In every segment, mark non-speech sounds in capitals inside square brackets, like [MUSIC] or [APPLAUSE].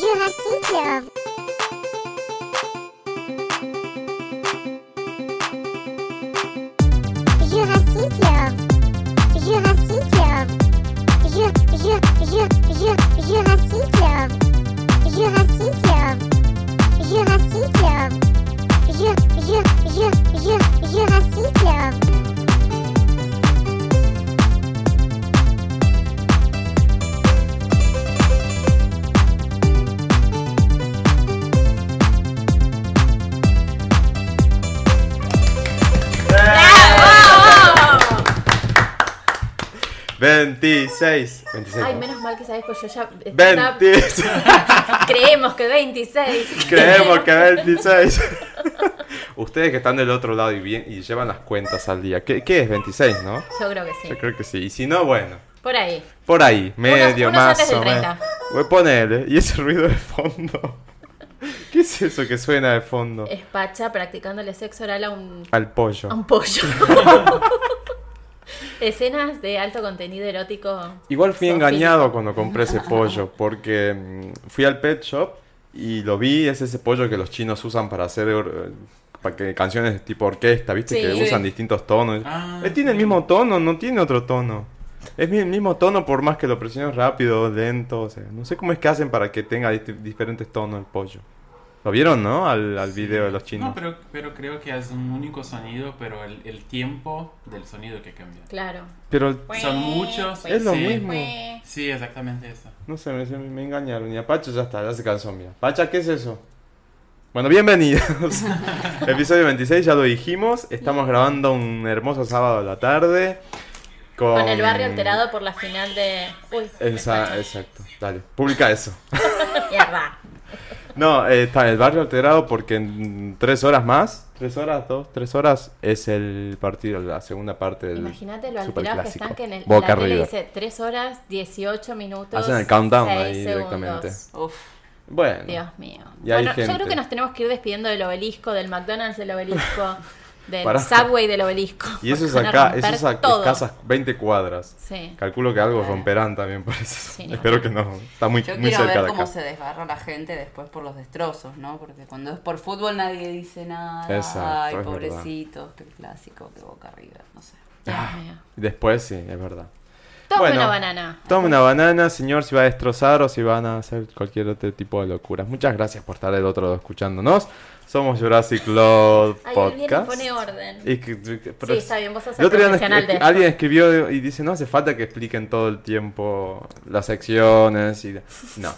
Jurassic 26. 26. Ay, ¿no? menos mal que sabes, pues yo ya. estaba- 26. [LAUGHS] Creemos que 26. Creemos que 26. [LAUGHS] Ustedes que están del otro lado y, bien, y llevan las cuentas al día. ¿Qué, qué es 26, no? Yo creo que sí. Yo creo que sí. Y si no, bueno. Por ahí. Por ahí, medio, unos más antes del o menos. 30. Voy a ponerle. Y ese ruido de fondo. [LAUGHS] ¿Qué es eso que suena de fondo? Es Pacha practicándole sexo oral a un, Al pollo. a un pollo. Escenas de alto contenido erótico. Igual fui engañado cuando compré ese pollo, porque mm, fui al pet shop y lo vi, es ese pollo que los chinos usan para hacer eh, para que canciones tipo orquesta, ¿viste? Sí. que Sí. usan distintos tonos. Ah, Eh, tiene el mismo tono, no tiene otro tono. Es el mismo tono por más que lo presiones rápido, lento, o sea, no sé cómo es que hacen para que tenga diferentes tonos el pollo. ¿Lo vieron, no? Al, al video de los chinos. No, pero, pero creo que es un único sonido, pero el, el tiempo del sonido que cambia. Claro. Pero el- Son muchos. es lo sí. mismo. Sí, exactamente eso. No sé, me, me engañaron. Y a Pacha ya está, ya se cansó, mira. Pacha, ¿qué es eso? Bueno, bienvenidos. [LAUGHS] Episodio 26, ya lo dijimos. Estamos grabando un hermoso sábado a la tarde. Con, Con el barrio alterado por la final de. Uy, Esa- exacto, dale, publica eso. [LAUGHS] mierda. No, eh, está el barrio alterado porque en tres horas más, tres horas, dos, tres horas, es el partido, la segunda parte del Imagínate lo alterados que superclásico. están que en el, Boca la tele dice 3 horas, 18 minutos. Hacen el countdown 6 ahí segundos. directamente. Uf. Bueno, Dios mío. Bueno, yo creo que nos tenemos que ir despidiendo del obelisco, del McDonald's del obelisco, [LAUGHS] del. Subway del obelisco. y eso es a acá, eso es acá, todo. casas 20 cuadras. Sí. Calculo que algo romperán también por eso. Sí, no. [LAUGHS] Espero que no. Está muy, Yo muy quiero cerca ver de cómo acá. se desgarra la gente después por los destrozos, ¿no? Porque cuando es por fútbol nadie dice nada. Exacto, Ay, pobrecitos, el clásico, que Boca River, no sé. Mío. Después sí, es verdad. Tome Bueno. una banana. Tome una banana, señor, si va a destrozar o si van a hacer cualquier otro tipo de locuras. Muchas gracias por estar del otro lado escuchándonos. Somos Jurassic Lord Ay, alguien Podcast. pone orden. Y pero Sí, es- está bien, vos sos el el otro día profesional es- de esto. alguien escribió y dice, no hace falta que expliquen todo el tiempo las secciones y... No.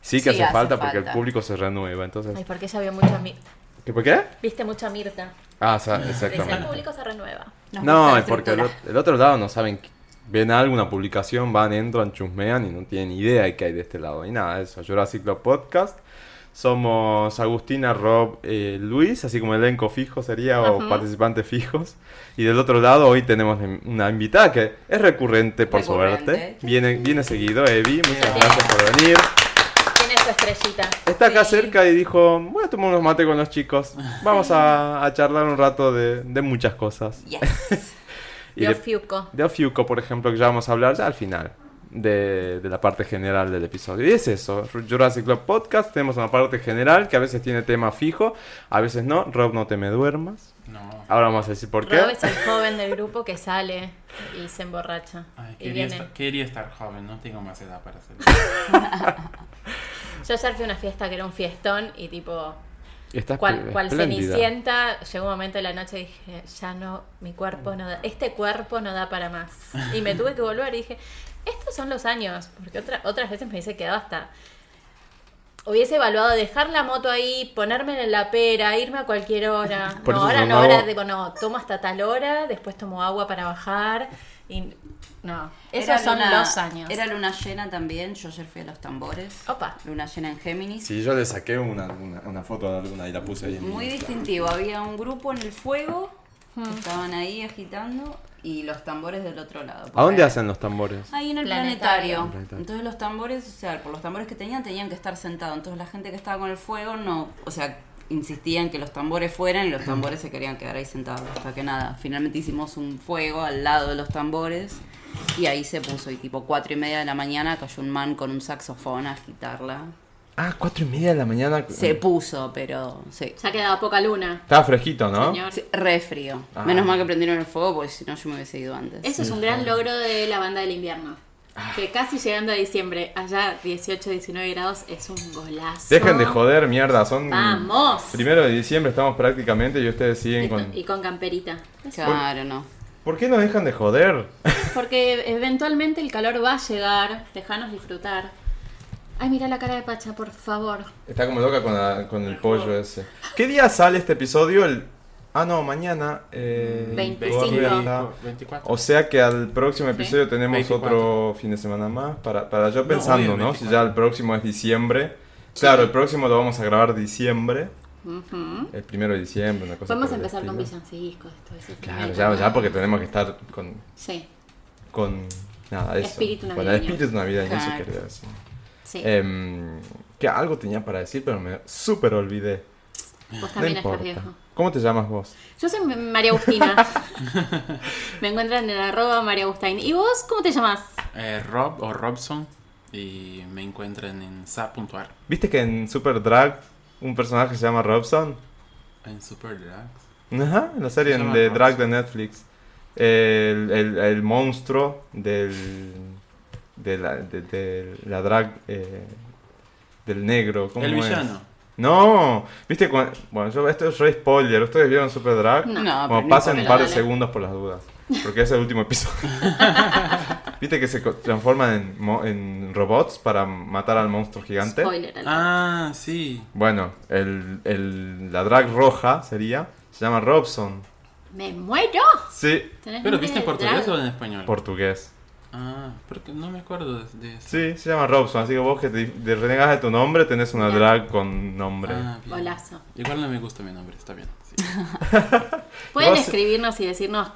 Sí que Sí, hace, hace falta porque el público se renueva, entonces... Ay, porque ella vio mucha Mirta. ¿Qué, ¿Por qué? Viste mucha Mirta. Ah, o sea, Dice, el exactamente. público se renueva. Nos No, porque el, el otro lado no saben, ven alguna publicación, van, entran, chusmean y no tienen idea de qué hay de este lado. Y nada, eso, Jurassic Club Podcast. Somos Agustina, Rob, eh, Luis, así como elenco fijo sería, o participantes fijos. Y del otro lado hoy tenemos una invitada que es recurrente por Recurrente. suerte. Viene, viene seguido, Evi, muchas gracias por venir. Tiene su estrellita. Está acá Sí. cerca y dijo, voy a tomar unos mates con los chicos. Vamos a, a charlar un rato de, de muchas cosas. Yes. Y Vio de- Fiuco. de Ofiuco, por ejemplo, que ya vamos a hablar ya al final de, de la parte general del episodio. Y es eso, Jurassic Club Podcast, tenemos una parte general que a veces tiene tema fijo, a veces no. Rob, no te me duermas. No. Ahora vamos a decir por qué. Rob es el joven del grupo que sale y se emborracha. Ay, y quería, viene. estar, quería estar joven, no tengo más edad para hacerlo. [LAUGHS] Yo ayer fui a una fiesta que era un fiestón y tipo, Estás cual, cual cenicienta, llegó un momento de la noche y dije, ya no, mi cuerpo no da, este cuerpo no da para más. Y me tuve que volver y dije, estos son los años, porque otra, otras veces me hubiese quedado hasta... Hubiese evaluado dejar la moto ahí, ponerme en la pera, irme a cualquier hora. Por no, ahora no, ahora digo, no, tomo hasta tal hora, después tomo agua para bajar. Y no, esos Era son luna- los años. Era luna llena también, yo ayer fui a los tambores. Opa. Luna llena en Géminis. Sí, yo le saqué una, una, una foto de la luna y la puse ahí en Muy distintivo, había un grupo en el fuego, Hmm. que estaban ahí agitando, y los tambores del otro lado. ¿A dónde hacen los tambores? Ahí en el Planetario. planetario. Planetario. Entonces los tambores, o sea, por los tambores que tenían, tenían que estar sentados. Entonces la gente que estaba con el fuego no, o sea, insistían que los tambores fueran y los tambores se querían quedar ahí sentados. Hasta que nada, finalmente hicimos un fuego al lado de los tambores y ahí se puso. Y tipo cuatro y media de la mañana cayó un man con un saxofón a agitarla. Ah, cuatro y media de la mañana. Se puso, pero sí. Ya quedaba poca luna. Estaba fresquito, ¿no? Señor. Sí, Re frío. Ah. Menos mal que prendieron el fuego porque si no yo me hubiese ido antes. Eso es un gran logro de la banda del invierno. Que casi llegando a diciembre, allá 18, 19 grados, es un golazo. Dejen de joder, mierda. Son. ¡Vamos! Primero de diciembre estamos prácticamente y ustedes siguen Y con. y con camperita. Claro, no. ¿Por qué no dejan de joder? Porque eventualmente el calor va a llegar. Dejanos disfrutar. Ay, mira la cara de Pacha, por favor. Está como loca con, la- con el pollo ese. ¿Qué día sale este episodio? El... Ah, no, mañana. Eh, 25. Gorriata. 24. O sea que al próximo episodio tenemos 24. otro fin de semana más. Para, para yo pensando, ¿no? Si 24. ya el próximo es diciembre. Claro, el próximo lo vamos a grabar diciembre. El primero de diciembre, una cosa Podemos por el empezar con villancicos. todo eso. Claro, ya, ya porque tenemos que estar con. Sí, con nada, eso. Espíritu Bueno, el navideño. espíritu navideño, eso Claro. quería decir. sí. Em, que algo tenía para decir, pero me súper olvidé. Vos No también estás viejo. ¿Cómo te llamas vos? Yo soy María Agustina. [LAUGHS] Me encuentran en arroba María Agustín. ¿Y vos cómo te llamas? Eh, Rob o Robson. Y me encuentran en sa.ar. ¿Viste que en Super Drag un personaje se llama Robson? En Super Drags. Ajá, en la serie de Drag de Netflix. El, el- el monstruo del. de la, de, de la drag. eh, del negro. ¿cómo El es? villano. No, viste, cu- bueno, yo, esto es re spoiler. ¿Ustedes vieron Super Drag? No. Pero pasen no un par de segundos por las dudas. Porque es el último episodio. [LAUGHS] ¿Viste que se transforman en, mo- en robots para matar al monstruo gigante? Spoiler. Ah, sí. Bueno, el, el- la drag roja sería. Se llama Robson. ¡Me muero! Sí, ¿Tenés ¿Pero viste en portugués drag? o en español? portugués. Ah, porque no me acuerdo de, de eso. Sí, se llama Robson. Así que vos que te, te renegas de tu nombre, tenés una drag con nombre. Ah, bien. Golazo. Igual no me gusta mi nombre, está bien. sí. [LAUGHS] Pueden Vos- escribirnos y decirnos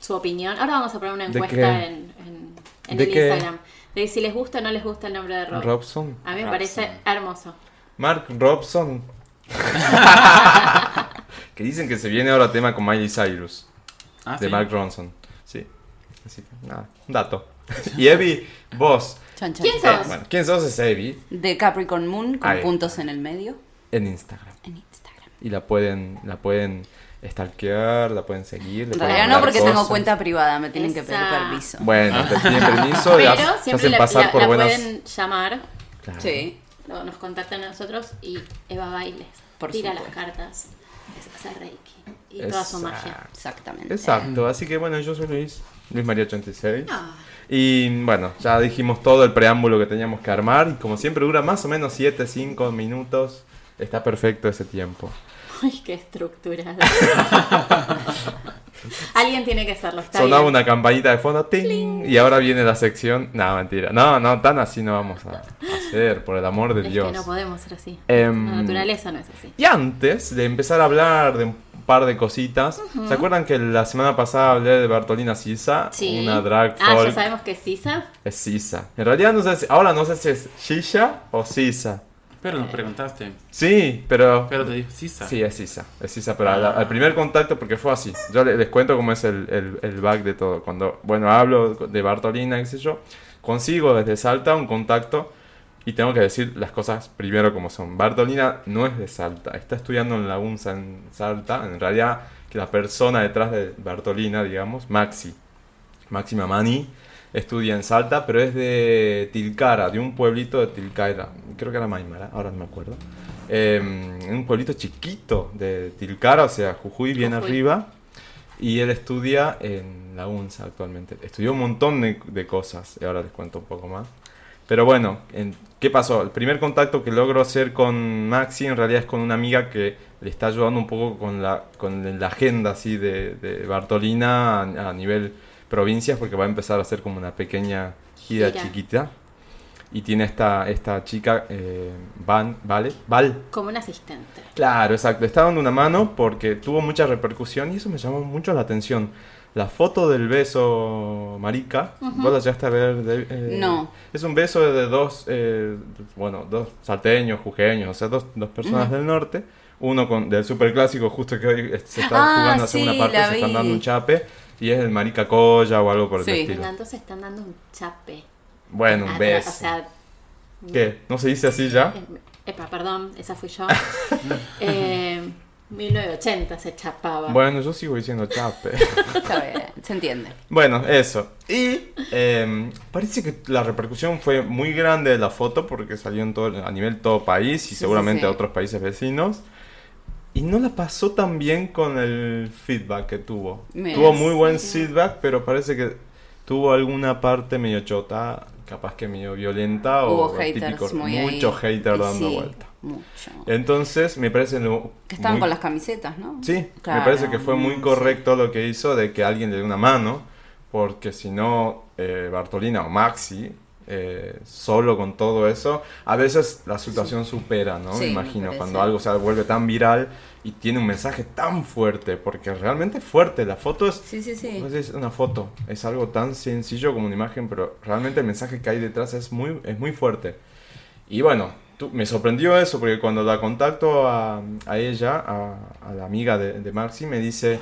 su opinión. Ahora vamos a poner una ¿De encuesta qué? en, en- en ¿De el qué? Instagram. De si les gusta o no les gusta el nombre de Rob. Robson. A mí me Robson. parece hermoso. Mark Robson. [LAUGHS] que dicen que se viene ahora tema con Miley Cyrus. Ah, de sí. Mark Ronson. Sí. Así que, nada, un dato. [LAUGHS] Y Evi, vos. Chan. ¿Quién Eh, sos? Bueno, ¿quién sos? Es Evi De Capricorn Moon con Ahí. puntos en el medio. en Instagram. En Instagram. Y la pueden, la pueden stalkear, la pueden seguir. En realidad no porque tengo cuenta privada, me tienen que pedir permiso. Bueno, te piden permiso y Pero siempre hacen la, pasar la- por la buenas. pueden llamar. Claro. Sí. Nos contactan a nosotros y Eva Bailes. Por tira supuesto. las cartas. Hace Reiki. Y toda su Exacto. magia. Exactamente. Exacto, así que bueno, yo soy Luis, Luis María 86. Ah, Y bueno, ya dijimos todo el preámbulo que teníamos que armar. Y como siempre dura más o menos 7, 5 minutos. Está perfecto ese tiempo. Ay, qué estructurada. [LAUGHS] [LAUGHS] Alguien tiene que hacerlo. Está Sonaba bien. una campanita de fondo, ¡ting! y ahora viene la sección. No, mentira. No, no, tan así no vamos a hacer, por el amor de Es Dios. que no podemos ser así. Em, La naturaleza no es así. Y antes de empezar a hablar de un par de cositas, ¿se acuerdan que la semana pasada hablé de Bartolina Sisa? Sí. Una drag Ah, folk. ya sabemos que es Sisa. Es Sisa. En realidad no sé si, ahora no sé si es Shisha o Sisa. Pero nos preguntaste. Sí, pero... Pero te digo, sí, sa. Sí, es Sisa. Es Sisa, pero al, al primer contacto, porque fue así. Yo le- les, cuento cómo es el, el, el back de todo. Cuando, bueno, hablo de Bartolina, qué sé yo, consigo desde Salta un contacto y tengo que decir las cosas primero como son. Bartolina no es de Salta, está estudiando en la UNSA en Salta. En realidad, que la persona detrás de Bartolina, digamos, Maxi, Maxi Mamani, estudia en Salta, pero es de Tilcara, de un pueblito de Tilcara. Creo que era Maimara, ahora no me acuerdo. Eh, un pueblito chiquito de Tilcara, o sea, Jujuy bien Jujuy. arriba. Y él estudia en la UNSA actualmente. Estudió un montón de, de cosas, y ahora les cuento un poco más. Pero bueno, en- ¿qué pasó? El primer contacto que logro hacer con Maxi en realidad es con una amiga que le está ayudando un poco con la, con la agenda así de, de Bartolina a, a nivel provincias, porque va a empezar a hacer como una pequeña gira, Gira. chiquita. Y tiene esta, esta chica, eh, Van, ¿vale? Val, Como un asistente. Claro, exacto. Está dando una mano porque tuvo mucha repercusión y eso me llamó mucho la atención. La foto del beso marica, ¿vos la llegaste a ver? de- eh, No. Es un beso de dos, eh, bueno, dos salteños, jujeños, o sea, dos, dos personas del norte. Uno con, del superclásico, justo que hoy se está Ah, jugando a sí, segunda parte, la se están dando un chape. Y es el marica colla o algo por el Sí. estilo. Fernando se están dando un chape. Bueno, un beso. O sea, ¿Qué? ¿No se dice así ya? eh, Epa, perdón, esa fui yo. [LAUGHS] Eh, 1980 se chapaba. Bueno, yo sigo diciendo chape. [LAUGHS] Está bien, se entiende. Bueno, eso. Y eh, parece que la repercusión fue muy grande de la foto porque salió en todo, a nivel todo país y Sí, seguramente sí, sí. a otros países vecinos. Y no la pasó tan bien con el feedback que tuvo. Tuvo muy buen sí. feedback, pero parece que tuvo alguna parte medio chota, capaz que medio violenta Hubo o haters muy ahí. mucho hater Y dando sí, vuelta. Mucho. Entonces, me parece lo- Que estaban muy- con las camisetas, ¿no? Sí, Claro, me parece que fue muy sí. correcto lo que hizo de que alguien le dé una mano, porque si no, eh, Bartolina o Maxi, eh, solo con todo eso, a veces la situación supera, ¿no? Sí, me imagino, cuando algo se vuelve tan viral y tiene un mensaje tan fuerte, porque realmente es fuerte, la foto es... Sí, sí, sí. pues es una foto, es algo tan sencillo como una imagen, pero realmente el mensaje que hay detrás es muy, es muy fuerte. Y bueno, tú- me sorprendió eso porque cuando la contacto a, a ella, a, a la amiga de, de Maxi, me dice,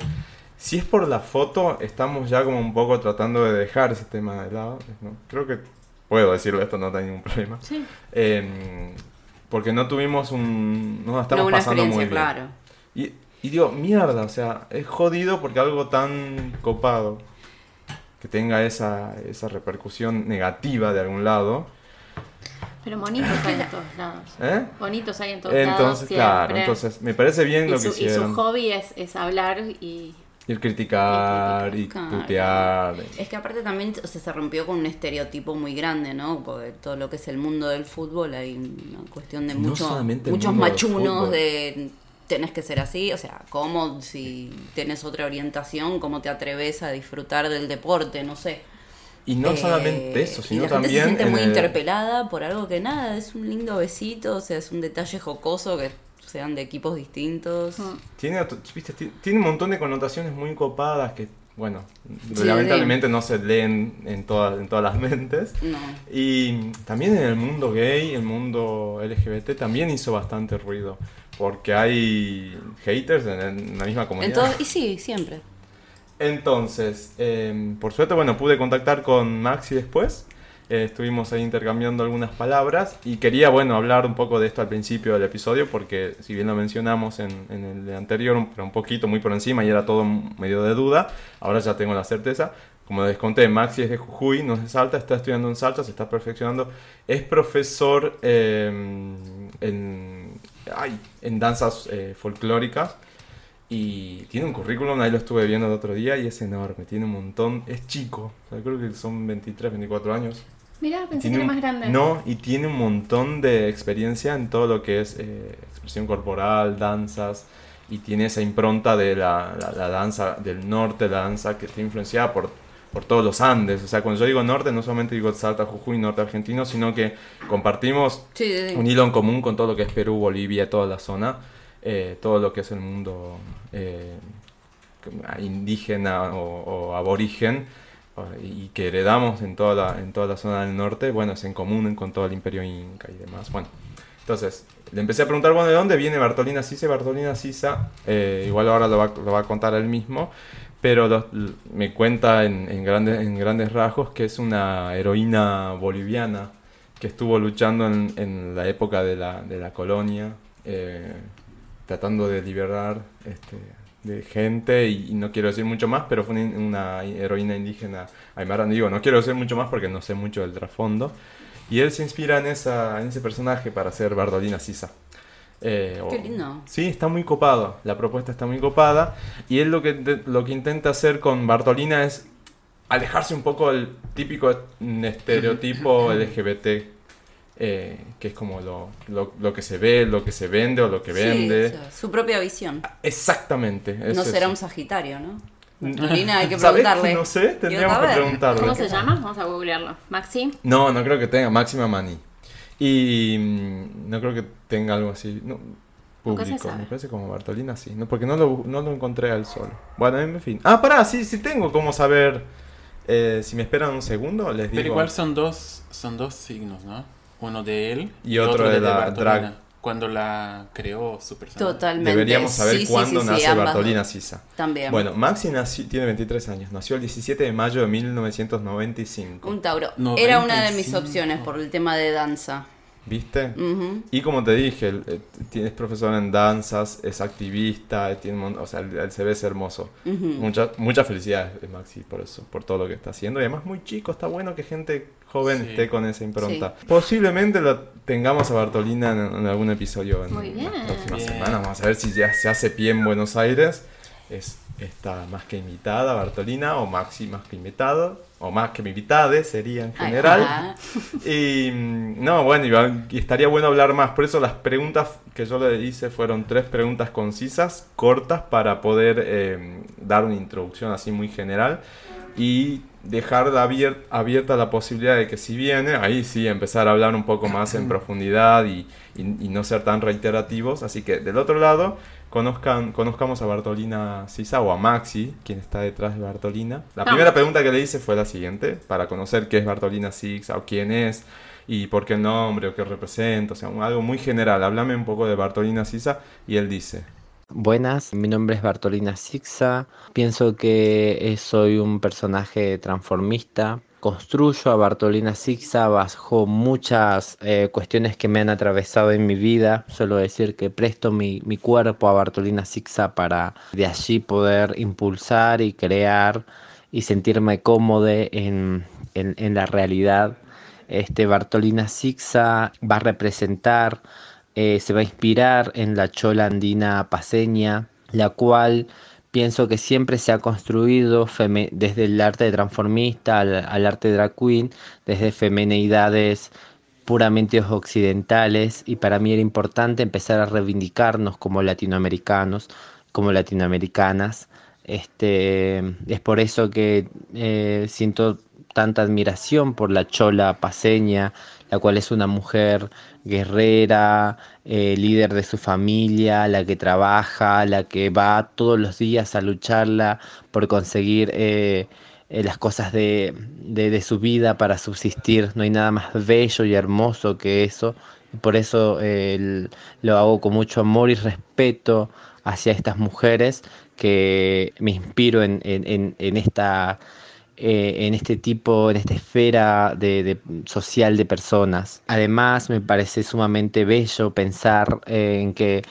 si es por la foto, estamos ya como un poco tratando de dejar ese tema de lado. ¿no? Creo que puedo decirlo esto, no hay ningún problema. Sí. Em, porque no tuvimos un... No estamos no una pasando muy bien. claro. Y, y digo, mierda, o sea, es jodido porque algo tan copado que tenga esa, esa repercusión negativa de algún lado. Pero bonitos hay en [LAUGHS] todos lados. ¿eh? Bonitos hay en todos lados. Entonces, claro, entonces me parece bien y lo su, que y su hicieron. hobby es, es hablar y. Ir criticar y putear. Es que aparte también o sea, se rompió con un estereotipo muy grande, ¿no? Porque todo lo que es el mundo del fútbol hay una cuestión de mucho- el muchos machunos de tenés que ser así, o sea, ¿cómo si tenés otra orientación, cómo te atreves a disfrutar del deporte? No sé. Y no Eh, solamente eso, y sino la gente también... se siente en muy el- interpelada por algo que nada, es un lindo besito, o sea, es un detalle jocoso que sean de equipos distintos. Tiene, viste, ti- tiene un montón de connotaciones muy copadas que, bueno, Sí, lamentablemente no se leen en todas, en todas las mentes. No. Y también en el mundo gay, el mundo LGBT también hizo bastante ruido. Porque hay haters en, en la misma comunidad. Entonces, y sí, siempre. Entonces, eh, por suerte, bueno, pude contactar con Maxi después. Eh, estuvimos ahí intercambiando algunas palabras y quería, bueno, hablar un poco de esto al principio del episodio porque si bien lo mencionamos en, el anterior, pero un poquito muy por encima y era todo medio de duda, ahora ya tengo la certeza. Como les conté, Maxi es de Jujuy, no es de Salta, está estudiando en Salta, se está perfeccionando. Es profesor eh, en, danzas eh, folclóricas. Y tiene un currículum, ahí lo estuve viendo el otro día y es enorme, tiene un montón, es chico, creo que son 23, 24 años. Mira, pensé Tiene que era más grande. No, y tiene un montón de experiencia en todo lo que es eh, expresión corporal, danzas, y tiene esa impronta de la, la- la danza del norte, la danza que está influenciada por, por todos los Andes. O sea, cuando yo digo norte, no solamente digo Salta, Jujuy, norte argentino, sino que compartimos Sí, sí, sí. un hilo en común con todo lo que es Perú, Bolivia, toda la zona, eh, todo lo que es el mundo eh, indígena o, o aborigen y que heredamos en toda, la, en toda la zona del norte, bueno, es en común con todo el imperio inca y demás. Bueno, entonces le empecé a preguntar, bueno, ¿de dónde viene Bartolina Sisa? Bartolina Sisa, eh, igual ahora lo va, lo va a contar él mismo, pero me cuenta en, grandes, en grandes rasgos que es una heroína boliviana que estuvo luchando en, en la época de la, de la colonia, eh, tratando de liberar este, de gente, y, y no quiero decir mucho más, pero fue una, una heroína indígena aymara. Digo, no quiero decir mucho más porque no sé mucho del trasfondo. Y él se inspira en, esa, en ese personaje para hacer Bardolina Sisa. Eh, Qué o- lindo. Sí, está muy copado. La propuesta está muy copada. Y él lo que, de- lo que intenta hacer con Bartolina es alejarse un poco del típico mm, estereotipo [CLEARS THROAT] LGBT, eh, que es como lo, lo, lo que se ve, lo que se vende o lo que Sí, vende. sea, su propia visión. Exactamente. es No será eso. un Sagitario, ¿no? Lina, hay que [LAUGHS] ¿Sabés preguntarle. No sé, tendríamos que preguntarle. ¿Cómo se llama? Vamos a googlearlo. Maxi. No, no creo que tenga Máxima Mani. Y mm, no creo que tenga algo así. No, público. Me parece como Bartolina, sí. No, porque no lo, no lo encontré a él solo. Bueno, en fin. Ah, pará, sí, sí tengo cómo saber. eh, si me esperan un segundo, les digo. Pero igual son dos, son dos signos, ¿no? Uno de él Y otro de la Bartolina, drag. Cuando la creó su personaje. Totalmente. Deberíamos saber Sí, cuándo sí, sí, nace Bartolina. Sisa. También. Bueno, Maxi nació- tiene 23 años. Nació el 17 de mayo de 1995. un Tauro. Era una de mis 95. opciones por el tema de danza. ¿viste? Y como te dije, eh, tienes profesor en danzas, es activista, eh, tiene, o sea, el, el CV es hermoso. Mucha, muchas felicidades, eh, Maxi, por eso, por todo lo que está haciendo. Y además muy chico, está bueno que gente joven Sí. esté con esa impronta. Posiblemente lo tengamos a Bartolina en, en algún episodio en Muy bien. las próximas Bien. semanas. Vamos a ver si ya se hace pie en Buenos Aires. Es, está más que invitada Bartolina, o Maxi más que invitado, o más que invitada sería en general. va. [LAUGHS] Y no, bueno, y va- y estaría bueno hablar más. Por eso las preguntas que yo le hice fueron tres preguntas concisas, cortas, para poder eh, dar una introducción así muy general y dejar abier- abierta la posibilidad de que si viene, ahí sí empezar a hablar un poco más en profundidad y, y- y no ser tan reiterativos. Así que del otro lado, conozcan, conozcamos a Bartolina Sisa o a Maxi, quien está detrás de Bartolina. La Vamos. primera pregunta que le hice fue la siguiente, para conocer qué es Bartolina Sisa o quién es y por qué nombre o qué representa, o sea, un- algo muy general. Háblame un poco de Bartolina Sisa y él dice, Buenas, mi nombre es Bartolina Sixa. Pienso que soy un personaje transformista. Construyo a Bartolina Sixa bajo muchas eh, cuestiones que me han atravesado en mi vida. Suelo decir que presto mi, mi cuerpo a Bartolina Sixa para de allí poder impulsar y crear y sentirme cómodo en, en- en la realidad. Este Bartolina Sixa va a representar eh, se va a inspirar en la chola andina paseña, la cual pienso que siempre se ha construido desde el arte transformista al, al arte drag queen, desde femeneidades puramente occidentales y para mí era importante empezar a reivindicarnos como latinoamericanos, como latinoamericanas. Este, es por eso que eh, siento tanta admiración por la chola paseña, la cual es una mujer guerrera, eh, líder de su familia, la que trabaja, la que va todos los días a lucharla por conseguir eh, eh, las cosas de, su vida para subsistir. No hay nada más bello y hermoso que eso. Y por eso lo hago con mucho amor y respeto hacia estas mujeres que me inspiro en- en esta eh, en este tipo, en esta esfera de, social de personas. Además, me parece sumamente bello pensar eh, en que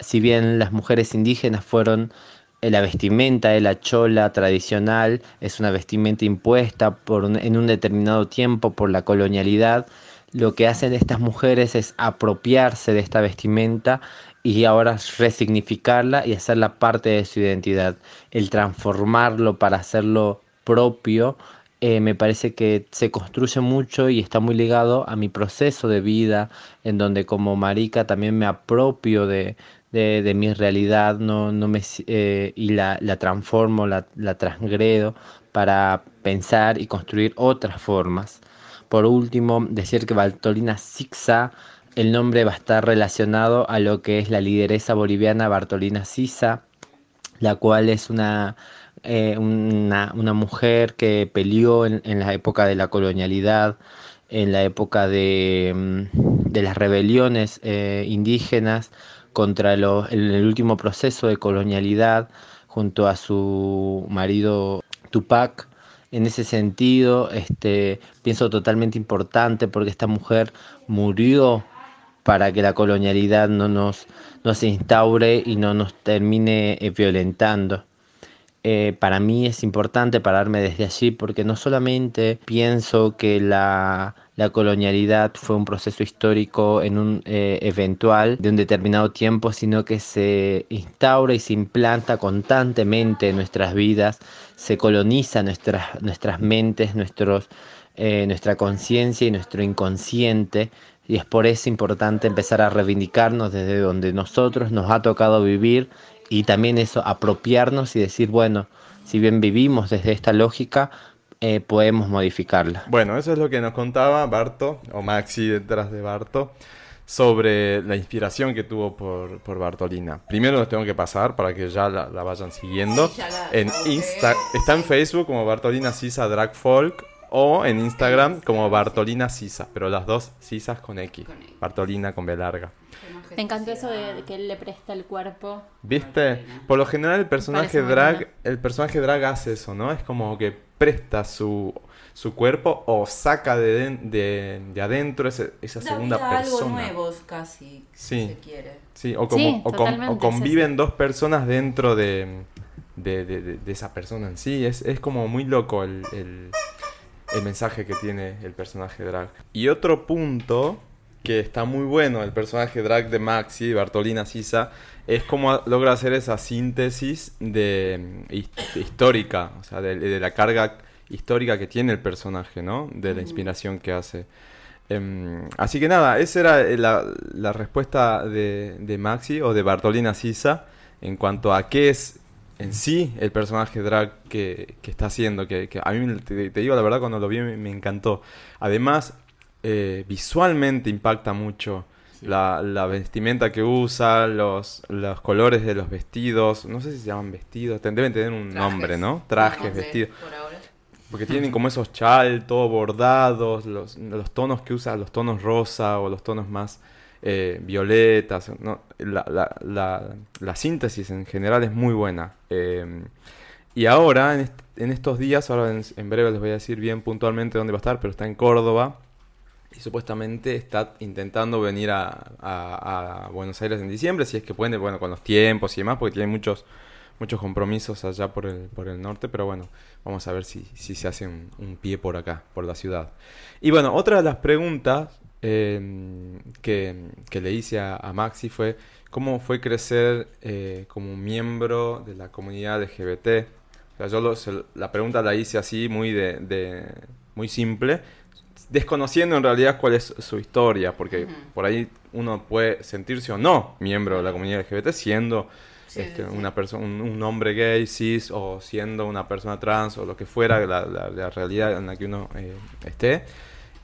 si bien las mujeres indígenas fueron eh, la vestimenta de la chola tradicional, es una vestimenta impuesta por un- en un determinado tiempo por la colonialidad, lo que hacen estas mujeres es apropiarse de esta vestimenta y ahora resignificarla y hacerla parte de su identidad. El transformarlo para hacerlo propio eh, me parece que se construye mucho y está muy ligado a mi proceso de vida, en donde como marica también me apropio de, de, mi realidad no, no me, eh, y la, la transformo, la, la transgredo para pensar y construir otras formas. Por último, decir que Bartolina Sixa, el nombre va a estar relacionado a lo que es la lideresa boliviana Bartolina Sisa, la cual es una, eh, una, una mujer que peleó en, en la época de la colonialidad, en la época de, mm, de las rebeliones eh, indígenas contra los, el, el último proceso de colonialidad junto a su marido Tupac. En ese sentido, este, pienso totalmente importante porque esta mujer murió para que la colonialidad no nos, no se instaure y no nos termine eh, violentando. Eh, para mí es importante pararme desde allí porque no solamente pienso que la, colonialidad fue un proceso histórico en un eh, eventual de un determinado tiempo, sino que se instaura y se implanta constantemente en nuestras vidas, se coloniza nuestras, nuestras mentes, nuestros, eh, nuestra conciencia y nuestro inconsciente. Y es por eso importante empezar a reivindicarnos desde donde nosotros nos ha tocado vivir y también eso, apropiarnos y decir, bueno, si bien vivimos desde esta lógica, eh, podemos modificarla. Bueno, eso es lo que nos contaba Barto, o Maxi detrás de Barto, sobre la inspiración que tuvo por, por Bartolina. Primero los tengo que pasar para que ya la, la vayan siguiendo. La- En. Insta, está en Facebook como Bartolina Sisa Drag Folk o en Instagram como Bartolina Sisa, pero las dos Sisas con X. Con X. Bartolina con B larga. Me encantó eso de que él le presta el cuerpo. ¿Viste? Por lo general el personaje drag, el personaje drag hace eso, ¿no? Es como que presta su, su cuerpo o saca de, de, de adentro ese- esa Da segunda vida a algo persona. nuevo casi, Sí. si se quiere. Sí, o, como, Sí, o, o es conviven dos personas dentro de, de, de- de- de esa persona en sí. Es, es como muy loco el, el- el mensaje que tiene el personaje drag. Y otro punto que está muy bueno el personaje drag de Maxi, Bartolina Sisa, es cómo logra hacer esa síntesis de, mm, his- histórica, o sea, de, de la carga histórica que tiene el personaje, ¿no? De la inspiración que hace. Em, así que nada, esa era eh, la, la respuesta de, de Maxi o de Bartolina Sisa en cuanto a qué es en sí el personaje drag que, que está haciendo. Que, que a mí, te, te digo la verdad, cuando lo vi me, me encantó. Además, eh, visualmente impacta mucho la, la vestimenta que usa, los, los colores de los vestidos. No sé si se llaman vestidos, deben tener un Trajes. nombre, ¿no? Trajes, No sé, vestidos. por ahora. Porque tienen como esos chal, todo bordados, los, los tonos que usa, los tonos rosa o los tonos más eh, violetas. ¿no? La, la- la- la síntesis en general es muy buena. Eh, y ahora, en, est- en estos días, ahora en, en breve les voy a decir bien puntualmente dónde va a estar, pero está en Córdoba. Y supuestamente está intentando venir a, a- Buenos Aires en diciembre, si es que puede, bueno, con los tiempos y demás, porque tiene muchos muchos compromisos allá por el, por el norte, pero bueno, vamos a ver si, si se hace un, un pie por acá, por la ciudad. Y bueno, otra de las preguntas eh, que, que le hice a, a Maxi fue cómo fue crecer eh, como miembro de la comunidad LGBT. O sea, yo lo- la pregunta la hice así, muy, de- muy simple, desconociendo en realidad cuál es su historia, porque por ahí uno puede sentirse o no miembro de la comunidad LGBT siendo Sí, este, sí, una persona, un, un hombre gay, cis, o siendo una persona trans, o lo que fuera, la, la- la realidad en la que uno eh, esté.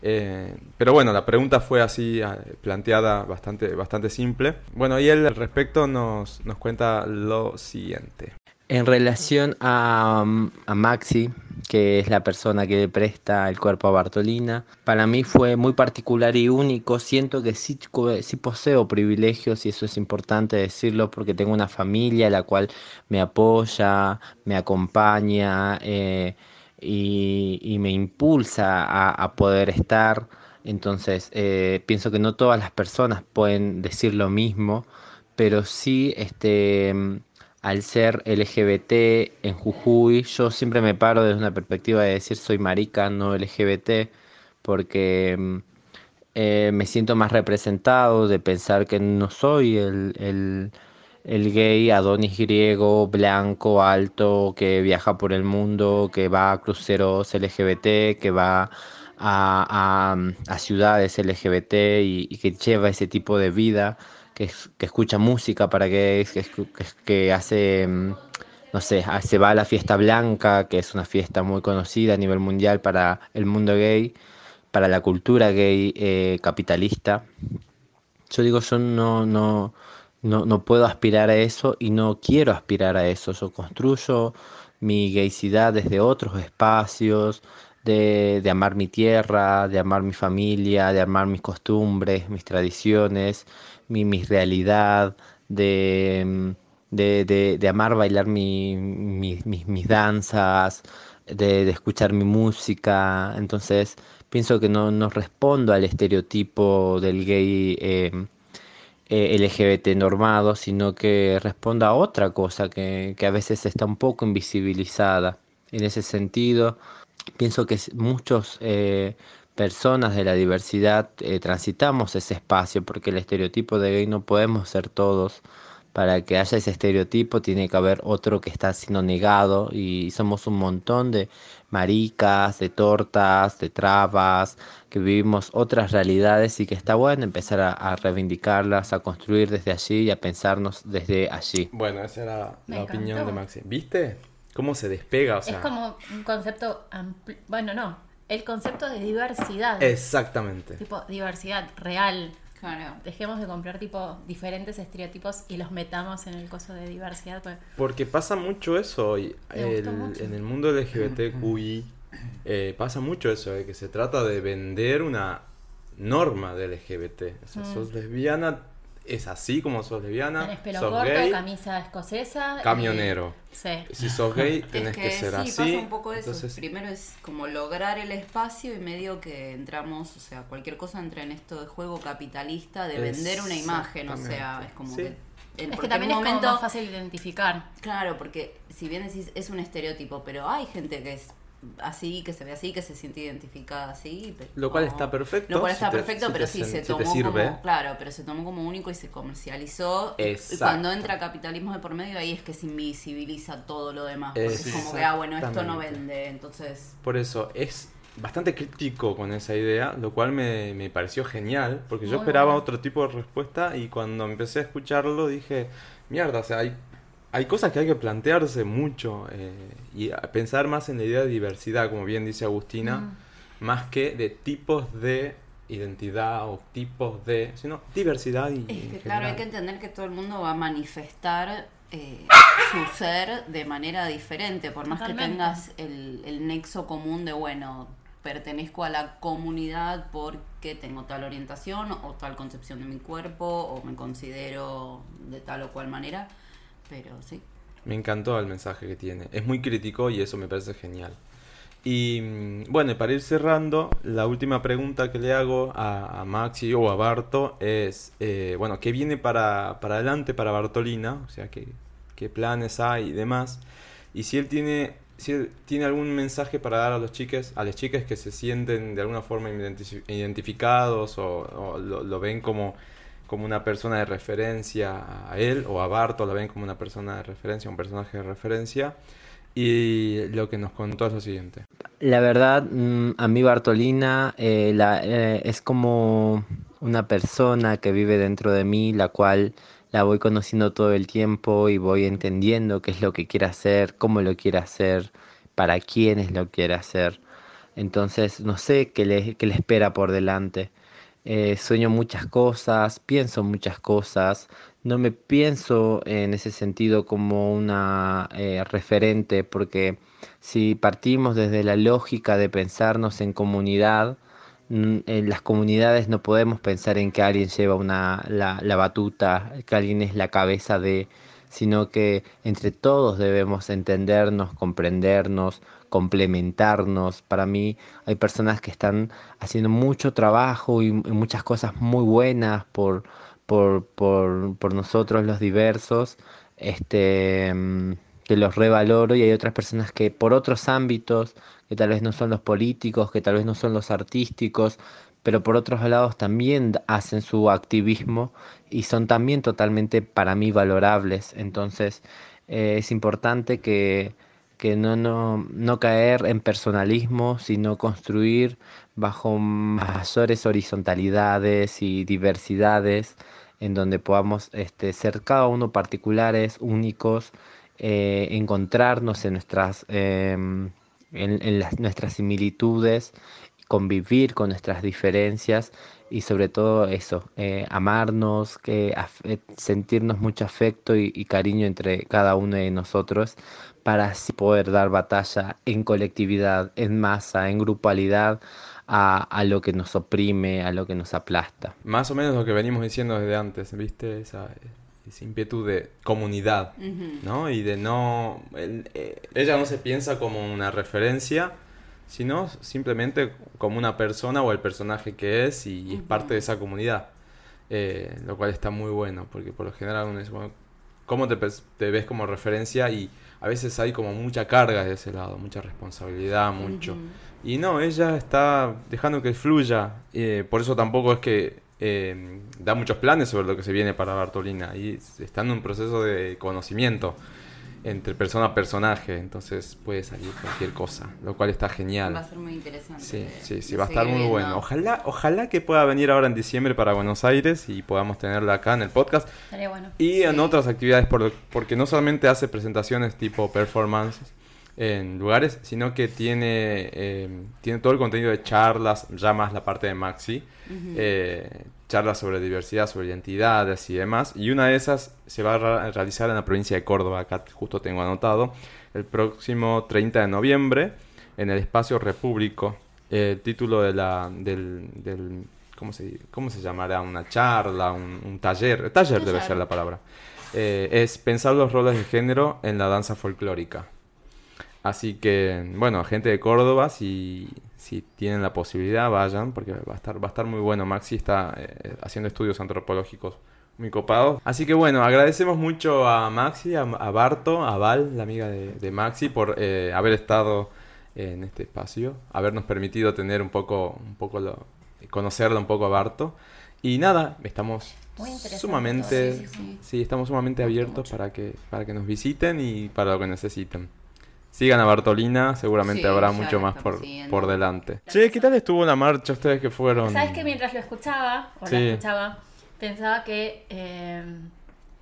Eh, pero bueno, la pregunta fue así ah, planteada bastante, bastante simple. Bueno, y él al respecto nos, nos cuenta lo siguiente. En relación a, mm, a Maxi, que es la persona que le presta el cuerpo a Bartolina, para mí fue muy particular y único. Siento que sí, sí poseo privilegios y eso es importante decirlo porque tengo una familia la cual me apoya, me acompaña eh, y, me impulsa a, a poder estar. Entonces, eh, pienso que no todas las personas pueden decir lo mismo, pero sí, este, al ser LGBT en Jujuy, yo siempre me paro desde una perspectiva de decir soy marica, no LGBT, porque mm, eh, me siento más representado de pensar que no soy el, el, el gay Adonis griego, blanco, alto, que viaja por el mundo, que va a cruceros LGBT, que va a, a- a ciudades LGBT y, y que lleva ese tipo de vida, que, que escucha música para que, que, que hace, mm, no sé, a- se va a la fiesta blanca, que es una fiesta muy conocida a nivel mundial para el mundo gay, para la cultura gay eh, capitalista. Yo digo, yo no, no, no, no puedo aspirar a eso y no quiero aspirar a eso. Yo construyo mi gaycidad desde otros espacios, de, de amar mi tierra, de amar mi familia, de amar mis costumbres, mis tradiciones, mi, realidad, de, de, de- de amar bailar mi- mi- mis- mis danzas, de, de escuchar mi música. Entonces, pienso que no, no respondo al estereotipo del gay eh, eh, LGBT normado, sino que respondo a otra cosa que, que a veces está un poco invisibilizada. En ese sentido, pienso que muchos eh, personas de la diversidad eh, transitamos ese espacio, porque el estereotipo de gay no podemos ser todos. Para que haya ese estereotipo tiene que haber otro que está siendo negado y somos un montón de maricas, de tortas, de trabas, que vivimos otras realidades y que está bueno empezar a, a reivindicarlas, a construir desde allí y a pensarnos desde allí. Bueno, esa era Me la opinión de. Maxi. ¿Viste? ¿Cómo se despega? O sea, es como un concepto amplio. Bueno, no. El concepto de diversidad. Exactamente. Tipo, diversidad real. Claro. Dejemos de comprar tipo diferentes estereotipos y los metamos en el coso de diversidad. pues. Porque pasa mucho eso hoy. El- mucho. en el mundo LGBTQI eh, pasa mucho eso, de que se trata de vender una norma de LGBT. O sea, Mm. sos lesbiana, es así como sos lesbiana, Tenés pelo sos corto, gay, camisa escocesa. y- camionero. Sí. Si sos gay, [LAUGHS] tenés es que, que, ser sí, así. pasa un poco eso. Entonces, Primero es como lograr el espacio y medio que entramos, o sea, cualquier cosa entra en esto de juego capitalista, de vender una imagen, o sea, es como Sí. que... en- Es que también es momento, como más fácil identificar. Claro, porque si bien decís es un estereotipo, pero hay gente que es así, que se ve así, que se siente identificada así. pero Lo cual está perfecto, Lo cual si está te- perfecto, si pero te sí se tomó como, claro, pero se tomó como único y se comercializó. Y- Y Exacto. cuando entra capitalismo de por medio, ahí es que se invisibiliza todo lo demás. Porque es como que, ah, bueno, esto no vende, entonces... Por eso es bastante crítico con esa idea, lo cual me, me pareció genial, porque yo esperaba bueno. otro tipo de respuesta y cuando empecé a escucharlo dije, mierda, o sea, hay, hay cosas que hay que plantearse mucho eh, y pensar más en la idea de diversidad, como bien dice Agustina, Mm. más que de tipos de identidad o tipos de, sino diversidad y... Es en que claro, hay que entender que todo el mundo va a manifestar eh, su ser de manera diferente, por más Totalmente. que tengas el, el nexo común de, bueno, pertenezco a la comunidad porque tengo tal orientación o tal concepción de mi cuerpo o me considero de tal o cual manera, pero sí. Me encantó el mensaje que tiene. Es muy crítico y eso me parece genial. Y mm, bueno, para ir cerrando, la última pregunta que le hago a, a Maxi o a Barto es, eh, bueno, ¿qué viene para, para adelante para Bartolina? O sea, ¿qué, qué planes hay y demás? Y si él tiene, si él tiene algún mensaje para dar a los chiques, a las chicas que se sienten de alguna forma identifi- identificados o, o lo, lo ven como, como una persona de referencia a él o a Barto, lo ven como una persona de referencia, un personaje de referencia. Y lo que nos contó es lo siguiente. La verdad, mm, a mí Bartolina eh, la- eh, es como una persona que vive dentro de mí, la cual la voy conociendo todo el tiempo y voy entendiendo qué es lo que quiere hacer, cómo lo quiere hacer, para quiénes lo quiere hacer. Entonces, no sé qué le, qué le espera por delante. Eh, sueño muchas cosas, pienso muchas cosas. No me pienso en ese sentido como una eh, referente, porque si partimos desde la lógica de pensarnos en comunidad, mm, en las comunidades no podemos pensar en que alguien lleva una, la, la batuta, que alguien es la cabeza de, sino que entre todos debemos entendernos, comprendernos, complementarnos. Para mí hay personas que están haciendo mucho trabajo y, muchas cosas muy buenas por, por, por, por nosotros los diversos, este, mm, que los revaloro y hay otras personas que por otros ámbitos, que tal vez no son los políticos, que tal vez no son los artísticos, pero por otros lados también hacen su activismo y son también totalmente para mí valorables. Entonces eh, es importante que, que no, no, no caer en personalismo, sino construir bajo mayores horizontalidades y diversidades en donde podamos este, ser cada uno particulares, únicos, eh, encontrarnos en nuestras, eh, en, las, nuestras similitudes, convivir con nuestras diferencias y sobre todo eso, eh, amarnos, que eh, sentirnos mucho afecto y, y cariño entre cada uno de nosotros para así poder dar batalla en colectividad, en masa, en grupalidad a, a lo que nos oprime, a lo que nos aplasta. Más o menos lo que venimos diciendo desde antes, ¿viste? Esa, esa ímpetu de comunidad, ¿no? Y de no... el- eh, ella no se piensa como una referencia, sino simplemente como una persona o el personaje que es y, es parte de esa comunidad. Eh, lo cual está muy bueno, porque por lo general uno dice, bueno, ¿cómo te, te ves como referencia? Y a veces hay como mucha carga de ese lado, mucha responsabilidad, mucho. Y no, ella está dejando que fluya. eh, por eso tampoco es que eh, da muchos planes sobre lo que se viene para Bartolina. Y está en un proceso de conocimiento entre persona a personaje. Entonces puede salir cualquier cosa, lo cual está genial. Va a ser muy interesante. Sí, de- sí, sí, va a estar muy viendo. bueno. Ojalá, ojalá que pueda venir ahora en diciembre para Buenos Aires y podamos tenerla acá en el podcast. Estaría bueno. Y en otras actividades, por- porque no solamente hace presentaciones tipo performances en lugares, sino que tiene, eh, tiene todo el contenido de charlas, ya más la parte de Maxi, eh, charlas sobre diversidad, sobre identidades y demás. Y una de esas se va a realizar en la provincia de Córdoba, acá justo tengo anotado, el próximo 30 de noviembre, en el espacio Repúblico. El título de la, del, del ¿cómo se, cómo se llamará? Una charla, un, un taller. Taller debe ser la palabra. Eh, es pensar los roles de género en la danza folclórica. Así que, bueno, gente de Córdoba, si, si tienen la posibilidad, vayan, porque va a estar, va a estar muy bueno. Maxi está eh, haciendo estudios antropológicos muy copados. Así que bueno, agradecemos mucho a Maxi, a, a Barto, a Val, la amiga de, de Maxi, por eh, haber estado en este espacio, habernos permitido tener un poco, un poco lo, conocerla un poco a Barto. Y nada, estamos sumamente, todo. Sí, sí, sí, estamos sumamente abiertos para que, para que nos visiten y para lo que necesiten. Sigan a Bartolina, seguramente Sí, habrá mucho más por, siguiendo. por delante. Che, ¿qué tal estuvo la marcha ustedes que fueron? ¿Sabes que mientras lo escuchaba, o Sí. la escuchaba, pensaba que eh,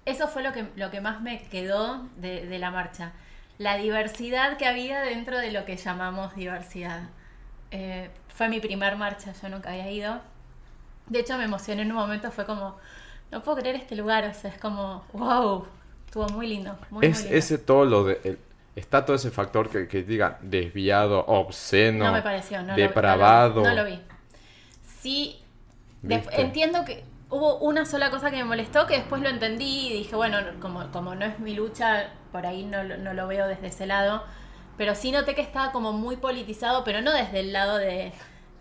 eso fue lo que, lo que más me quedó de, de la marcha? La diversidad que había dentro de lo que llamamos diversidad. Eh, fue mi primer marcha, yo nunca había ido. De hecho, me emocioné en un momento, fue como, no puedo creer este lugar, o sea, es como, wow, estuvo muy lindo. Muy, es muy lindo. ese todo lo de... el- está todo ese factor que, que diga desviado, obsceno, No me pareció, no lo- depravado. no lo, no lo vi. Sí, entiendo que hubo una sola cosa que me molestó, que después lo entendí y dije, bueno, como, como no es mi lucha, por ahí no, lo- no lo veo desde ese lado. Pero sí noté que estaba como muy politizado, pero no desde el lado de,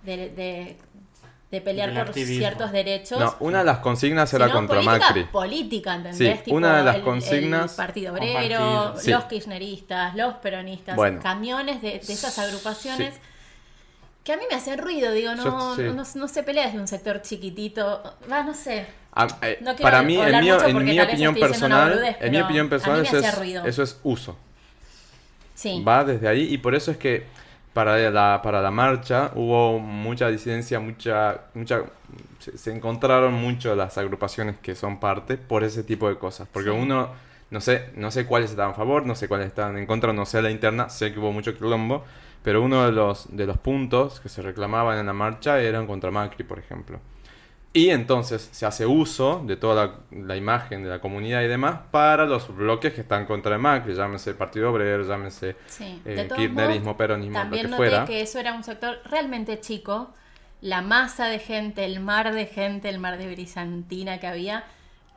de, de- de pelear por activismo. ciertos derechos. No, una de las consignas era contra política, Macri. política, ¿entendés? Sí, una de las el- consignas- El Partido Obrero, partido. Sí. los kirchneristas, los peronistas, Bueno. camiones de, de esas agrupaciones Sí. que a mí me hacen ruido. Digo, no, Yo- sí. no, no se pelea desde un sector chiquitito. Va, no sé. Ah, eh, No quiero para mí, en mucho en porque mi tal vez opinión estoy diciendo una personal, boludez, en mi opinión a personal eso es, ruido. eso es uso. Sí. Va desde ahí y por eso es que para la, para la marcha hubo mucha disidencia, mucha, mucha, se, se encontraron mucho las agrupaciones que son parte por ese tipo de cosas. Porque Sí. uno, no sé, no sé cuáles estaban a favor, no sé cuáles estaban en contra, no sé la interna, sé que hubo mucho quilombo, pero uno de los, de los puntos que se reclamaban en la marcha eran contra Macri, por ejemplo. Y entonces se hace uso de toda la, la imagen de la comunidad y demás para los bloques que están contra Macri, llámese Partido Obrero, llámese Sí. eh, kirchnerismo, modos, peronismo, lo También que noté fuera. que eso era un sector realmente chico. La masa de gente, el mar de gente, el mar de brillantina que había,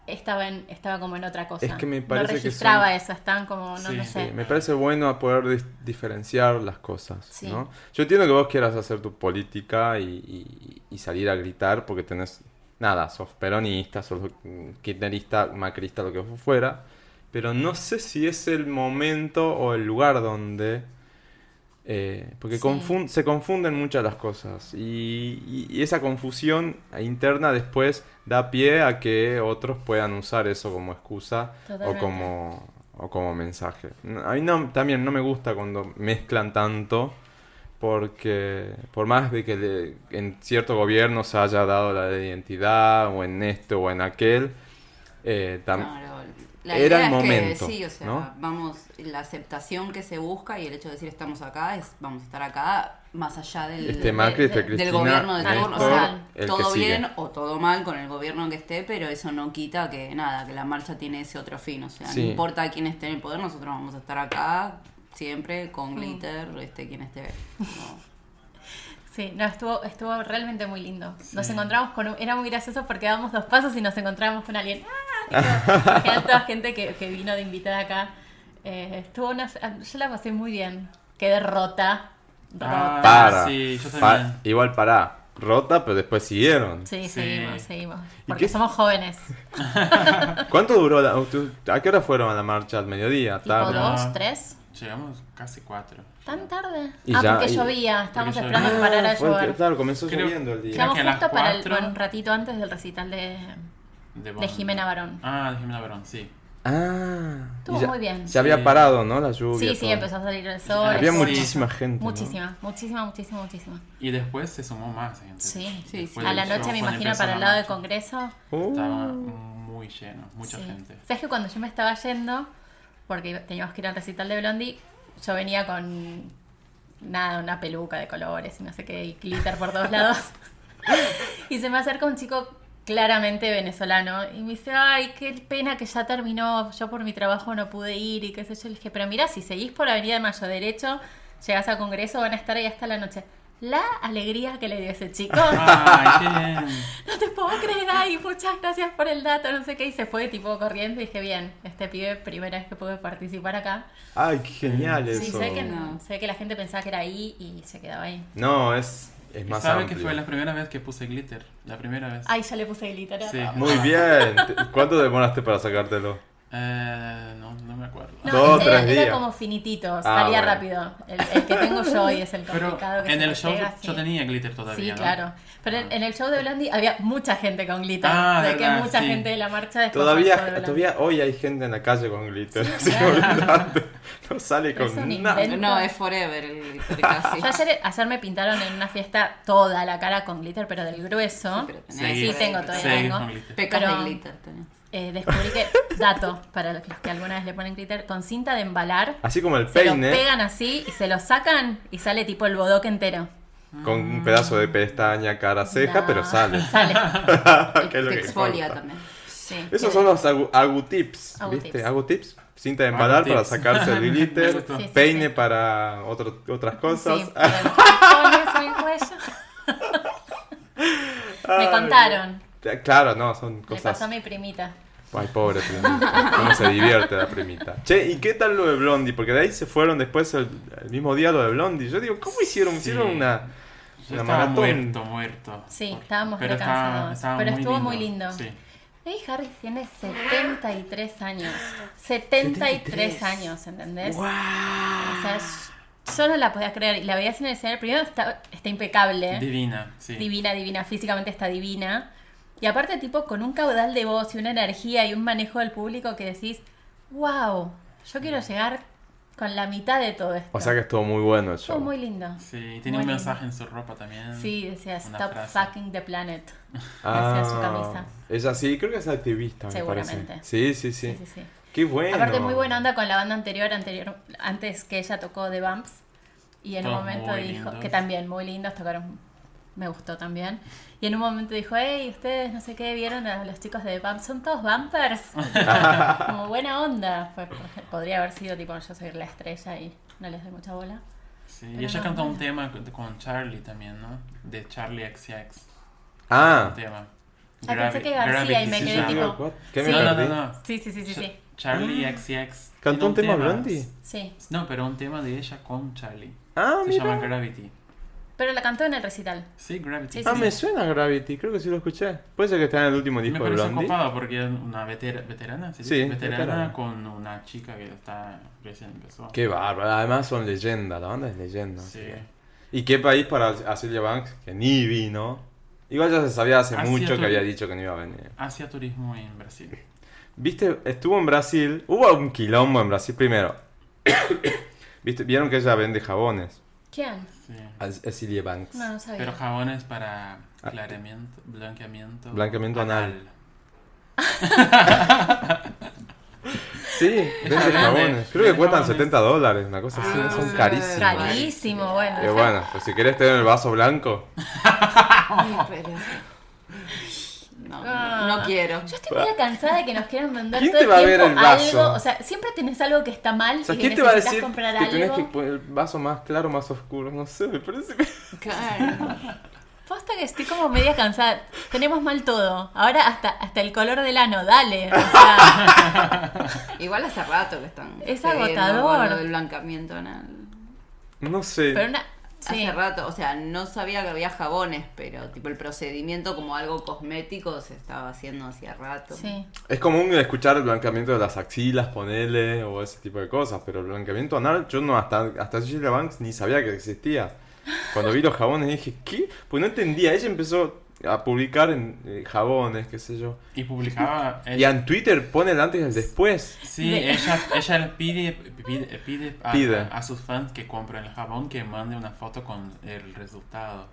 estaba en, estaba como en otra cosa. Es que me parece no que registraba son- eso, estaban como, no, Sí, no sé. Sí, me parece bueno poder dis- diferenciar las cosas, Sí. ¿no? Yo entiendo que vos quieras hacer tu política y, y- y salir a gritar porque tenés, nada, sos peronista, sos kirchnerista, macrista, lo que fuera, pero no sé si es el momento o el lugar donde... eh, porque Sí. se confunden muchas las cosas y, y- y esa confusión interna después da pie a que otros puedan usar eso como excusa o como, o como mensaje. A mí no, también no me gusta cuando mezclan tanto porque por más de que le- en cierto gobierno se haya dado la de identidad o en este o en aquel, eh, la era idea el es momento, que sí, o sea, ¿no? vamos, la aceptación que se busca y el hecho de decir estamos acá es vamos a estar acá más allá del, este Macri, este del Cristina, del gobierno de turno, o Néstor, sea, todo bien o todo mal con el gobierno que esté, pero eso no quita que nada, que la marcha tiene ese otro fin, o sea, Sí. no importa quién esté en el poder, nosotros vamos a estar acá siempre con glitter, este quien esté. No. [LAUGHS] Sí, no, estuvo, estuvo realmente muy lindo. Nos encontramos con un- era muy gracioso porque dábamos dos pasos y nos encontramos con alguien. ¡Ah! Tipo, [LAUGHS] Imagínate toda gente que, que vino de invitada acá. Eh, estuvo una, yo la pasé muy bien. Quedé rota. Ah, Rota. Para, sí, yo pa- también. igual para, rota, pero después siguieron. Sí, Sí. seguimos, seguimos. ¿Y Porque qué- somos jóvenes. [LAUGHS] ¿Cuánto duró la, ¿A qué hora fueron a la marcha? ¿Al mediodía? Tipo ¿Tarde? dos, tres. Llegamos casi cuatro. ¿Tan tarde? Y ah, ya- porque y- llovía. Estábamos porque esperando de fue- llover. claro, comenzó Creo- lloviendo el día. Llegamos a justo para el, un ratito antes del recital de, De, de Jimena Barón. Ah, de Jimena Barón, sí. Ah, Estuvo ya- muy bien. Se había Sí. parado, ¿no? La lluvia. Sí, sí, todo. empezó a salir el sol. Había estuvo- muchísima gente. ¿no? Muchísima, muchísima, muchísima, muchísima. Y después se sumó más gente. Sí. Sí, Después A la noche me imagino para el lado del Congreso. Estaba muy lleno, mucha Sí. gente. ¿Sabes que cuando yo me estaba yendo, porque teníamos que ir al recital de Blondie, yo venía con nada, una peluca de colores y no sé qué, y glitter por todos lados. [LAUGHS] y se me acerca un chico claramente venezolano y me dice, ay, qué pena que ya terminó, yo por mi trabajo no pude ir y qué sé yo. Le dije, pero mira, si seguís por Avenida de Mayo Derecho, llegás al Congreso, van a estar ahí hasta la noche. La alegría que le dio ese chico. Ay, qué [LAUGHS] bien. No te puedo creer, ay, muchas gracias por el dato, no sé qué. Y se fue tipo corriendo y dije, bien, este pibe, primera vez que pude participar acá. Ay, qué genial eso. Sí, sé que, no, sé que la gente pensaba que era ahí y se quedaba ahí. No, es, es ¿Y más sabe amplio. que fue la primera vez que puse glitter? La primera vez. Ay, ya le puse glitter. Sí. Muy bien. [LAUGHS] ¿Cuánto demoraste para sacártelo? Eh, no, no me acuerdo. No, Dos, era, tres era días. como finitito, Ah, salía bueno. rápido. El, el que tengo yo hoy es el Pero complicado. que en se el show pega, yo sí. tenía glitter todavía, Sí, ¿no? claro. Pero en, Ah. en el show de Blondie había mucha gente con glitter. Ah, de que verdad, mucha sí. gente de la marcha después show de Todavía, todavía hoy hay gente en la calle con glitter. [LAUGHS] claro. olvidate. No sale con nada. No, es forever el glitter casi. Ayer, ayer me pintaron en una fiesta toda la cara con glitter, pero del grueso. pero tenés- Sí, tengo, todavía tengo. Pecas Pero- de glitter tenés. Eh, descubrí que, [LAUGHS] dato, para los que alguna vez le ponen glitter, con cinta de embalar, Así como el se lo peine pegan así y se lo sacan y sale tipo el bodoque entero. con un pedazo de pestaña, cara, ceja, No, pero sale. [LAUGHS] Sale. [LAUGHS] Que es lo que exfolia importa. también. Sí. Esos son los agu, agutips, Agutips. ¿viste? Agutips. Cinta de embalar para sacarse el glitter, gustó. Sí, sí, peine sí. para otro- otras cosas. Sí, el cuello. Me Ay. contaron. Claro, no, son Le cosas. pasó a mi primita. Ay, pobre primita. Cómo se divierte la primita. Che, ¿y qué tal lo de Blondie? Porque de ahí se fueron después el, el mismo día lo de Blondie. Yo digo, ¿cómo hicieron? Sí. Hicieron una, Yo una estaba maratón. muerto, muerto. Sí, estábamos Pero re estaba- cansados. estaba Pero muy estuvo muy lindo. Sí. Hey, Harry tiene 73 años. 73 años, ¿entendés? O sea, yo no la podía creer. Y la veía en el escenario. Primero está, está impecable. Divina, sí. Divina, divina. Físicamente está divina. Y aparte, tipo, con un caudal de voz y una energía y un manejo del público que decís, wow, yo quiero llegar con la mitad de todo esto. O sea que estuvo muy bueno el show. Estuvo muy lindo. Sí, tiene Muy un lindo. mensaje en su ropa también. Sí, decía, stop frase. fucking the planet. [LAUGHS] Ah, Hacía su camisa. Ella sí, creo que es activista. Seguramente. Sí, sí, sí. Sí, sí, sí. Qué bueno. Aparte muy buena onda con la banda anterior, anterior antes que ella tocó The Bumps. Y en un Todos momento muy dijo, lindos. que también muy lindos, tocaron, me gustó también. Y en un momento dijo, hey, ustedes no sé qué, vieron a los chicos de The Bumps, son todos bumpers. [LAUGHS] Como buena onda. Fue- podría haber sido tipo, yo soy la estrella y no les doy mucha bola. Sí, Pero y ella no, cantó un bueno. tema con- con Charlie también, ¿no? De Charlie XX. Ah, Un tema. Ah, pensé que García Gravity y me se quedé tipo-? ¿Qué me Sí. No, no, no. Sí, sí, sí, sí, sí. Charlie XX. ¿Cantó tiene un tema Blondie? Sí. No, pero un tema de ella con Charlie. Ah, Se mira. llama Gravity. Pero la cantó en el recital. Sí, Gravity. Sí, Ah, sí, me suena Gravity, creo que sí lo escuché. Puede ser que esté en el último Y me disco de parece Blondie. copado porque es una vetera- veterana, ¿sí? Sí, veterana, veterana. con una chica que está recién empezó. Qué bárbaro, además son leyenda, la banda es leyenda. Sí. ¿Y qué país para a Celia Banks? Que ni vino. Igual ya se sabía hace Hacía mucho que había dicho que no iba a venir. Hacía turismo en Brasil. [LAUGHS] Viste, estuvo en Brasil, hubo un quilombo en Brasil primero. [COUGHS] ¿Viste? Vieron que ella vende jabones. ¿Quién? Sí. A a Celia Banks. No, no sabía. Pero jabones para aclaramiento, blanqueamiento. Blanqueamiento anal. anal. [LAUGHS] Sí, vende Ah, jabones. Creo que cuestan jabones. 70 dólares, una cosa así. Ah, son sí. carísimos. Carísimo, bueno. Que bueno, pues si querés tener el vaso blanco. [LAUGHS] Ay, pero... No, Ah. no, no quiero. Yo estoy medio cansada de que nos quieran ¿Quién todo te el va a ver tiempo el vaso? algo. O sea, siempre tenés algo que está mal O sea, y ¿quién te va a decir comprar que tenés algo. que poner el vaso más claro, más oscuro? No sé, me parece que... Claro. Posta que estoy como media cansada. Tenemos mal todo. Ahora hasta, hasta el color del ano, dale. O sea, [LAUGHS] Igual hace rato que están. Es agotador. del blancamiento anal. No sé. pero una. Sí. Hace rato, o sea, no sabía que había jabones, pero tipo el procedimiento como algo cosmético se estaba haciendo hacía rato. Sí. Es común escuchar el blanqueamiento de las axilas, ponele, o ese tipo de cosas, pero el blanqueamiento anal, yo no hasta, hasta Cecilia Banks ni sabía que existía. Cuando vi los jabones dije, ¿qué? Pues no entendía, ella empezó a publicar en eh, jabones, qué sé yo. Y publicaba. Y en Twitter pone el antes y el después. Sí, ella, ella pide, pide, pide, a, Pide. a sus fans que compren el jabón que mande una foto con el resultado.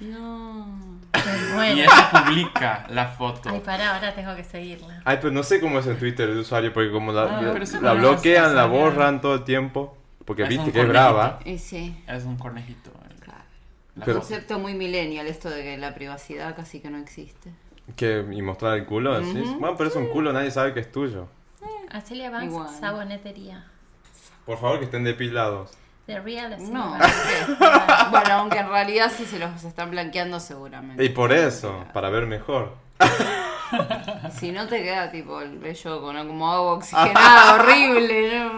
No. Y Bueno. ella publica la foto. Ay, pará, ahora tengo que seguirla. Ay, pero no sé cómo es en Twitter el usuario, porque como la, Ah, la- sí, bloquean, es- la es- borran todo el tiempo, porque Es viste un que es cornejito. brava. Y sí. Es un cornejito. La Pero-. Concepto muy millennial esto de que la privacidad casi que no existe. Que, y mostrar el culo, decís. Bueno, pero es un culo, nadie sabe que es tuyo. Acelia Banks, Igual. sabonetería. Por favor, que estén depilados. The Real Acelia No. [LAUGHS] Bueno, aunque en realidad sí se los están blanqueando seguramente. Y por eso, para ver mejor. [LAUGHS] [LAUGHS] Si no te queda tipo el vello con como agua oxigenada, [LAUGHS] horrible, ¿no?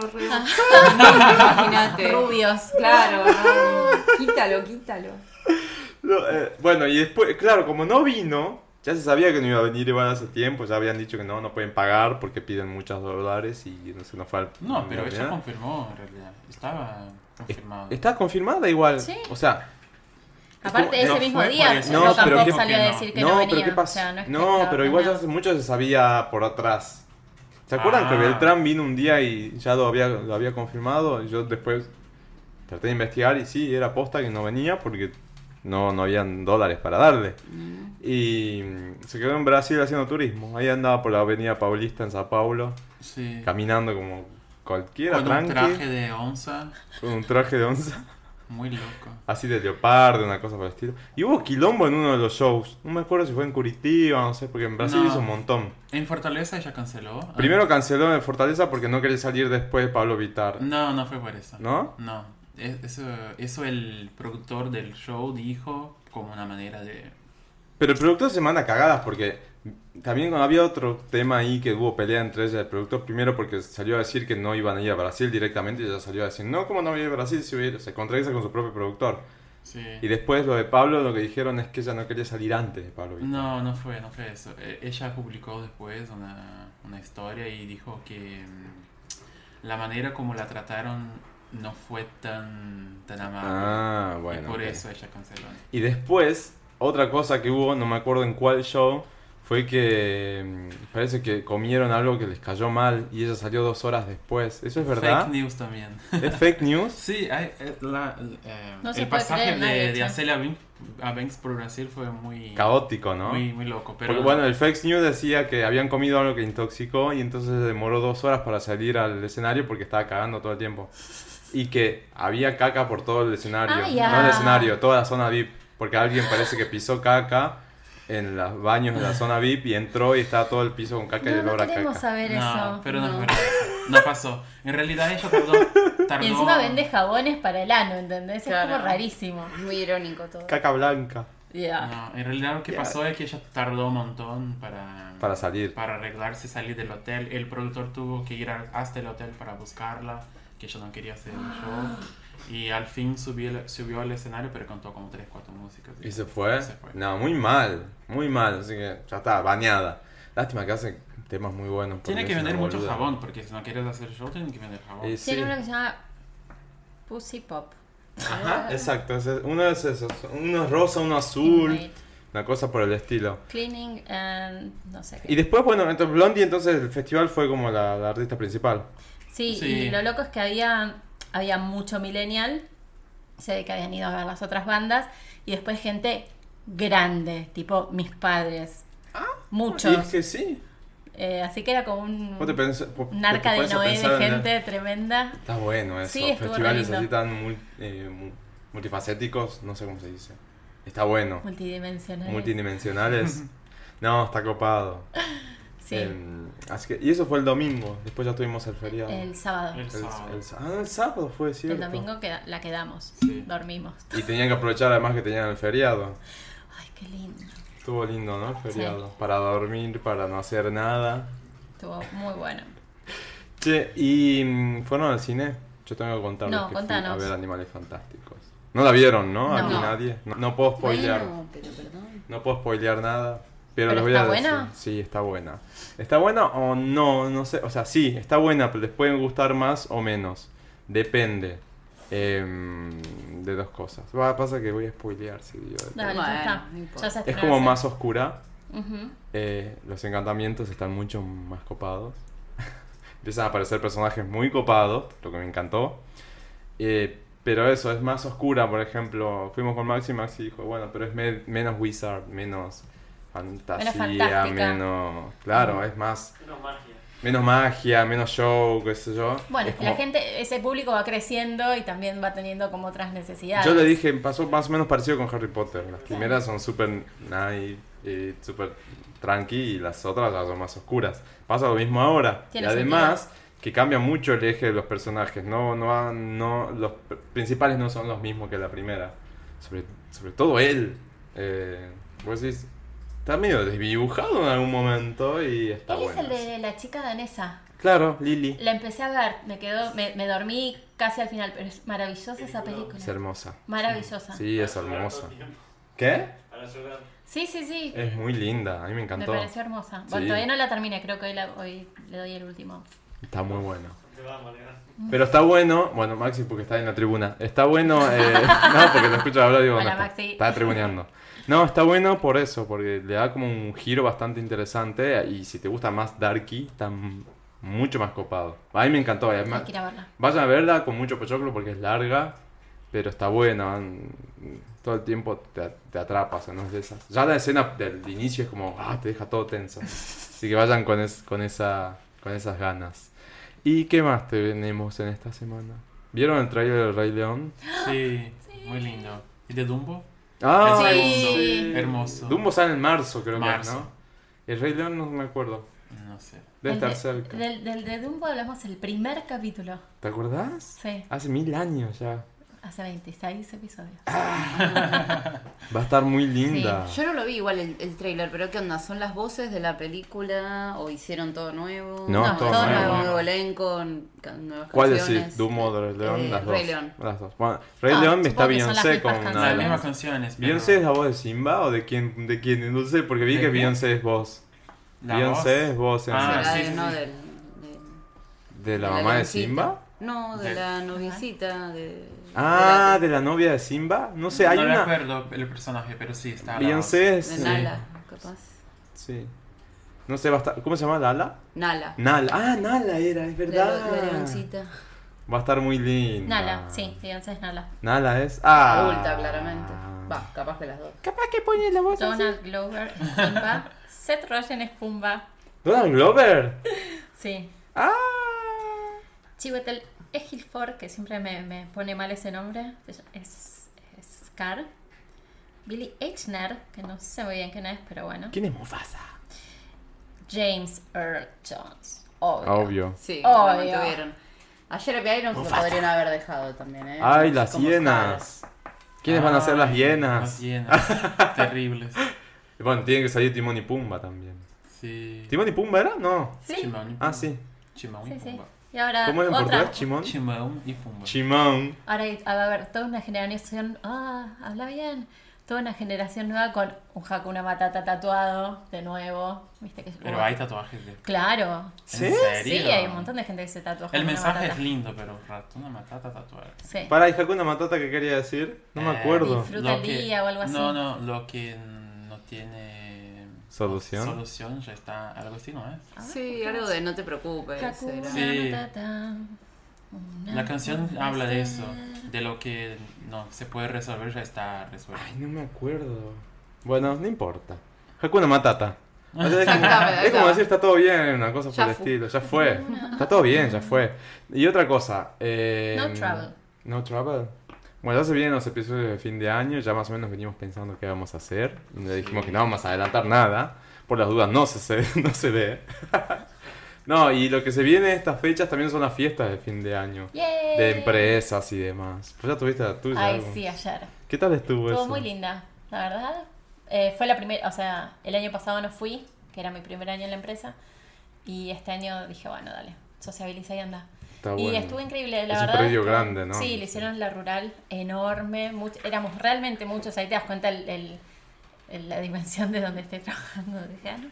Imagínate. Rubios. Claro, no. Quítalo, quítalo. No, eh, bueno, y después, claro, como no vino, ya se sabía que no iba a venir Iván hace tiempo, ya habían dicho que no, no pueden pagar porque piden muchos dólares y no se nos fue al... No, pero ella confirmó en realidad. Estaba confirmado. Está confirmada igual. Sí. O sea, Aparte, ese No mismo día. No, Pop qué- salió a decir que no, no, venía. pero ¿qué O pasa? sea, no, es que no, estaba pero igual ya hace mucho se sabía por atrás. ¿Se acuerdan Ah. que Beltrán vino un día y ya lo había, lo había confirmado? Y yo después traté de investigar y sí, era posta que no venía porque no, no habían dólares para darle. Y mm, se quedó en Brasil haciendo turismo. Ahí andaba por la avenida Paulista en Sao Paulo, Sí. caminando como cualquiera, Con un traje de onza. con un traje de onza. Muy loco. Así de leopardo, una cosa por el estilo. Y hubo quilombo en uno de los shows. No me acuerdo si fue en Curitiba, no sé, porque en Brasil No. hizo un montón. En Fortaleza ella canceló. Primero canceló en Fortaleza porque no quería salir después de Pablo Vitar. No, no fue por eso. ¿No? No. Es- Eso, eso el productor del show dijo como una manera de... Pero el productor se manda cagadas porque también había otro tema ahí que hubo pelea entre ella y el productor. Primero porque salió a decir que no iban a ir a Brasil directamente y ella salió a decir, no, ¿cómo no voy a ir a Brasil si voy a ir?". Se contradice con su propio productor. Sí. Y después lo de Pablo lo que dijeron es que ella no quería salir antes de Pablo. No, no fue, no fue eso. Eh, Ella publicó después una, una historia y dijo que mm, la manera como la trataron no fue tan, tan amable. Ah, y bueno. por ok. eso ella canceló. Y después, otra cosa que hubo, no me acuerdo en cuál show, fue que mm, parece que comieron algo que les cayó mal y ella salió dos horas después. ¿Eso es verdad? Fake news también. ¿Es fake news? [LAUGHS] Sí, hay, eh, la- eh, No el pasaje de, de a Banks por Brasil fue muy, Caótico, ¿no? muy, muy loco. Pero Porque bueno, el fake news decía que habían comido algo que intoxicó y entonces demoró dos horas para salir al escenario porque estaba cagando todo el tiempo. Y que había caca por todo el escenario. Ah. No el escenario, toda la zona VIP. Porque alguien parece que pisó caca en los baños de la zona VIP y entró y estaba todo el piso con caca y No, olor no a queremos caca. saber no, eso. pero no, no. es verdad. No pasó. En realidad ella tardó. [LAUGHS] tardó Y encima vende jabones para el ano, ¿entendés? Es Claro. como rarísimo. Muy irónico todo. Caca blanca. Ya. No, en realidad lo que Ya. pasó es que ella tardó un montón para, Para salir. para arreglarse, salir del hotel. El productor tuvo que ir hasta el hotel para buscarla, que ella no quería hacer el show. Y al fin subió, el- subió al escenario, pero contó como 3, 4 músicas. ¿Y se fue? Se fue. No, muy mal. Muy mal. Así que ya está, bañada. Lástima que hace temas muy buenos. Tiene que vender mucho boluda. jabón, porque si no quieres hacer show, tienen que vender jabón. Y sí. Tiene uno que se llama Pussy Pop. Ajá, exacto. Uno es esos. Uno es rosa, uno azul. Una cosa por el estilo. Cleaning and no sé qué. Y después, bueno, entonces Blondie, entonces el festival fue como la, la artista principal. Sí, Sí. y lo loco es que había, había mucho millennial, sé que habían ido a ver las otras bandas, y después gente grande, tipo mis padres. Muchos. Y es que sí. Eh, así que era como un, Vos te pensás- vos- un vos arca te de Noé de en gente tremenda. Está bueno eso. Sí, Festivales así tan mul- eh, mu- multifacéticos, no sé cómo se dice. Está bueno. Multidimensionales. Multidimensionales. [LAUGHS] no, está copado. Sí, así que, y eso fue el domingo. Después ya tuvimos el feriado. el sábado. El El- sábado. el ah, el sábado fue, El cierto. domingo queda- la quedamos, Sí. dormimos. Y tenían que aprovechar además que tenían el feriado. Ay, qué lindo. Estuvo lindo, ¿no? El feriado. Para dormir, para no hacer nada. Estuvo muy bueno. Che, ¿y mm, fueron al cine? Yo tengo que contarles No, que fui contanos. a ver Animales Fantásticos. No la vieron, ¿no? No. Aquí No. nadie. No, no puedo spoilear. Bueno, pero perdón. No puedo spoilear nada. Pero, ¿Pero les voy está a decir. buena? Sí, está buena. ¿Está buena o no? No sé. O sea, sí, está buena, pero les pueden gustar más o menos. Depende. Em, de dos cosas. Va, pasa que voy a spoilear si digo. de Dale, ya Bueno, está. Ya se Es como más oscura. Eh, los encantamientos están mucho más copados. [LAUGHS] Empiezan a aparecer personajes muy copados, lo que me encantó. Eh, pero eso, es más oscura, por ejemplo. Fuimos con Maxi y Maxi dijo, bueno, pero es me- menos wizard, menos fantasía, menos... Claro, es más... Menos magia, menos show, qué sé yo. Bueno, Es la gente, ese público va creciendo y también va teniendo como otras necesidades. Yo le dije, pasó más o menos parecido con Harry Potter. Las primeras son súper nice, eh, súper tranqui y las otras ya son más oscuras. Pasa lo mismo ahora. Y además que cambia mucho el eje de los personajes. No, no, no, los pr- principales no son los mismos que la primera. sobre, sobre todo él. Eh, vos decís, está medio desdibujado en algún momento y está Él bueno. es el de la chica danesa. Claro, Lily. La empecé a ver, me quedó, me, me dormí casi al final, pero es maravillosa esa película. Es hermosa. Maravillosa. Sí, es hermosa. ¿Qué? Sí, sí, sí. Es muy linda, a mí me Me encantó. pareció hermosa. Bueno, todavía no la terminé, creo que hoy, la- hoy le doy el último. Está muy bueno. Pero está bueno, bueno, Maxi porque está en la tribuna. Está bueno, eh, [LAUGHS] no, porque lo escucho hablar y digo, Hola, no, está, Maxi. está tribuneando. No, está bueno por eso, porque le da como un giro bastante interesante y si te gusta más Darky, está mucho más copado. A mí me encantó. además- Hay que ir a verla. Vayan a verla con mucho pochoclo porque es larga, pero está buena. Todo el tiempo te, te atrapas, ¿no? Es de esas. Ya la escena del inicio es como, ah, te deja todo tenso. [LAUGHS] Así que vayan con, es- con, esa, con esas ganas. ¿Y qué más tenemos en esta semana? ¿Vieron el trailer del Rey León? [GASPS] Sí, muy lindo. ¿Y de Dumbo? Ah, Sí. Hermoso. Dumbo sale en marzo, creo que es, Marzo. ¿no? El Rey León no me acuerdo. No sé. Debe El estar de- cerca. Del, del de Dumbo hablamos el primer capítulo. ¿Te acordás? Sí, Hace mil años ya. Hace 26 episodios. Va a estar muy linda. Yo no lo vi igual el, el trailer, pero ¿qué onda? ¿Son las voces de la película o hicieron todo nuevo? No, No, todo, todo nuevo. nuevo. elenco, nuevas ¿Cuál canciones. decís? ¿Dumbo o Rey León? Eh, las dos. Rey León. Las dos. Bueno, Rey Ah, León está Beyoncé con canciones. Las mismas canciones. pero ¿Beyoncé es la voz de Simba o de quién? De quién? No sé, porque vi ¿De que? Beyoncé es voz. Beyoncé es voz en Ah, sí, de- sí, no, sí. del- de, ¿De la de mamá de. Simba? No, de De- la noviecita. De, Ah, de, de la novia de Simba. No sé, hay no una. recuerdo el personaje, pero sí está. la Beyoncé de es. sí. Nala, capaz. Sí. No sé, va a estar. ¿Cómo se llama? ¿Lala? Nala. Nala. Ah, Nala era, es De, verdad. de leoncita. Va a estar muy linda. Nala, sí, Beyoncé es Nala. Nala es. Ah. Adulta, claramente. Va, capaz que las dos. Capaz que pone la voz. así. Donald Glover es Simba. [LAUGHS] Seth Rogen es Pumba. ¿Donald Glover? Sí. Ah. Chiwetel Ejiofor, que siempre me, me pone mal ese nombre, es, es Scar. Billy Eichner, que no sé muy bien quién es, pero bueno. ¿Quién es Mufasa? James Earl Jones. Obvio. Obvio. Sí, Obvio. lo mantuvieron. A Jeremy Irons lo Mufasa. podrían haber dejado también, ¿eh? Ay, las hienas. ¿Quiénes van a ser las hienas? Las hienas. [LAUGHS] Terribles. Bueno, tiene que salir Timón y Pumba también. Sí. ¿Timón y Pumba era? No. Sí. Chimón y Ah, Pumba. sí. Chimón y Sí, sí. Y ahora ¿Cómo era en otra. portugués? Chimón. Chimón y Pumba. Chimón. Ahora hay- va a haber toda una generación. Ah, habla bien. Toda una generación nueva con un Hakuna Matata tatuado de nuevo. ¿Viste que Pero hay tatuajes de. Claro. ¿Sí? ¿En serio? Sí, hay un montón de gente que se tatúa El Hakuna mensaje Matata. es lindo, pero ratona matata tatuar. Sí. Para, ¿y Hakuna Matata qué quería decir? No me Eh, acuerdo. disfruta el día o algo así. No, no, lo que no tiene ¿Solución? solución ya está. Algo así, ¿no es? A ver, Sí, ¿qué algo de no te preocupes. Sí. La canción habla de eso, de lo que no se puede resolver ya está resuelto. Ay, no me acuerdo. Bueno, no importa. Hakuna Matata. [LAUGHS] O sea, es, como, es como decir está todo bien, una cosa por Ya el fu- estilo. Ya fue. Está todo bien, ya fue. Y otra cosa. eh, No Trouble. No Trouble. Bueno, ya se vienen los episodios de fin de año, ya más o menos venimos pensando qué vamos a hacer. Le dijimos que no vamos a adelantar nada. Por las dudas no se, se- [LAUGHS] no se ve. [LAUGHS] no, y lo que se viene estas fechas también son las fiestas de fin de año. Yay. De empresas y demás. Pues ya tuviste la tuya. Ay, algo? sí, ayer. ¿Qué tal estuvo Estuvo eso? muy linda, la verdad. Eh, fue la primera, o sea, el año pasado no fui, que era mi primer año en la empresa. Y este año dije, bueno, dale, sociabiliza y anda. Está y bueno. estuvo increíble, la Es un verdad. predio que- grande, ¿no? Sí, le hicieron la rural enorme. much- éramos realmente muchos. Ahí te das cuenta el, el- el- la dimensión de donde estoy [LAUGHS] trabajando. Dije, ah, no,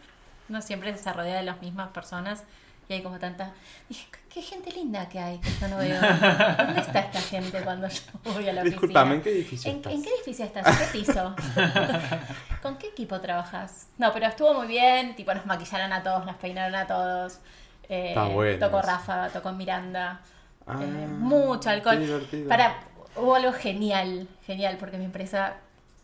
no siempre se rodea de las mismas personas. Y hay como tanta. Dije, qué, gente linda que hay que yo no veo. ¿Dónde está esta gente cuando yo [LAUGHS] voy a la oficina? Disculpame, ¿en qué edificio ¿En, estás? en qué edificio estás? ¿En qué piso? [LAUGHS] ¿Con qué equipo trabajas? No, pero estuvo muy bien. Tipo, nos maquillaron a todos, nos peinaron a todos. Eh, bueno Tocó. Rafa, tocó Miranda. Ah, Eh, mucho alcohol. Para, hubo algo genial, genial, porque mi empresa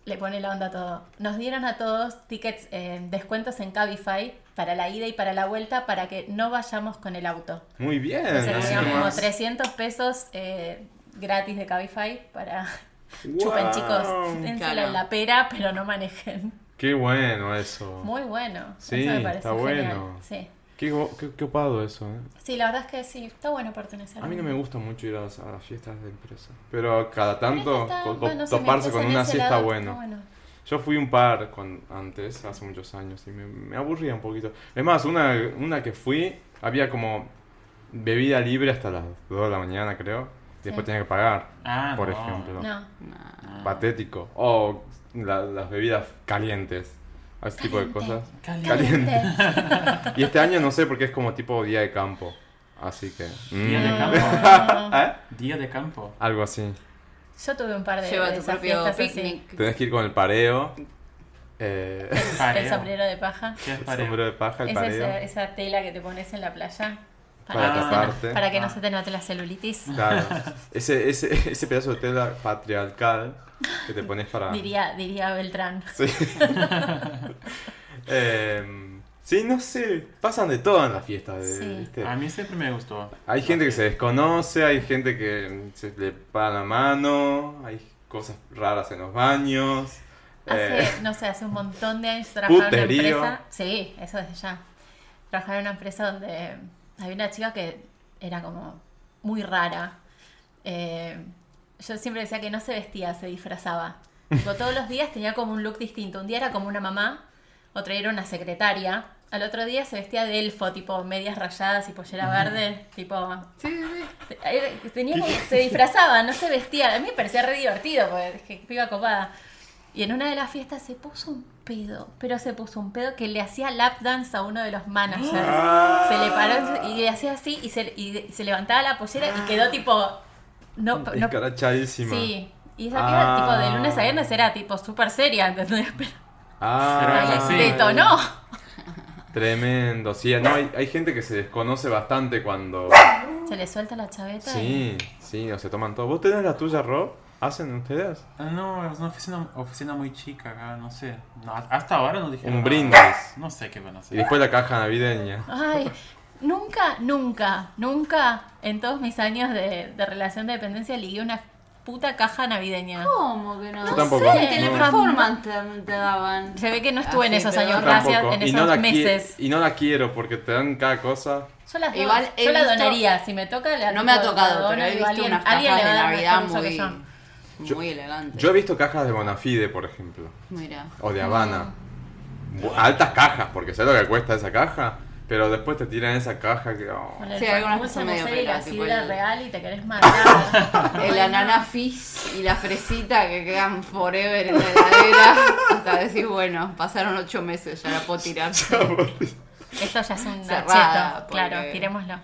le pone la onda a todo. Nos dieron a todos tickets, eh, descuentos en Cabify para la ida y para la vuelta para que no vayamos con el auto. Muy bien. Entonces como nomás. 300 pesos eh, gratis de Cabify para [LAUGHS] Wow. chupen chicos, dénsela en la pera, pero no manejen. Qué bueno eso. Muy bueno. Sí, Eso me pareció está genial. bueno. Sí. Qué, go- qué, qué opado eso, ¿eh? Sí, la verdad es que sí, está bueno pertenecer. A mí no me gusta mucho ir a las, a las fiestas de empresa. Pero cada tanto está- co- bueno, toparse con una sí está bueno. Yo fui un par con, antes, hace muchos años, y me, me aburría un poquito. Es más, una, una que fui, había como bebida libre hasta las 2 de la mañana, creo. Y después tenía que pagar, Ah, por no. ejemplo. No. Nah. Patético. O la- las bebidas calientes. Ese tipo de cosas. Caliente. [LAUGHS] Y este año no sé porque es como tipo día de campo. Así que... Día de mm, campo. [LAUGHS] ¿Eh? Día de campo. Algo así. Yo tuve un par de, Lleva tu propio picnic. Tenés que ir con el pareo. eh, El Pareo. sombrero de paja. ¿Qué es el pareo? sombrero de paja, el Es pareo. esa, esa tela que te pones en la playa. Para que, se taparte. no, para que no Ah. se te note la celulitis. Claro. [LAUGHS] Ese, ese, ese pedazo de tela patriarcal que te pones para... Diría, diría Beltrán. Sí. [LAUGHS] Em, sí, no sé. Pasan de todo en las fiestas. de- Sí. ¿viste? A mí siempre me gustó. Hay gente que se desconoce, hay gente que se le para la mano, hay cosas raras en los baños. Hace, eh, [LAUGHS] no sé, hace un montón de años trabajaba en una empresa. Sí, eso desde ya. Trabajaba en una empresa donde había una chica que era como muy rara. Eh, yo siempre decía que no se vestía, se disfrazaba. Tipo, todos los días tenía como un look distinto. Un día era como una mamá, otro día era una secretaria. Al otro día se vestía de elfo, tipo medias rayadas y pollera verde, tipo Sí, sí, Tenía se disfrazaba, no se vestía. A mí me parecía re divertido, porque es que piba copada. Y en una de las fiestas se puso un pedo, pero se puso un pedo que le hacía lap dance a uno de los managers. Se le paró y le hacía así y se, y se levantaba la pollera y quedó tipo. No, no, sí. Y esa piba, Ah. tipo, de lunes a viernes era tipo súper seria, ¿entendés? [LAUGHS] Pero Ah, así. detonó. Tremendo. Sí, no, hay, hay gente que se desconoce bastante cuando... Se le suelta la chaveta. y- Sí, sí, o se toman todo. ¿Vos tenés la tuya, Rob? ¿Hacen ustedes? Ah, No, es una oficina, oficina muy chica acá, no sé. No, hasta ahora no dijeron Un nada. brindis. No sé qué van a Y hacer. después la caja navideña. Ay, nunca, nunca, nunca en todos mis años de, de relación de dependencia ligué una puta caja navideña. ¿Cómo que no? Yo tampoco. sé, No. Teleperformance te, te daban. Se ve que no estuve en Así, esos pero años, gracias, en y, esos no la qui- meses. y no la quiero porque te dan cada cosa. Yo las Igual yo la donaría, si me toca la No me ha la tocado, pero he y visto alguien- unas alguien cajas le de Navidad que muy, yo. muy elegantes. Yo he visto cajas de Bonafide, por ejemplo. Mira. O de Habana. Altas cajas, porque sé lo que cuesta esa caja. Pero después te tiran esa caja que. oh. Sí, algunas son medio la sidra real y te querés matar. [LAUGHS] El ananá fizz y la fresita que quedan forever en la heladera. Hasta decir, bueno, pasaron ocho meses, ya la puedo tirar. [LAUGHS] Esto ya es un Cerrada, cheto, claro, porque- tirémoslo.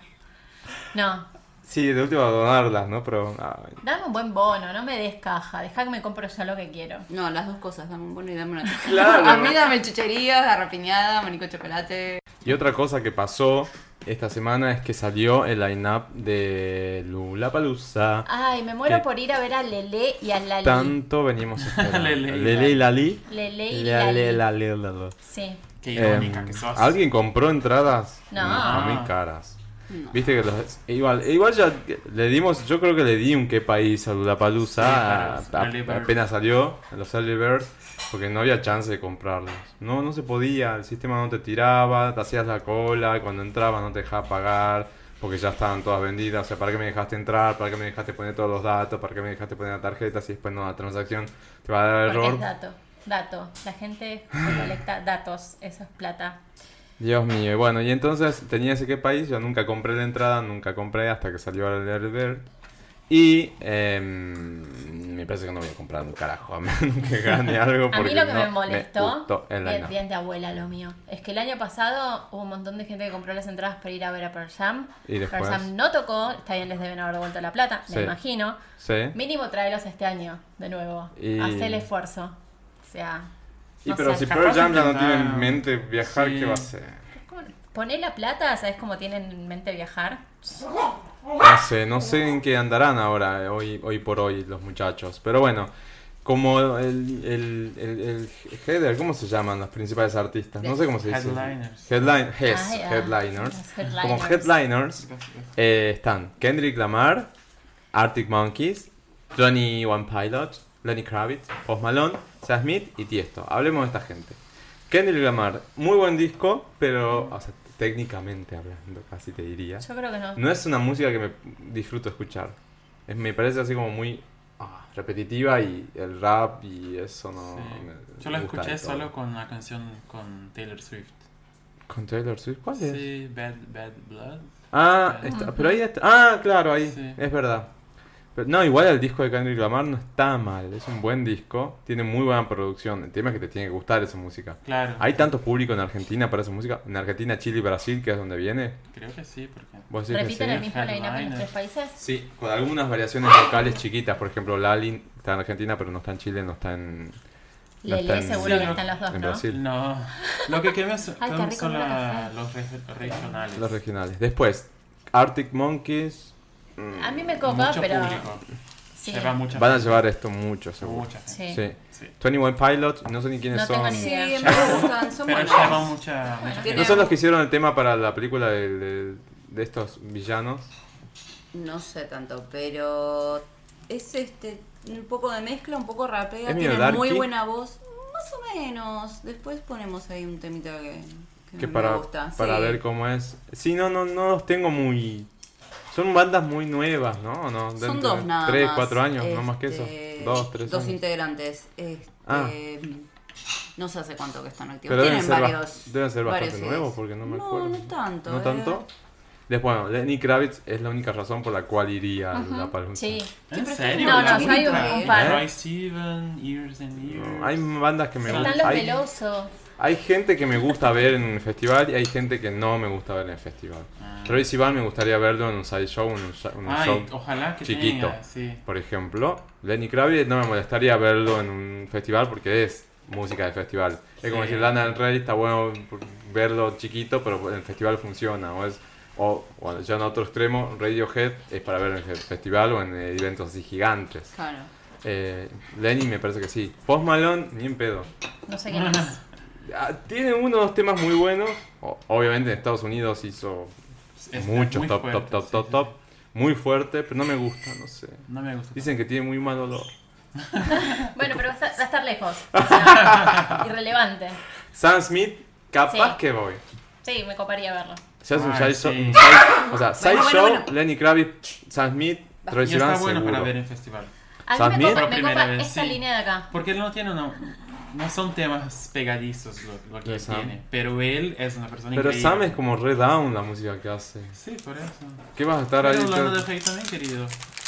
No, Sí, de último a donarlas, ¿no? Pero. ay. dame un buen bono, no me des caja, deja que me compro yo lo que quiero. No, las dos cosas, dame un bono y dame una Claro. [LAUGHS] A mí dame chucherías, garrapiñada, manico de chocolate. Y otra cosa que pasó esta semana es que salió el line-up de Lulapalooza. Ay, me muero por ir a ver a Lele y a Lali. Tanto venimos [LAUGHS] esperando. Lele y Lele y Lali. Lele y Lele, Lali. Lali. Sí. Qué irónica Em, que sos. ¿Alguien compró entradas? No. Muy caras. No. Viste que los, igual, igual ya le dimos, yo creo que le di un qué país a Sí, Lulapalooza para a- los a- early birds. apenas salió, a los early birds, porque no había chance de comprarlos. No, no se podía, el sistema no te tiraba, te hacías la cola, cuando entrabas no te dejaba pagar, porque ya estaban todas vendidas. O sea, ¿para qué me dejaste entrar? ¿Para qué me dejaste poner todos los datos? ¿Para qué me dejaste poner la tarjeta si después no la transacción te va a dar error? es dato. Dato. La gente recolecta datos. Eso es plata. Dios mío, y bueno, y entonces tenía ese qué país, yo nunca compré la entrada, nunca compré hasta que salió el Early Bird. Y em, me parece que no voy a comprar un carajo, a menos [LAUGHS] que gane algo. A mí lo que no me molestó, gustó el de abuela lo mío, es que el año pasado hubo un montón de gente que compró las entradas para ir a ver a Pearl Jam. Y después- Pearl Jam no tocó, está bien, les deben haber devuelto la plata, Sí. me imagino. Sí. Mínimo tráelos este año, de nuevo. Y- Haz el esfuerzo. O sea, Y no pero sé. si Pearl Jam ya no tiene en mente viajar, Sí. ¿qué va a hacer? poné la plata, ¿sabes cómo tienen en mente viajar? No sé, no sé en qué andarán ahora, hoy, hoy por hoy, los muchachos. Pero bueno, como el, el, el, el header, ¿cómo se llaman los principales artistas? No sé cómo se dice. Headliners. Headline, Ah, ya. headliners. Headliners. Como headliners eh, están Kendrick Lamar, Arctic Monkeys, Johnny One Pilot, Lenny Kravitz, Post Malone, Sam Smith y Tiesto. Hablemos de esta gente. Kendrick Lamar, muy buen disco, pero o sea, técnicamente hablando, casi te diría. Yo creo que no. No es una música que me disfruto escuchar. Es- me parece así como muy ah, repetitiva y el rap y eso no. Sí. me- Yo gusta escuché solo con la canción con Taylor Swift. ¿Con Taylor Swift? ¿Cuál es? Sí, Bad, Bad Blood. Ah, está- pero ahí está. Ah, claro, ahí. Sí. Es verdad. Pero, no, igual el disco de Kendrick Lamar no está mal. Es un buen disco. Tiene muy buena producción. El tema es que te tiene que gustar esa música. Claro. ¿Hay tanto público en Argentina para esa música? En Argentina, Chile y Brasil, que es donde viene. Creo que sí, porque... ¿Vos decís que ¿Repiten sí? el mismo line-up en los tres países? Sí, con algunas variaciones locales chiquitas. Por ejemplo, Lali está en Argentina, pero no está en Chile, no está en. no Lele está en- seguro Sí, que no, están los dos, en ¿no? Brasil. No, lo que cambia [LAUGHS] son, Ay, rico la- los reg- regionales. Los regionales. Después, Arctic Monkeys. A mí me copa, Mucho pero... público. Sí. Lleva mucha Van a gente. llevar esto mucho, seguro. Mucha gente. Sí. Sí. Sí. 21 Pilots, no sé ni quiénes No son. tengo ni Sí, idea. me gustan, son Pero lleva mucha, ¿No son los que hicieron el tema para la película de, de- de estos villanos? No sé tanto, pero es este un poco de mezcla, un poco rapea, ¿Es medio tiene muy darky? buena voz, más o menos. Después ponemos ahí un temita que, que Que me para, gusta. para sí. ver cómo es. Sí, no, no, no los tengo muy. Son bandas muy nuevas, ¿no? ¿O no? Son dos de nada Tres, más. cuatro años, no más que Este, eso. Dos, tres Dos años. integrantes. Este, Ah. No sé hace cuánto que están activos. Pero deben Tienen ser, varios. deben ser bastante varios nuevos porque no me no, acuerdo. No tanto. ¿No eh. tanto? Después, bueno, Lenny Kravitz es la única razón por la cual iría a la Palusa. Sí. ¿En serio? No, ¿La no, yo hay un, un par. ¿Eh? Roy Steven, Years and Years. Hay bandas que me Están gustan. los Hay, velosos. hay gente que me gusta ver en un festival y hay gente que no me gusta ver en el festival. Troy Sivan me gustaría verlo en un side show, en un, Ay, show ojalá que chiquito. tenga, sí. Por ejemplo, Lenny Kravitz no me molestaría verlo en un festival porque es música de festival. Es como decir, Lana del Rey está bueno verlo chiquito, pero en el festival funciona. O, es, o bueno, ya en otro extremo, Radiohead es para ver en el festival o en eventos así gigantes. Claro. Eh, Lenny me parece que sí. Post Malone, ni en pedo. No sé quién es. [LAUGHS] Ah, Tiene unos temas muy buenos. O- obviamente en Estados Unidos hizo Es muchos top, fuerte, top, top, sí, top, sí. top. Muy fuerte, pero no me gusta, no sé. No me gusta. Dicen que tiene muy mal olor. [LAUGHS] Bueno, pero va a estar, va a estar lejos. O sea, [LAUGHS] irrelevante. Sam Smith, capaz Sí. que voy. Sí, me coparía verlo. Se hace un Ay, side show. sí. un o sea, side Bueno, show, bueno, bueno. Lenny Kravitz, Sam Smith, Troy Sivan está bueno seguro. para ver en festival. A mí Sam me Smith? copa, me copa vez, esta sí. línea de acá. Porque él no tiene una, no son temas pegadizos lo, lo que él tiene. Pero él es una persona Pero increíble. Sam es como re down la música que hace. Sí, por eso. ¿Qué vas a estar Pero ahí? hablando de Rey también, querido.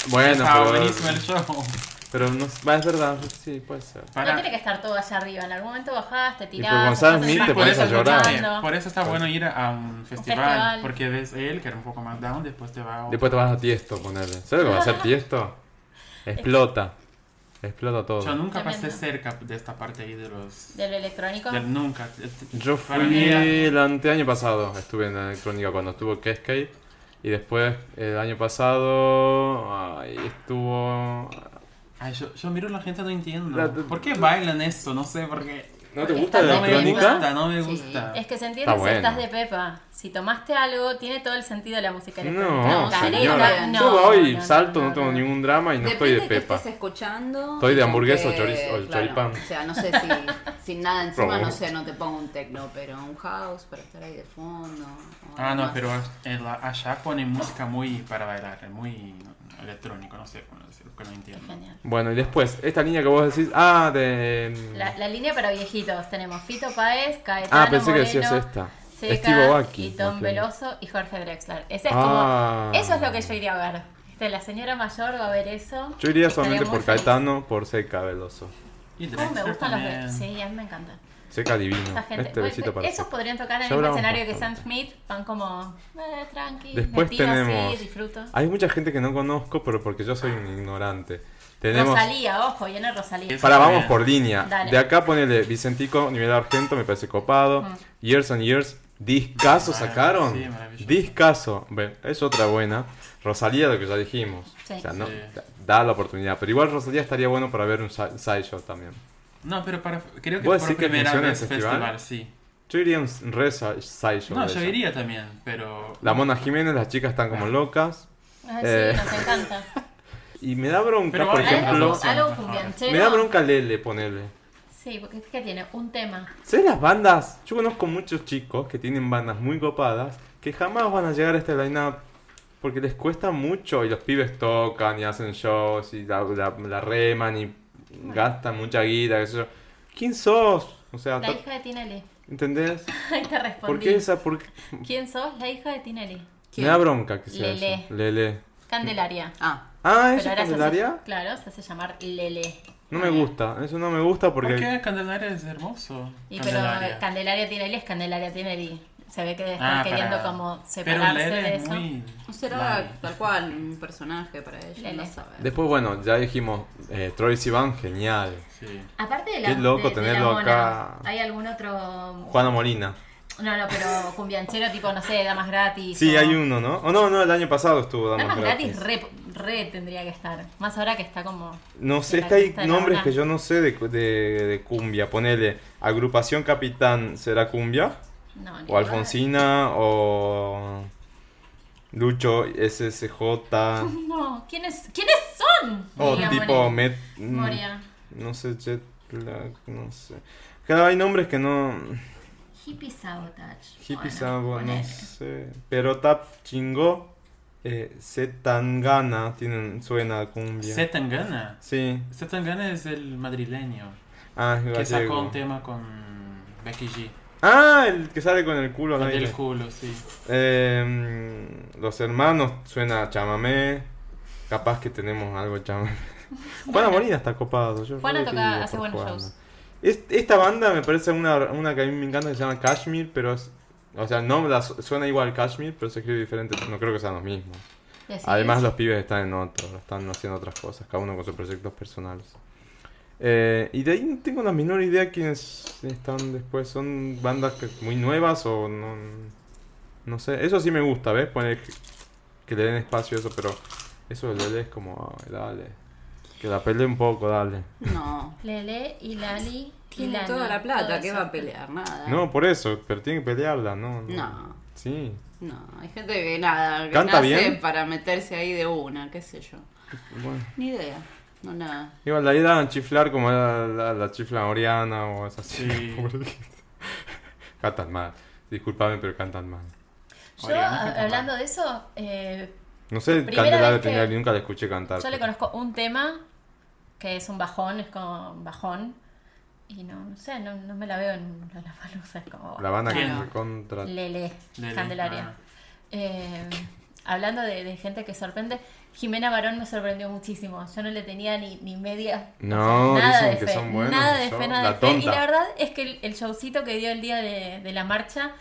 Bueno, Estaba pero, buenísimo el show. pero no, va, es verdad, sí, puede ser. Para- No tiene que estar todo allá arriba. En algún momento bajás, te pero tirás. con Sam estás en Smith te pones a llorar. Por eso está bueno ir a un festival, festival. porque ves él, que era un poco más down, después te va a. Después te vas a Tiesto ponerle. ¿Sabes lo que va a hacer [LAUGHS] Tiesto? Explota. Explota todo. Yo nunca Tremendo. pasé cerca de esta parte ahí de los... Del electrónico. del- nunca. Yo fui era- el anteaño pasado, estuve en la electrónica cuando estuvo Cascade. Y después, el año pasado, ay, estuvo... Ay, yo, yo miro a la gente no entiendo. La- ¿Por qué bailan esto? No sé, porque... ¿No te gusta la No me electrónica? gusta, no me Sí. gusta. Es que se entiende Está si estás bueno. de pepa. Si tomaste algo, tiene todo el sentido de la música No, electrónica. No, señora. no, Yo voy, no, salto, no, no, tengo ningún drama y no estoy de que pepa. estés escuchando. Estoy de hamburguesa o que- chorizo- o claro, choripán. O sea, no sé si sin nada encima, no sé, no te pongo un techno, pero un house para estar ahí de fondo. Ah, no, más. pero la- allá ponen música muy para bailar, muy electrónico, no sé cómo decirlo, que no entiendo. Genial. Bueno, y después, esta línea que vos decís, ah, de... La, la línea para viejitos. Tenemos Fito Páez, Caetano ah, pensé que decías esta. Seca, Steve Aoki. y Tom. Veloso y Jorge Drexler. Ese es Ah. como, eso es lo que yo iría a ver. La señora mayor va a ver eso. Yo iría solamente por feliz. Caetano, por Seca Veloso. Y ¿Cómo me gustan los también. de... Sí, a mí me encantan. Seca divino. Esa gente. Este Bueno, besito para esos podrían tocar en el escenario que. Sam Smith. Van como, eh, tranqui, Después tenemos- así, disfruto. Hay mucha gente que no conozco, pero porque yo soy un ignorante. Tenemos... Rosalía, ojo, viene Rosalía. Para, vamos por línea. Dale. De acá ponele Vicentico, nivel argento, me parece copado. Mm. Years and Years, discaso Ah, sacaron. sí, discaso. Ve, es otra buena. Rosalía, lo que ya dijimos. Sí. O sea, no, Sí. da- la oportunidad. Pero igual Rosalía estaría bueno para ver un si- sideshow también. No, pero para, creo que ¿Vos por que primera el vez festival? festival, sí. Yo iría a un re si- sideshow. No, yo iría también, pero... La Mona Jiménez, las chicas están como locas. Ay, Eh. sí, nos encanta. [LAUGHS] Y me da bronca, Pero por ejemplo. algo- Algo. Me da bronca Lele, ponele. Sí, Sí, porque es que tiene un tema. ¿Sabes las bandas? Yo conozco muchos chicos que tienen bandas muy copadas que jamás van a llegar a este line-up porque les cuesta mucho y los pibes tocan y hacen shows y la, la- la reman y gastan mucha guita, qué sé yo. ¿Quién sos? O sea, La hija de Tinelli. ¿entendés? [LAUGHS] Ahí te respondí. ¿Por qué esa? ¿Por? ¿Quién sos? La hija de Tinelli. Me da bronca que sea Lele. eso. Lele. Candelaria. Ah, Ah, ¿eso Pero es se Candelaria? hace, claro, se hace llamar Lele. No me gusta, eso no me gusta porque... ¿Por qué Candelaria es hermoso? Y pero Candelaria Tinelli es Candelaria Tinelli. Se ve que estar Ah, queriendo para- como separarse de es eso. muy... no será tal cual un personaje para ella, Lele. no sabe. Después, bueno, ya dijimos, eh, Troy Sivan, genial. Sí. Aparte de la, Qué loco de- de la tenerlo mona, acá. ¿Hay algún otro Juana Molina. No, no, pero cumbianchero tipo, no sé, damas gratis. Sí, o- hay uno, ¿no? O no, no, el año pasado estuvo Damas Damas gratis, Gratis. re, re tendría que estar. Más ahora que está como. No sé, de es la que lista hay la nombres que yo no sé de, de, de cumbia. Ponele, Agrupación Capitán, ¿será cumbia? No, O Alfonsina, o Lucho SSJ. [LAUGHS] No, ¿quiénes, ¿quiénes son? O tipo Moria. Met... mm, Moria. No sé, Jet Lag, no sé. Claro, hay nombres que no... Hippie Sabotage. Hippie Bueno, Sabo, no sé. Pero Tap Chingo, eh, Zetangana, tienen, suena cumbia. Zetangana. Sí. Zetangana es el madrileño. Ah, Que sacó un tema con Becky G. Ah, el que sale con el culo al El aire. culo, sí. Eh, los hermanos suena a chamamé. Capaz que tenemos algo de chamamé. Juana Molina está copado. Yo Juana toca- hace buenos Juana. shows. Es- esta banda me parece una, una que a mí me encanta que se llama Kashmir, pero es. O sea, no la suena igual Kashmir, pero se escribe diferente. No creo que sean los mismos. Además, es. los pibes están en otro, están haciendo otras cosas, cada uno con sus proyectos personales. Eh, y de ahí no tengo la menor idea quiénes están después. ¿Son bandas que- muy nuevas o no? No sé. Eso sí me gusta, ¿ves? Poner que, que le den espacio a eso, pero eso de Lele es como, ay, dale. Que la pelee un poco, dale. No. Lele y Lali. y Tiene Lani, toda la plata, ¿qué eso. va a pelear? Nada. No, por eso, pero tiene que pelearla, ¿no? No. Sí. No, hay gente que nada, que ¿Canta nace bien? para meterse ahí de una, qué sé yo. Bueno. Ni idea. No, nada. Igual la idea era chiflar como era la, la chifla Oriana o esas Sí. [LAUGHS] cantan mal. Disculpame, pero cantan mal. Yo, Oriana hablando mal. de eso, eh, No sé, Candelaria Tinelli, nunca la escuché cantar. yo le conozco un tema que es un bajón, es como un bajón. Y no, no sé, no, no me la veo en la Palusa, es como. La banda que contra. Lele, Lele, Candelaria. ah. Eh, hablando de, de gente que sorprende, Jimena Barón me sorprendió muchísimo. Yo no le tenía ni, ni media. No, o sea, nada dicen de que fe. son buenos nada de fe, nada La de fe. Y la verdad es que el, el showcito que dio el día de, de la marcha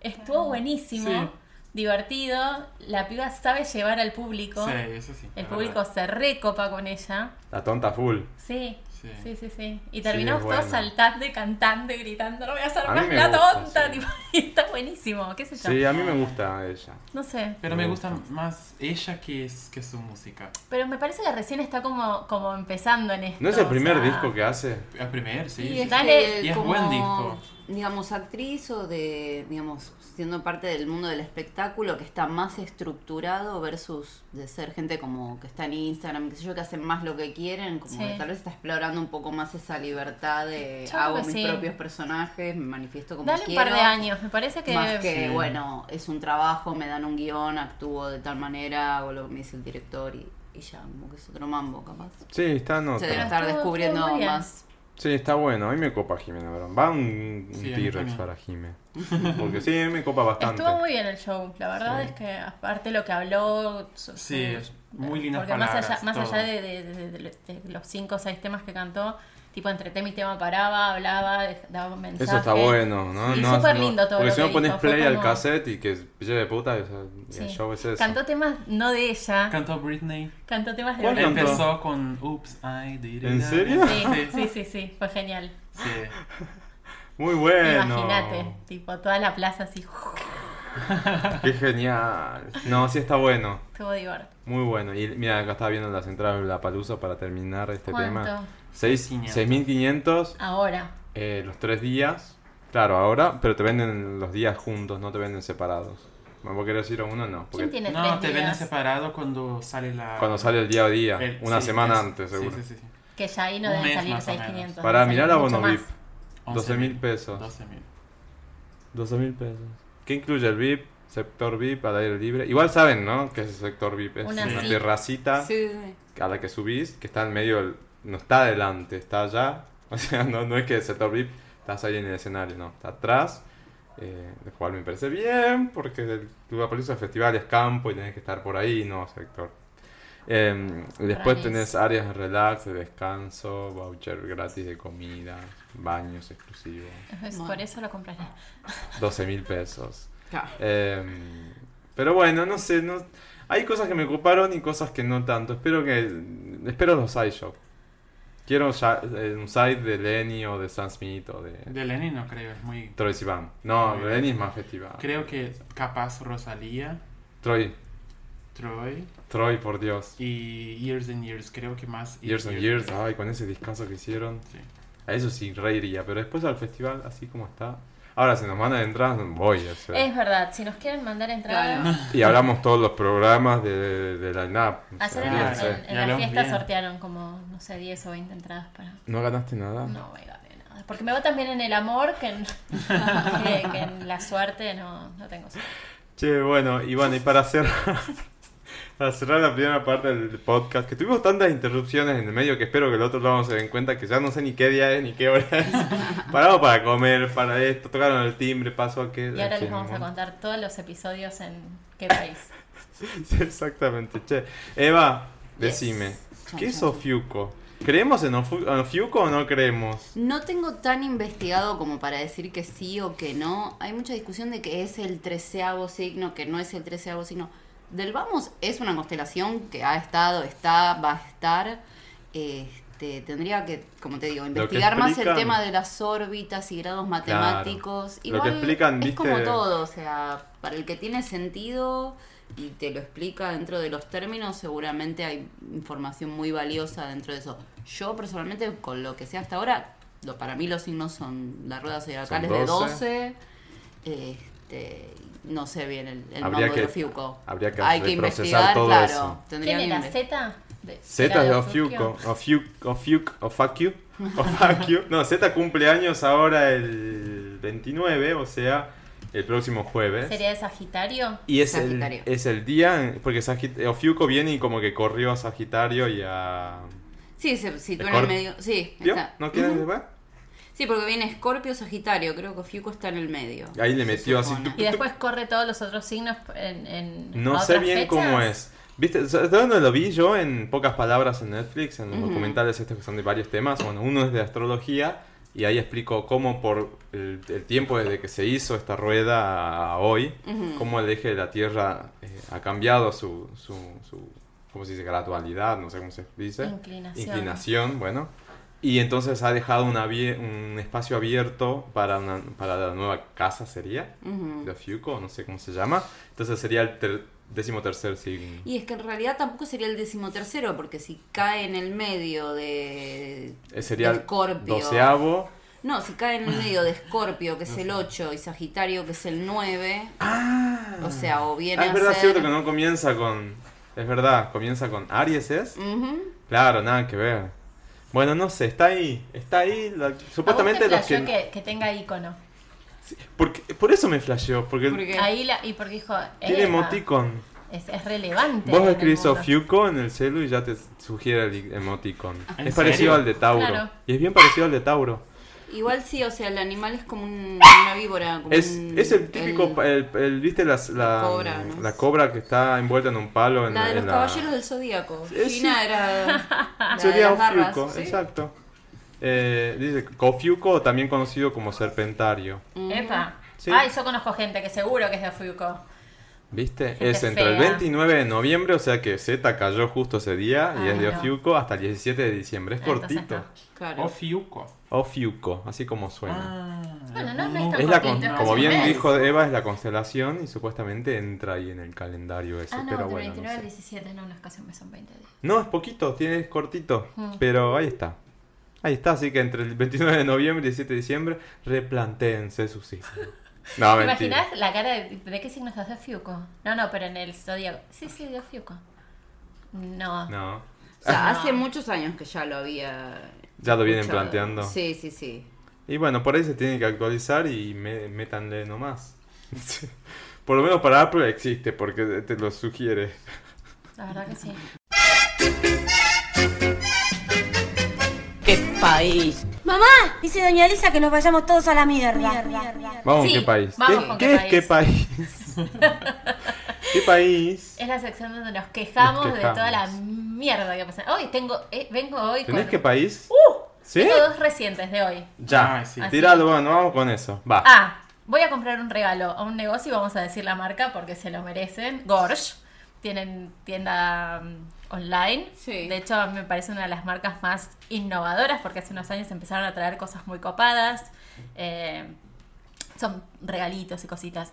estuvo buenísimo, Sí. divertido. La piba sabe llevar al público. Sí, eso sí. El público verdad. se recopa con ella. La tonta full. Sí. Sí. Sí, sí, sí. Y terminamos todos saltando y cantando y gritando, no voy a hacer A mí más la gusta, tonta. sí. tipo, [LAUGHS] y está buenísimo, qué sé yo. Sí, a mí me gusta ella. No sé. Pero Me me gusta. gusta más ella que, es, que su música. Pero me parece que recién está como, como empezando en esto. ¿No es el o primer sea, disco que hace? El primer, sí. Y sí. es Dale. que Y es como, buen disco. Digamos, actriz o de, digamos, siendo parte del mundo del espectáculo que está más estructurado versus de ser gente como que está en Instagram, qué sé yo, que hacen más lo que quieren, como Sí. que tal vez está explorando un poco más esa libertad de Yo hago que mis sí. propios personajes, me manifiesto como Dale un quiero. par de años, me parece que. Más que, Sí. bueno, es un trabajo, me dan un guion, actúo de tal manera, hago lo que me dice el director y, y ya, como que es otro mambo, capaz. Sí, está en Se debe estar descubriendo más. Sí, está bueno. A mí me copa Jimena Barón. Va un, un Sí, a mí T-Rex para Jime. [LAUGHS] Porque sí, me copa bastante. Estuvo muy bien el show, la verdad Sí. es que aparte lo que habló, su- Sí, muy lindas porque más allá, palabras, más allá de, de- de- de- de los cinco o seis temas que cantó, tipo entre tema y tema paraba, hablaba, de- daba un mensaje. Eso está bueno, ¿no? Sí, no súper lindo todo Porque lo si no pones play al como- cassette y que lleve puta, eso- y Sí. el show es eso. Cantó temas no de ella, Cantó Britney. cantó temas de ¿Cuál Britney. cantó? Empezó con Oops, I did it. ¿En serio? Sí, sí, sí, sí, fue genial. Sí. Muy bueno. Imagínate, tipo toda la plaza así, Qué genial. No, sí está bueno. estuvo divertido. Muy bueno. Y mira, acá estaba viendo las entradas de la palusa para terminar este ¿Cuánto? tema. Seis- 6.500. 6.500 Ahora, eh, los tres días. Claro, ahora, pero te venden los días juntos, no te venden separados. ¿Me vos querés ir a uno? No. Porque ¿quién tiene No, tres te venden separado cuando sale la... cuando sale el día a día, el- una sí, semana es- antes, seguro. Sí, sí, sí. Que ya ahí no Un deben salir más o 6.500. Para mirar a Bono VIP. más. 12 mil pesos. 12 mil. 12 mil pesos. ¿Qué incluye el VIP? Sector VIP al aire libre. Igual saben, ¿no? Que es el sector VIP. Es Una una, sí. terracita Sí, sí. a la que subís, que está en medio, del- no está adelante, está allá. [LAUGHS] O sea, no, no es que el sector VIP estás ahí en el escenario, no, está atrás. Eh, lo cual me parece bien, porque el Lollapalooza Festival es campo y tenés que estar por ahí, no sector. Eh, y después tenés áreas de relax, de descanso, voucher gratis de comida, baños exclusivos, Es. Por eso lo compraré. 12 mil pesos. Claro. Eh, pero bueno, no sé, no, hay cosas que me ocuparon y cosas que no tanto. Espero que espero los iShop. Quiero eh, un site de Lenny o de Sam Smith o de De Lenny no creo, es muy... Troy Sivan. No, Muy. Lenny es más festiva. Creo que capaz Rosalía, Troy, Troy Troy, por Dios. y Years and Years, creo que más... Years and Years, ay, con ese discazo que hicieron. Sí. A eso sí reiría, pero después al festival, así como está. Ahora, si nos mandan entradas, voy a hacer. Es verdad, si nos quieren mandar entradas. [LAUGHS] Y hablamos todos los programas de, o sea, Ayer en, la, en- la fiesta bien. sortearon como, no sé, 10 o 20 entradas para... ¿No ganaste nada? No me gané nada. Porque me va también en el amor que en, [LAUGHS] que, que en la suerte no, no tengo suerte. Che, bueno, y bueno, y para cerrar, [LAUGHS] para cerrar la primera parte del podcast, que tuvimos tantas interrupciones en el medio que espero que el otro lado se den cuenta que ya no sé ni qué día es ni qué hora es. [LAUGHS] Paramos para comer, para esto, tocaron el timbre, pasó a que... Y ahora les vamos a contar todos los episodios en qué país. [LAUGHS] Sí, exactamente, che. Eva, decime, ¿qué es. Ofiuco? ¿Creemos en Ofu- en Ofiuco o no creemos? No tengo tan investigado como para decir que sí o que no. Hay mucha discusión de que es el treceavo signo, que no es el treceavo signo. Del Vamos es una constelación que ha estado, está, va a estar. Este, tendría que, como te digo, investigar más el tema de las órbitas y grados matemáticos. Lo que Igual explican, es como todo, o sea, para el que tiene sentido y te lo explica dentro de los términos, seguramente hay información muy valiosa dentro de eso. Yo personalmente, con lo que sé hasta ahora, lo, para mí los signos son las ruedas zodiacales de 12. 12. Este, no sé bien el, el Habría que- de Ofiuco. habría que Hay que investigar, todo claro. eso. Tendría ¿Quién era? ¿Z? De- Z es de Ofiuco. Ofiuco, Ofiuco, Ofacu. Ofacu. No, Z cumple años ahora el 29, o sea, el próximo jueves. ¿Sería de Sagitario? Y es el, es el día, porque Sagit- Ofiuco viene y como que corrió a Sagitario y a... Sí, se sitúa en el medio. Sí. ¿No quieres ver? Sí, porque viene Escorpio, Sagitario. Creo que Ofiuco está en el medio. Ahí le metió así... supone. tuc, Y después corre todos los otros signos en, en No sé bien fechas. cómo es. ¿Viste? ¿Sabes dónde lo vi yo? En pocas palabras en Netflix, en los documentales estos que son de varios temas. Bueno, uno es de astrología y ahí explico cómo por el, el tiempo desde que se hizo esta rueda a hoy, Ujú. cómo el eje de la Tierra eh, ha cambiado su, su, su, ¿cómo se dice? Gradualidad, no sé cómo se dice. Inclinación. Inclinación, bueno. Y entonces ha dejado abie- un espacio abierto para, una, para la nueva casa, sería, Ujú. de Ofiuco, no sé cómo se llama. Entonces sería el ter- décimo tercer signo. Y es que en realidad tampoco sería el decimotercero, porque si cae en el medio de, Eh, sería Escorpio. doceavo. No, si cae en el [LAUGHS] medio de Escorpio, que es el 8, y Sagitario, que es el 9. O sea, o viene Ah, es a verdad, ser... cierto que no comienza con... Es verdad, comienza con Aries, ¿es? Ujú. Claro, nada que ver. Bueno, no sé, está ahí, está ahí. la- ¿A vos supuestamente te los que... que... que tenga icono? Porque, por eso me flasheó, porque Porque- Ahí la... Y porque dijo... tiene "Epa, emoticon. Es, es relevante. Vos escribís mundo". Ofiuco en el celu y ya te sugiere el emoticon. ¿En Es parecido al de Tauro. Claro. Y es bien parecido al de Tauro. Igual sí, o sea, el animal es como un- una víbora. Como Es, un- es el típico, el- el, el- ¿viste las- la, cobra, ¿no? la cobra que está envuelta en un palo? En la de los en caballeros del zodíaco. Gina sí. era. [LAUGHS] Ofiuco, ¿sí? exacto. Eh, dice Kofiuco, también conocido como serpentario. Ujú. Epa. Sí. Ay, yo conozco gente que seguro que es de Ofiuco. ¿Viste? Gente es entre el fea. 29 de noviembre, o sea que Z cayó justo ese día, y Ah, es de no. Ofiuco hasta el 17 de diciembre. Es Entonces cortito. Claro. Ofiuco. Ofiuco, así como suena. Ah, Bueno, no, no es la cortito, con- como bien mes. dijo Eva, es la constelación y supuestamente entra ahí en el calendario ese, Ah, no, pero de bueno. 29 no, al sé. 17, no, no es casi un mes, son 20 días. No, es poquito, tiene es cortito, Mm. pero ahí está. Ahí está, así que entre el 29 de noviembre y el 17 de diciembre, replantéense sus hijos. [LAUGHS] [LAUGHS] No, ¿Te mentira. imaginas la cara de, de qué signo estás de Ofiuco? No, no, pero en el zodiaco. Sí, sí, de Ofiuco. No. No. sea, hace muchos años que ya lo había. Ya lo vienen escuchado. planteando. Sí, sí, sí. Y bueno, por ahí se tiene que actualizar y me, métanle nomás. [LAUGHS] por lo menos para Apple existe, porque te lo sugiere. La verdad que sí. ¡Qué país! Mamá, dice doña Elisa que nos vayamos todos a la mierda. Vamos, Sí, ¿qué país? vamos ¿Qué, con qué qué es qué país? [LAUGHS] ¿Qué país? Es la sección donde nos quejamos, Nos de toda quejamos. la mierda que pasa. Hoy tengo, eh, vengo hoy ¿Tenés con... qué país? ¡Uh! ¿Sí? Tengo dos recientes de hoy. Ya, Ay, sí. tiralo, bueno, vamos con eso. Va. Ah, voy a comprar un regalo a un negocio y vamos a decir la marca porque se lo merecen. Gorge. Tienen tienda mm, online. Sí. De hecho, me parece una de las marcas más innovadoras porque hace unos años empezaron a traer cosas muy copadas. Eh, son regalitos y cositas.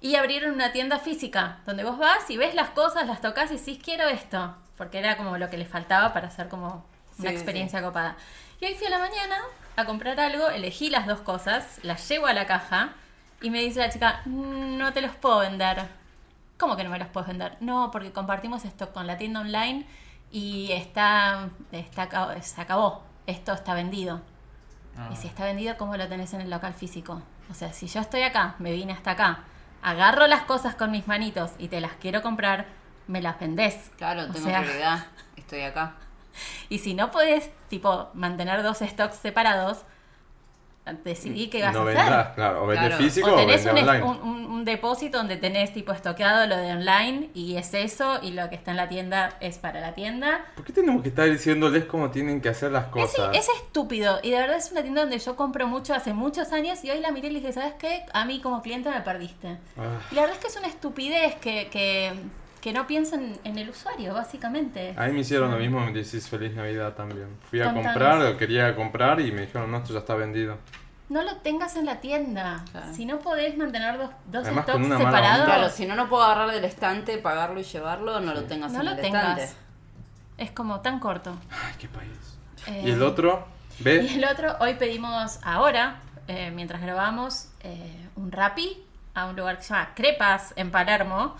Y abrieron una tienda física donde vos vas y ves las cosas, las tocas y decís, quiero esto. Porque era como lo que le faltaba para hacer como una Sí, experiencia copada. Y hoy fui a la mañana a comprar algo, elegí las dos cosas, las llevo a la caja y me dice la chica, no te los puedo vender. ¿Cómo que no me los puedes vender? No, porque compartimos esto con la tienda online y está, está se acabó. Esto está vendido. Ah. Y si está vendido, ¿cómo lo tenés en el local físico? O sea, si yo estoy acá, me vine hasta acá, agarro las cosas con mis manitos y te las quiero comprar, me las vendés. Claro, O tengo sea, prioridad. Estoy acá. [LAUGHS] Y si no podés, tipo, mantener dos stocks separados, decidí qué vas no a hacer. vendrás, claro. O Claro. físico O tenés un, online. un- depósito donde tenés tipo estoqueado lo de online y es eso y lo que está en la tienda es para la tienda. ¿Por qué tenemos que estar diciénles cómo tienen que hacer las Es, cosas? es estúpido y de verdad es una tienda donde yo compro mucho hace muchos años y hoy la miré y le dije, ¿sabes qué? A mí como cliente me perdiste. Ah. Y la verdad es que es una estupidez que, que, que no piensan en el usuario, básicamente. A mí me hicieron lo mismo, me decís Feliz Navidad también. Fui a comprar, lo quería comprar y me dijeron, no, esto ya está vendido. No lo tengas en la tienda. Claro. Si no podés mantener dos, dos Además, con stocks separados. Claro, si no, no puedo agarrar del estante, pagarlo y llevarlo, no lo tengas no en lo el tengas. estante. Es como tan corto. Ay, qué país. Eh, ¿Y el otro? Y ¿Ves? el otro, hoy pedimos ahora, eh, mientras grabamos, eh, un Rappi a un lugar que se llama Crepas en Palermo.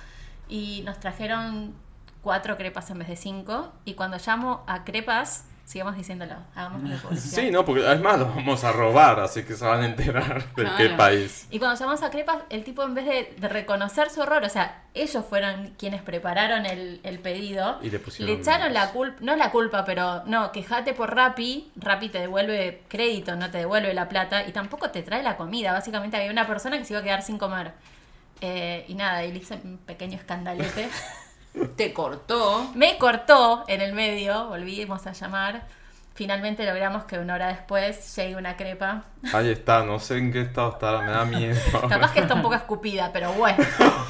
Y nos trajeron cuatro crepas en vez de cinco. Y cuando llamo a Crepas, sigamos diciéndolo, hagamos publicidad. Sí, no, porque además los vamos a robar, así que se van a enterar de Claro. qué país. Y cuando llamamos a Crepas, el tipo en vez de, de reconocer su error, o sea, ellos fueron quienes prepararon el, el pedido, Y le pusieron echaron menos. la culpa, no la culpa, pero no, quejate por Rappi, Rappi te devuelve crédito, no te devuelve la plata y tampoco te trae la comida. Básicamente había una persona que se iba a quedar sin comer. Eh, y nada, y le hice un pequeño escandalete. [LAUGHS] Te cortó. Me cortó en el medio, volvimos a llamar. Finalmente logramos que una hora después llegue una crepa. Ahí está, no sé en qué estado estará, me da miedo. Capaz que está un poco escupida, pero bueno.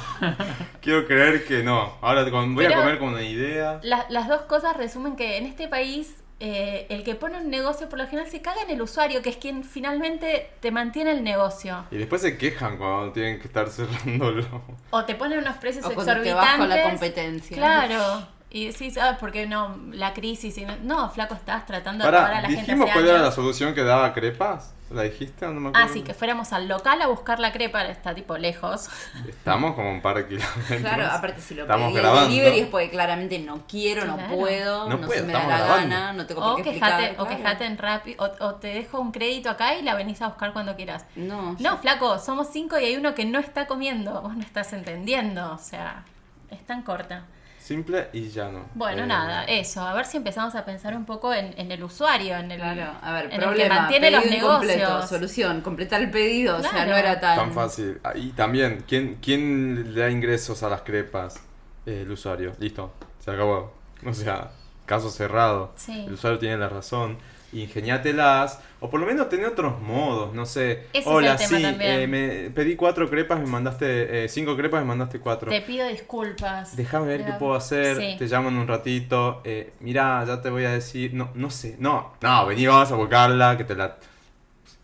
[LAUGHS] Quiero creer que no. Ahora voy a comer con una idea. La- las dos cosas resumen que en este país eh, el que pone un negocio por lo general se caga en el usuario, que es quien finalmente te mantiene el negocio. Y después se quejan cuando tienen que estar cerrándolo. O te ponen unos precios O te exorbitantes. con la competencia. Claro. Y decís, ah, porque no, la crisis. Y no, no, flaco, estás tratando de a la gente. dijimos cuál era la solución que daba crepas. ¿La dijiste? No me acuerdo. Ah, sí, que fuéramos al local a buscar la crepa, está tipo lejos. Estamos como un par de kilómetros. Claro, aparte si lo Estamos pedí el grabando. delivery es porque claramente no quiero, no Claro. puedo, No no, puedo, se me da la grabando. gana, no tengo O por qué quejate, explicar. o quejate en Rappi, o, o te dejo un crédito acá y la venís a buscar cuando quieras. No, No, flaco, somos cinco y hay uno que no está comiendo. Vos no estás entendiendo. O sea, es tan corta. Simple y llano. Bueno, Eh, nada, eso. A ver si empezamos a pensar un poco en, en el usuario, en el, Claro, a ver, en el problema, que mantiene los negocios. solución, completar el pedido, o sea, no era tan... Tan fácil. Ah, Y también, ¿quién, ¿quién le da ingresos a las crepas? Eh, el usuario. Listo, se acabó. O sea, caso cerrado. Sí. El usuario tiene la razón. Ingeniátelas. O por lo menos tener otros modos, no sé. Ese es Hola, el tema sí, eh, me pedí cuatro crepas, me mandaste eh, cinco crepas, me mandaste cuatro. Te pido disculpas. Déjame ver qué puedo hacer, Sí. te llamo en un ratito, eh, mirá, ya te voy a decir, no, no sé, no, no, vení, vamos a buscarla, que te la...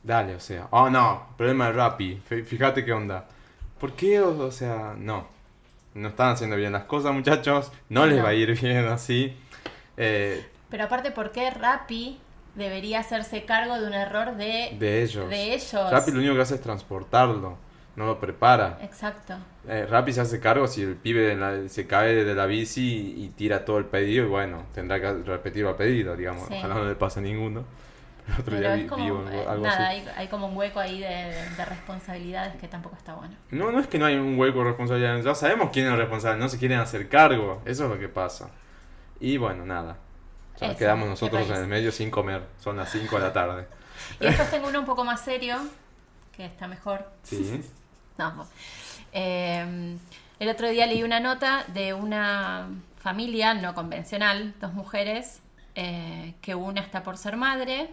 Dale, o sea, oh no, problema de Rappi, Fí- fíjate qué onda. ¿Por qué? O, o sea, no, no están haciendo bien las cosas, muchachos, no les No. va a ir bien así. Eh, Pero aparte, ¿por qué Rappi debería hacerse cargo de un error de, de ellos. de ellos? Rappi lo único que hace es transportarlo. no lo prepara. Exacto. Eh, Rappi se hace cargo si el pibe la- se cae de la bici y, tira todo el pedido y bueno, tendrá que repetir el pedido, digamos. Sí. Ojalá no le pase a ninguno. El otro Pero día vi, es vi como, algo, eh, algo nada, así. hay, hay como un hueco ahí de, de- de responsabilidades que tampoco está bueno. No, no es que no hay un hueco de responsabilidad. Ya sabemos quién es el responsable, no se quieren hacer cargo. Eso es lo que pasa. Y bueno, nada. Ya Eso, quedamos nosotros en el medio sin comer. Son las 5 de la tarde. Y después tengo uno un poco más serio, que está mejor. Sí. [LAUGHS] No. Eh, el otro día leí una nota de una familia no convencional, dos mujeres, eh, que una está por ser madre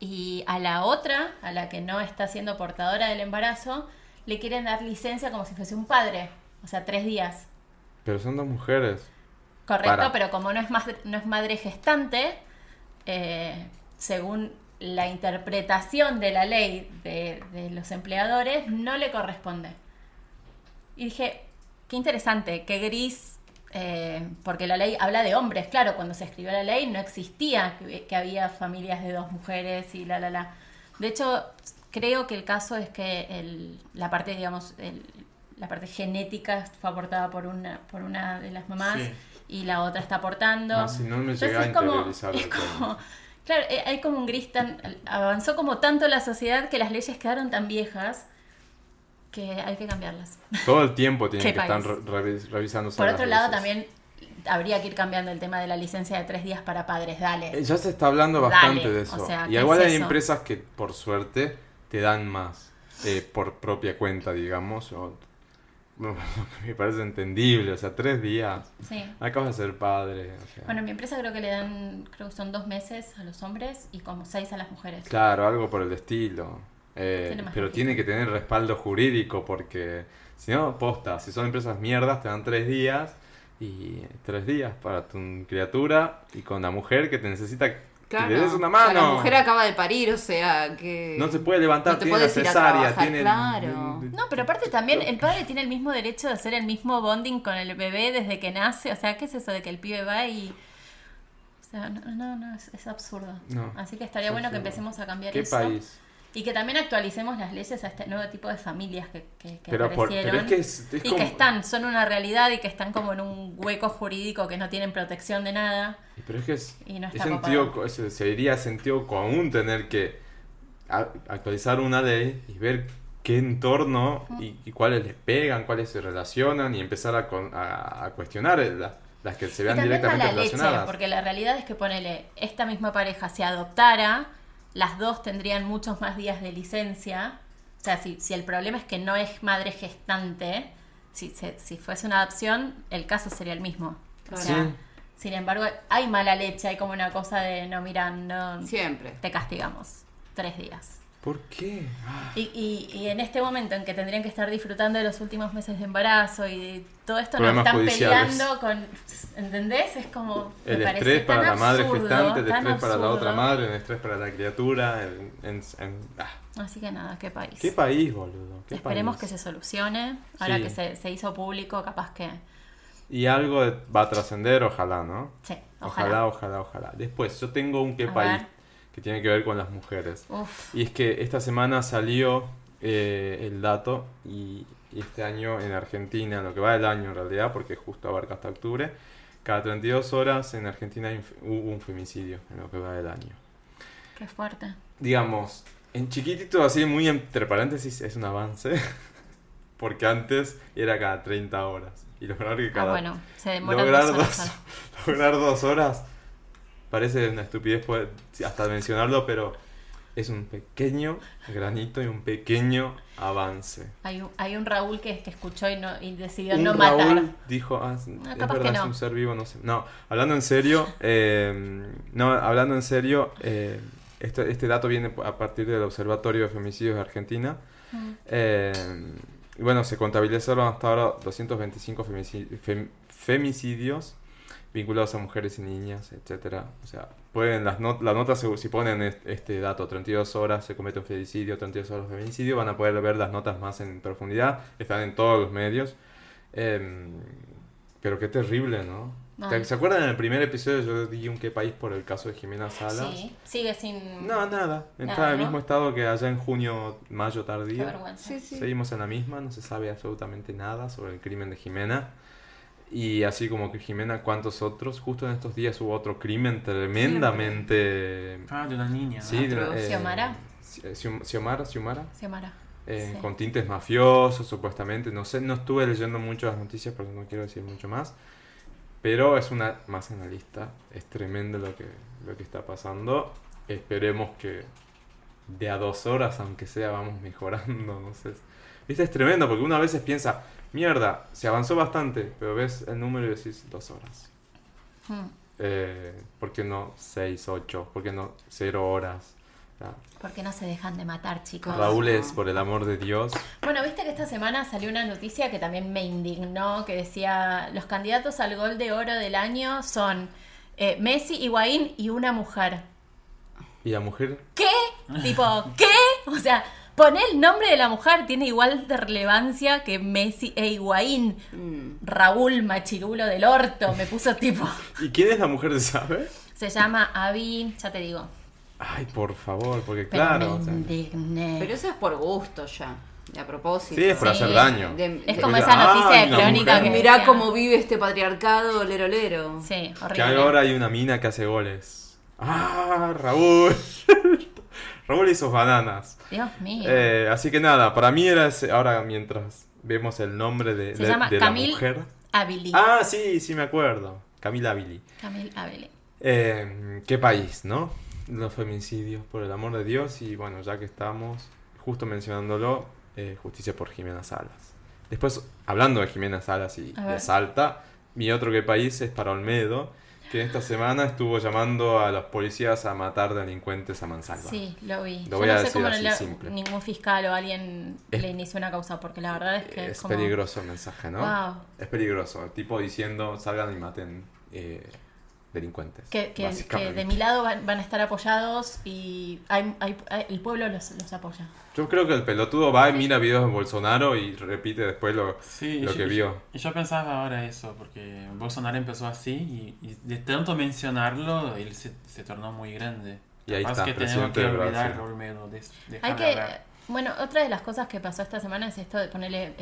y a la otra, a la que no está siendo portadora del embarazo, le quieren dar licencia como si fuese un padre, o sea, tres días. Pero son dos mujeres. Correcto, Para. pero como no es, madre, no es madre gestante, eh, según la interpretación de la ley de, de los empleadores, no le corresponde. Y dije, qué interesante, qué gris, eh, porque la ley habla de hombres, claro, cuando se escribió la ley no existía que, que había familias de dos mujeres y la, la, la. De hecho, creo que el caso es que el- la parte, digamos, el- la parte genética fue aportada por una, por una de las mamás Sí. Y la otra está aportando. Ah, si no me Entonces llega a es como- es [LAUGHS] Claro, eh, hay como un gris tan... Avanzó como tanto la sociedad que las leyes quedaron tan viejas que hay que cambiarlas. Todo el tiempo [LAUGHS] tienen que estar re- revis- revisándose. Por otro lado, leyes. también habría que ir cambiando el tema de la licencia de tres días para padres. Dale. Eh, Ya se está hablando Dale, bastante de o eso. sea, y ¿qué igual es hay eso? empresas que, por suerte, te dan más eh, por propia cuenta, digamos. o- [LAUGHS] [LAUGHS] me parece entendible. O sea, tres días. Sí. Acabas de ser padre. o sea. Bueno, en mi empresa creo que le dan, creo que son dos meses a los hombres y como seis a las mujeres. Claro, algo por el estilo. Eh, Tiene pero tiene que tener respaldo jurídico porque si no, posta, si son empresas mierdas te dan tres días y tres días para tu criatura y con la mujer que te necesita Claro. que le des una O sea, mano. la mujer acaba de parir, o sea, que... No se puede levantar, No te tiene puedes ir a cesárea, trabajar, tiene... claro. No, pero aparte también el padre tiene el mismo derecho de hacer el mismo bonding con el bebé desde que nace. O sea, ¿qué es eso de que el pibe va y... O sea, no, no, no, es, es absurdo. No, Así que estaría es bueno que absurdo. empecemos a cambiar ¿Qué eso. país? Y que también actualicemos las leyes a este nuevo tipo de familias que, que, que Pero por- pero aparecieron. es que es- es y como- que están, son una realidad y que están como en un hueco jurídico que no tienen protección de nada. Pero es que es, Y no es está sentido, sería sentido común tener que a- actualizar una ley y ver qué entorno y, y cuáles les pegan, cuáles se relacionan y empezar a, con- a- a cuestionar la- las que se vean directamente mala leche, relacionadas. porque la realidad es que ponele, esta misma pareja se adoptara, las dos tendrían muchos más días de licencia. O sea, si, si el problema es que no es madre gestante, si, se- si fuese una adopción, el caso sería el mismo. O Claro. sea, Sí. sin embargo, hay mala leche, hay como una cosa de, no, mira, no, Siempre. te castigamos tres días. ¿Por qué? Y, y, y en este momento en que tendrían que estar disfrutando de los últimos meses de embarazo y de todo esto, nos Problemas están judiciales. peleando con. ¿Entendés? Es como. El estrés para la madre gestante, el estrés para la otra madre, el estrés para la criatura. el- en- en- ah, Así que nada, qué país. ¿Qué país, boludo? ¿Qué Esperemos país? que se solucione. Ahora Sí. que se, se hizo público, capaz que. Y algo va a trascender, ojalá, ¿no? Sí, Ojalá, ojalá. ojalá, ojalá. Después, yo tengo un qué A país ver. Que tiene que ver con las mujeres. Uf, Y es que esta semana salió eh, el dato y, y este año en Argentina, lo que va del año en realidad, porque justo abarca hasta octubre, cada 32 horas en Argentina hubo un femicidio en lo que va del año. qué fuerte. Digamos, en chiquitito, así muy entre paréntesis, es un avance, [LAUGHS] porque antes era cada 30 horas. Y lograr que Ah, cada... bueno, se demora lograr dos horas. [LAUGHS] lograr dos horas parece una estupidez poder- hasta mencionarlo, pero es un pequeño granito y un pequeño avance. Hay un, hay un Raúl que, que escuchó y, no, y decidió Un no Raúl matar. dijo, ah, es, es verdad, que es no. un ser vivo, no sé. No, hablando en serio, [LAUGHS] eh, no, hablando en serio, eh, este, este dato viene a partir del Observatorio de Femicidios de Argentina. Mm. Eh, bueno, se contabilizaron hasta ahora 225 femicid- fem- femicidios vinculados a mujeres y niñas, etcétera. O sea, pueden las not las notas, se- si ponen est- este dato, 32 horas se comete un femicidio, 32 horas femicidio, van a poder ver las notas más en profundidad, están en todos los medios. Em, pero qué terrible, ¿no? ¿Se acuerdan en el primer episodio yo di un qué país por el caso de Jimena Salas? Sí, sigue sin... No, nada. Está Nada, en el ¿no? mismo estado que allá en junio, mayo Qué tardío. vergüenza. Sí, sí. Seguimos en la misma, no se sabe absolutamente nada sobre el crimen de Jimena. Y así como que Jimena, ¿cuántos otros? Justo en estos días hubo otro crimen tremendamente... Ah, de una niña. Sí, de- Atroz. eh, Xiomara. Xi- Xiom- Xiomara, Xiomara. Xiomara. eh, Sí. con tintes mafiosos, supuestamente. No sé, no estuve leyendo mucho las noticias porque no quiero decir mucho más. Pero es una más en la lista. Es tremendo lo que, lo que está pasando. Esperemos que de a dos horas, aunque sea, vamos mejorando. No sé. Viste, es tremendo porque una vez piensa, mierda, se avanzó bastante. Pero ves el número y decís dos horas. Mm. Eh, ¿Por qué no seis, ocho? ¿Por qué no cero horas? Sea, ¿Por qué no se dejan de matar, chicos? Raúl es, por el amor de Dios. Bueno, viste que esta semana salió una noticia que también me indignó, que decía, los candidatos al gol de oro del año son eh, Messi, Higuaín y una mujer. ¿Y la mujer? ¿Qué? Tipo, ¿qué? O sea, poné el nombre de la mujer, tiene igual de relevancia que Messi e Higuaín. Mm. Raúl Machirulo del Orto, me puso tipo, ¿Y quién es la mujer, sabe? se llama Avi, ya te digo. Ay, por favor, porque Pero claro. me o sea, indigné. Pero eso es por gusto ya. Y a propósito. sí, es por Sí. hacer daño. De- Es de- como esa noticia "Ay, de crónica mujer". que Mirá decía- cómo vive este patriarcado lero lero. Sí, Que horrible. ahora hay una mina que hace goles. Ah, Raúl. [LAUGHS] Raúl y sus bananas. Dios mío. Eh, así que nada, para mí era ese- ahora mientras vemos el nombre de, Se de- llama de la mujer. Avili. Ah, sí, sí me acuerdo. Camila Billy. Camille Avili. Eh, qué país, ¿no? Los feminicidios, por el amor de Dios. Y bueno, ya que estamos justo mencionándolo, eh, justicia por Jimena Salas. Después, hablando de Jimena Salas y de. Salta, mi otro que país es para Olmedo, que esta semana estuvo llamando a los policías a matar delincuentes a mansalva. Sí, lo vi. Lo Yo voy no a sé decir cómo así, le- simple. ningún fiscal o alguien Es- le inició una causa, porque la verdad es que es, Es como... peligroso el mensaje, ¿no? Wow. Es peligroso. Tipo diciendo, salgan y maten eh, delincuentes. Que, que- que de mi lado van, van a estar apoyados y hay, hay- hay- el pueblo los, los apoya. Yo creo que el pelotudo va y mira videos de Bolsonaro y repite después lo, Sí, lo y que yo- vio. Y yo pensaba ahora eso, porque Bolsonaro empezó así y, y de tanto mencionarlo, él se, se tornó muy grande. Y ahí está, que tenemos que de olvidar Brasil. Olmedo, des- Hay de que... hablar. Bueno, otra de las cosas que pasó esta semana es esto de ponerle...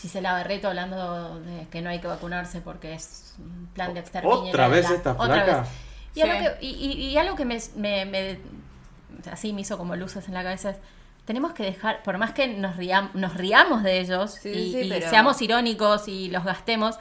Gisela Barreto hablando de que no hay que vacunarse porque es un plan de exterminio. ¿Otra vez esta Otra flaca? vez. Y, Sí. algo que, y, y- y algo que me, me- me- así me hizo como luces en la cabeza es, tenemos que dejar, por más que nos, riam- nos riamos de ellos Sí, y, sí, y pero- seamos irónicos y los gastemos,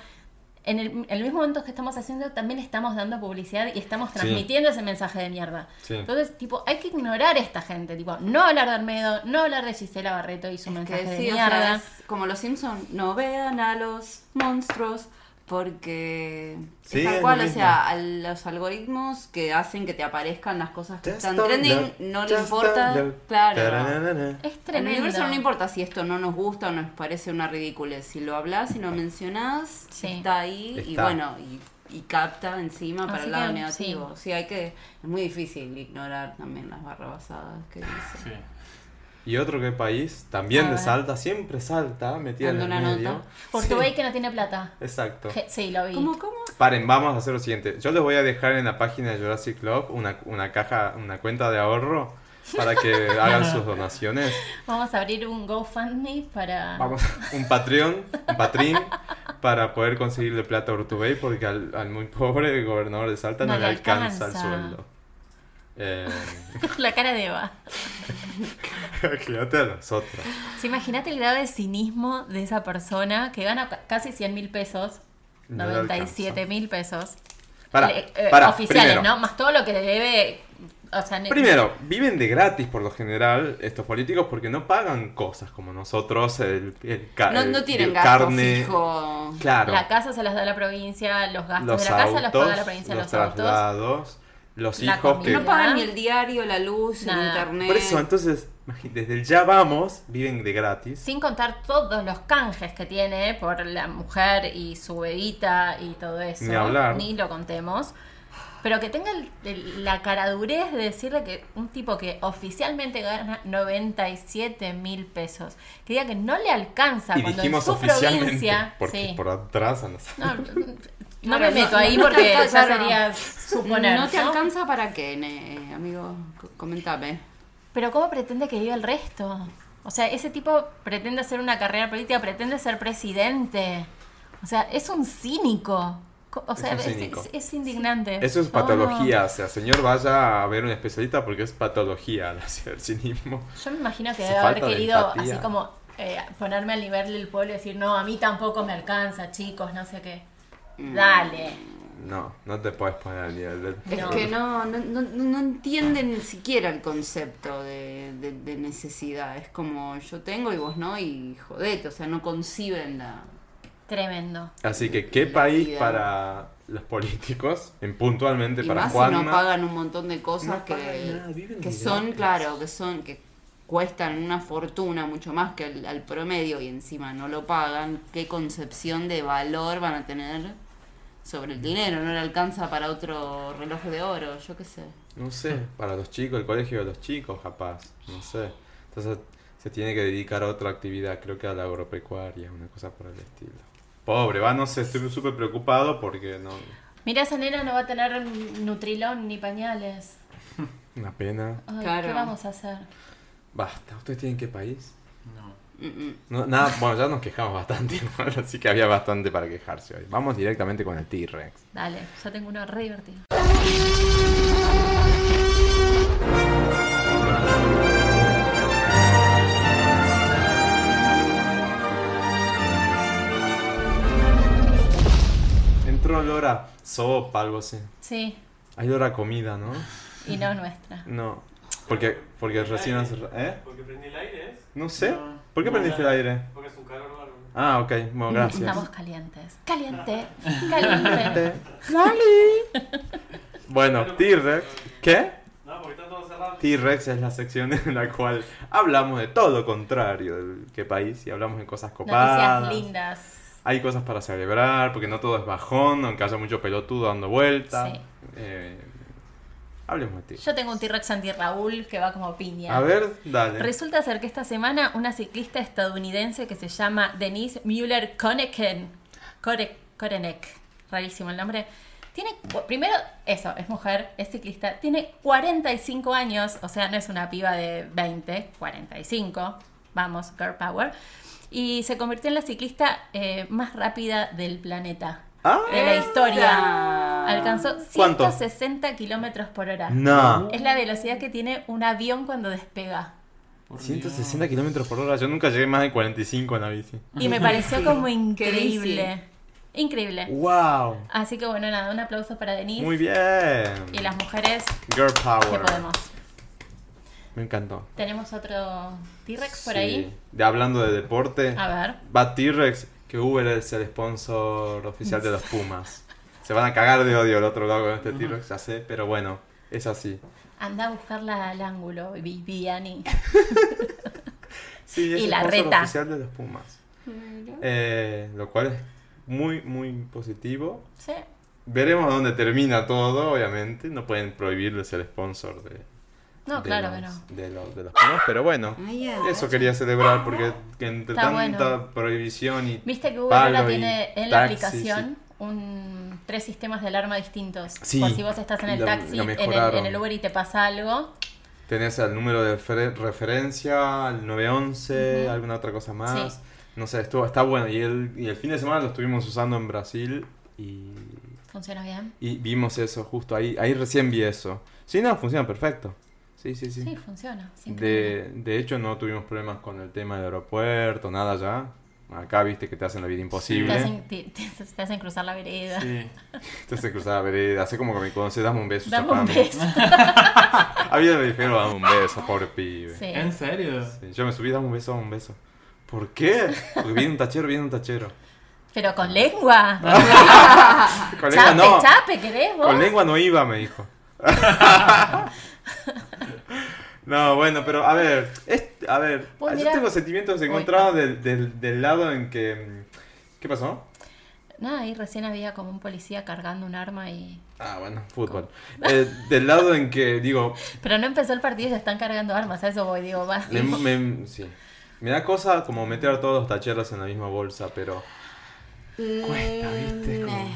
en el, en el mismo momento que estamos haciendo también estamos dando publicidad y estamos Sí. transmitiendo ese mensaje de mierda. Sí. Entonces, tipo, hay que ignorar a esta gente, tipo, no hablar de Almedo, no hablar de Gisela Barreto y su Es mensaje que de sí, o sea, mierda. es como los Simpsons, no vean a los monstruos porque Sí, tal cual, o sea, a los algoritmos que hacen que te aparezcan las cosas que Just están trending, no le importa, claro. Taranana. Es tremendo. universo no le importa si esto no nos gusta o nos parece una ridiculez. Si lo hablas y lo mencionás, Sí. está ahí y bueno, y, y capta encima para Así el lado que, negativo. Sí. hay que. Es muy difícil ignorar también las barrabasadas que dice. Sí. Y otro que país, también de. Salta, siempre Salta, metida en Dando el una medio. nota. Portugués que no tiene plata. Exacto. Je- Sí, lo vi. ¿Cómo, cómo? Paren, vamos a hacer lo siguiente. Yo les voy a dejar en la página de Jurassic Club una, una caja, una cuenta de ahorro para que [LAUGHS] hagan sus donaciones. Vamos a abrir un GoFundMe para... Vamos, un Patreon, un Patreon, para poder conseguirle plata a Urtubey porque al, al muy pobre gobernador de Salta no, le alcanza, alcanza. el sueldo. Eh, [LAUGHS] La cara de Eva. [LAUGHS] quédate a nosotros. Sí, imagínate el grado de cinismo de esa persona que gana ca- casi 100 mil pesos. No le 97 mil pesos. Para, Le- eh, para, oficiales, primero, ¿no? Más todo lo que le debe... O sea, ne- Primero, viven de gratis por lo general estos políticos porque no pagan cosas como nosotros, el, No, no tienen el gasto carne. fijo. Claro. La casa se las da la provincia, los gastos los de la casa los autos, paga la provincia, los los, autos. Los La hijos que... No pagan ni el diario, la luz, el Nada. internet. Por eso, entonces, desde el ya vamos, viven de gratis. Sin contar todos los canjes que tiene por la mujer y su bebita y todo eso. Ni hablar. Ni lo contemos. Pero que tenga el- el- la caradurez de decirle que un tipo que oficialmente gana 97 mil pesos, que diga que no le alcanza Y cuando dijimos en su oficialmente, provincia. porque sí. por atrás a nosotros. No, [LAUGHS] No Claro, me meto no- ahí no te porque ya alcanza, sería suponer. ¿No te ¿no? alcanza para qué, ne- amigo? C- Comentame. Pero ¿cómo pretende que viva el resto? O sea, ese tipo pretende hacer una carrera política, pretende ser presidente. O sea, es un cínico. Co- O Es sea, es, cínico. es- es indignante. Eso es patología, o sea, señor vaya a ver un especialista porque es patología [LAUGHS] el cinismo. no- Yo me imagino que debe haber de querido empatía. así como eh, ponerme al nivel del pueblo y decir, no, a mí tampoco me alcanza, chicos, no sé qué. Mm. Dale. No, no te puedes poner al nivel del... Es No. que no, no, no, no entienden ni siquiera el concepto de, de- de necesidad. Es como yo tengo y vos no, y jodete, o sea, no conciben la. Tremendo. Así que, ¿qué La país vida. para los políticos, en puntualmente Y para más Juanma? si no pagan un montón de cosas No que, nada, que son, gratis. claro, que son, que cuestan una fortuna mucho más que el- al promedio y encima no lo pagan. ¿Qué concepción de valor van a tener sobre el dinero? No le alcanza para otro reloj de oro, yo qué sé. No sé, para los chicos, el colegio de los chicos, capaz, no sé. Entonces se tiene que dedicar a otra actividad, creo que a la agropecuaria, una cosa por el estilo. Pobre, va, no sé, estoy súper preocupado porque no... Mira, esa nena no va a tener nutrilón ni pañales. [LAUGHS] Una pena. Ay, Claro. ¿Qué vamos a hacer? Basta, ¿ustedes tienen qué país? No. Nada, bueno, ya nos quejamos bastante [LAUGHS] igual, así que había bastante para quejarse hoy. Vamos directamente con el T-Rex. Dale, yo tengo uno re divertido. Entró olor a sopa, algo así. Sí, Hay olor a comida, ¿no? y no nuestra. No. Porque, porque recién hace... ¿Eh? Porque prendí el aire. No sé. No. ¿Por qué prendiste el aire? Porque es un calor bárbaro. Ah, ok. Bueno, gracias. Estamos calientes. Caliente, [LAUGHS] caliente. Bueno, T-Rex. ¿Qué? No, porque está todo cerrado. T-Rex es la sección en la cual hablamos de todo lo contrario del qué país y hablamos de cosas copadas. Noticias lindas. Hay cosas para celebrar, porque no todo es bajón, aunque haya mucho pelotudo dando vueltas. Sí. Eh, hablemos de ti. Yo tengo un T-Rex anti-Raúl que va como piña. A ver, dale. Resulta ser que esta semana una ciclista estadounidense que se llama Denise Mueller Koneken, Kore- Korenek, rarísimo el nombre, tiene, primero, eso, es mujer, es ciclista, tiene 45 años, o sea, no es una piba de 20, 45, vamos, girl power, y se convirtió en la ciclista eh, más rápida del planeta. Ah. de la historia. Alcanzó ¿Cuánto? 160 kilómetros por hora. No. Es la velocidad que tiene un avión cuando despega. Por 160 kilómetros por hora. Yo nunca llegué más de 45 en la bici. Y me pareció como increíble. Increíble. ¡Wow! Así que bueno, nada, un aplauso para Denise. Muy bien. Y las mujeres Girl que Power. podemos. Me encantó. Tenemos otro T-Rex por Sí. ahí. De, hablando de deporte, A ver. va T-Rex, que Uber es el sponsor oficial de los Pumas. Se van a cagar de odio al otro lado con este T-Rex, ya sé, pero bueno, es así. Anda a buscarla al ángulo, Vi- Viviani. [LAUGHS] Sí, es Y el la reta. oficial de los Pumas. Eh, lo cual es muy, muy positivo. Sí. Veremos dónde termina todo, obviamente. No pueden prohibirles el sponsor de, No, de claro los, no. de los, de los pero bueno. Ay. Eso quería celebrar porque que entre Está tanta bueno. prohibición y Viste que Uber ahora tiene en la taxi, aplicación un, tres sistemas de alarma distintos. Sí, Por si vos estás en el lo- taxi, lo en el, en el Uber y te pasa algo. Tenés el número de referencia, el 911, Ujú. alguna otra cosa más. Sí. No sé, estuvo, está bueno. Y el, y el fin de semana lo estuvimos usando en Brasil y, ¿Funciona bien? y vimos eso justo ahí. Ahí recién vi eso. Sí, no, funciona perfecto. Sí, sí, sí. Sí, funciona. de, de hecho, no tuvimos problemas con el tema del aeropuerto, nada ya. Acá viste que te hacen la vida Te imposible. hacen, te- te- te hacen cruzar la vereda. Sí. Te hacen cruzar la vereda. Hace como que me conoces, dame un beso. Dame un beso. [LAUGHS] Había me dijeron, dame un beso, pobre pibe. Sí. ¿En serio? Sí, yo me subí, dame un beso, dame un beso. ¿Por qué? Porque viene un tachero, viene un tachero. Pero con lengua. [LAUGHS] Con lengua chape, no. chape, ¿querés vos? Con lengua no iba, me dijo. [LAUGHS] No, bueno, pero a ver, es, a ver, Pues yo tengo sentimientos Uy, encontrados del, del, del lado en que... mm, ¿Qué pasó? Nada, ahí recién había como un policía cargando un arma y... Ah, bueno, fútbol. [LAUGHS] Eh, del lado en que, digo, Pero no empezó el partido y ya están cargando armas, a eso voy, digo, va. sí. me da cosa como meter a todos los tacheros en la misma bolsa, pero... Cuesta, ¿viste? Mm, Como-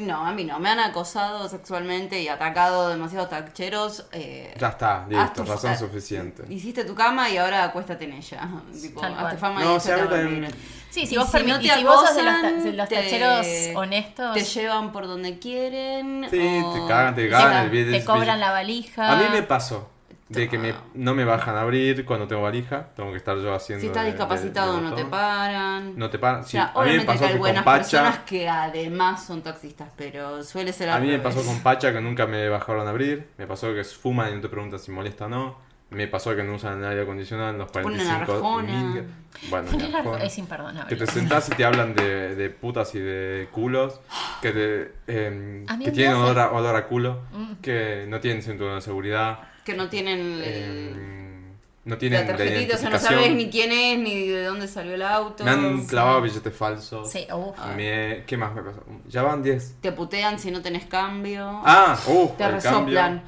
No, a mí no. Me han acosado sexualmente y atacado demasiados tacheros. eh, Ya está, listo, razón suficiente. Hiciste tu cama y ahora acuéstate en ella. [LAUGHS] Tipo, Tal hazte cual. fama No, y dormir. Sí, si Y vos, si permi- no te y si vos sos de los, ta- de los te- tacheros honestos, Te llevan por donde quieren. Sí, o- te cagan, te te, cagan el bien te cobran la valija. A mí me pasó de que me, no me bajan a abrir cuando tengo valija. Tengo que estar yo haciendo. Si estás de- discapacitado de no te paran. No te paran. O Sí, sea, a mí me obviamente pasó que hay buenas personas que además son taxistas, pero suele ser A al mí me revés. pasó con Pacha que nunca me bajaron a abrir. Me pasó que fuman y no te preguntan si molesta o no. Me pasó que no usan el aire acondicionado en los Ponen 45 arjona. mil- Bueno, arjona. es imperdonable. Que te sentás y te hablan de, de putas y de culos, que, te, em, A que tienen olor a, olor a culo, Mm. que no tienen cinturón de seguridad, Que no tienen el- em, no la tienen la tarjetita, o sea, no sabes ni quién es, ni de dónde salió el auto. Me han clavado billetes falsos. Sí, uf. Me- ¿Qué más me pasó? Ya van 10. Te putean si no tenés cambio. Ah, uh, te el resoplan. cambio.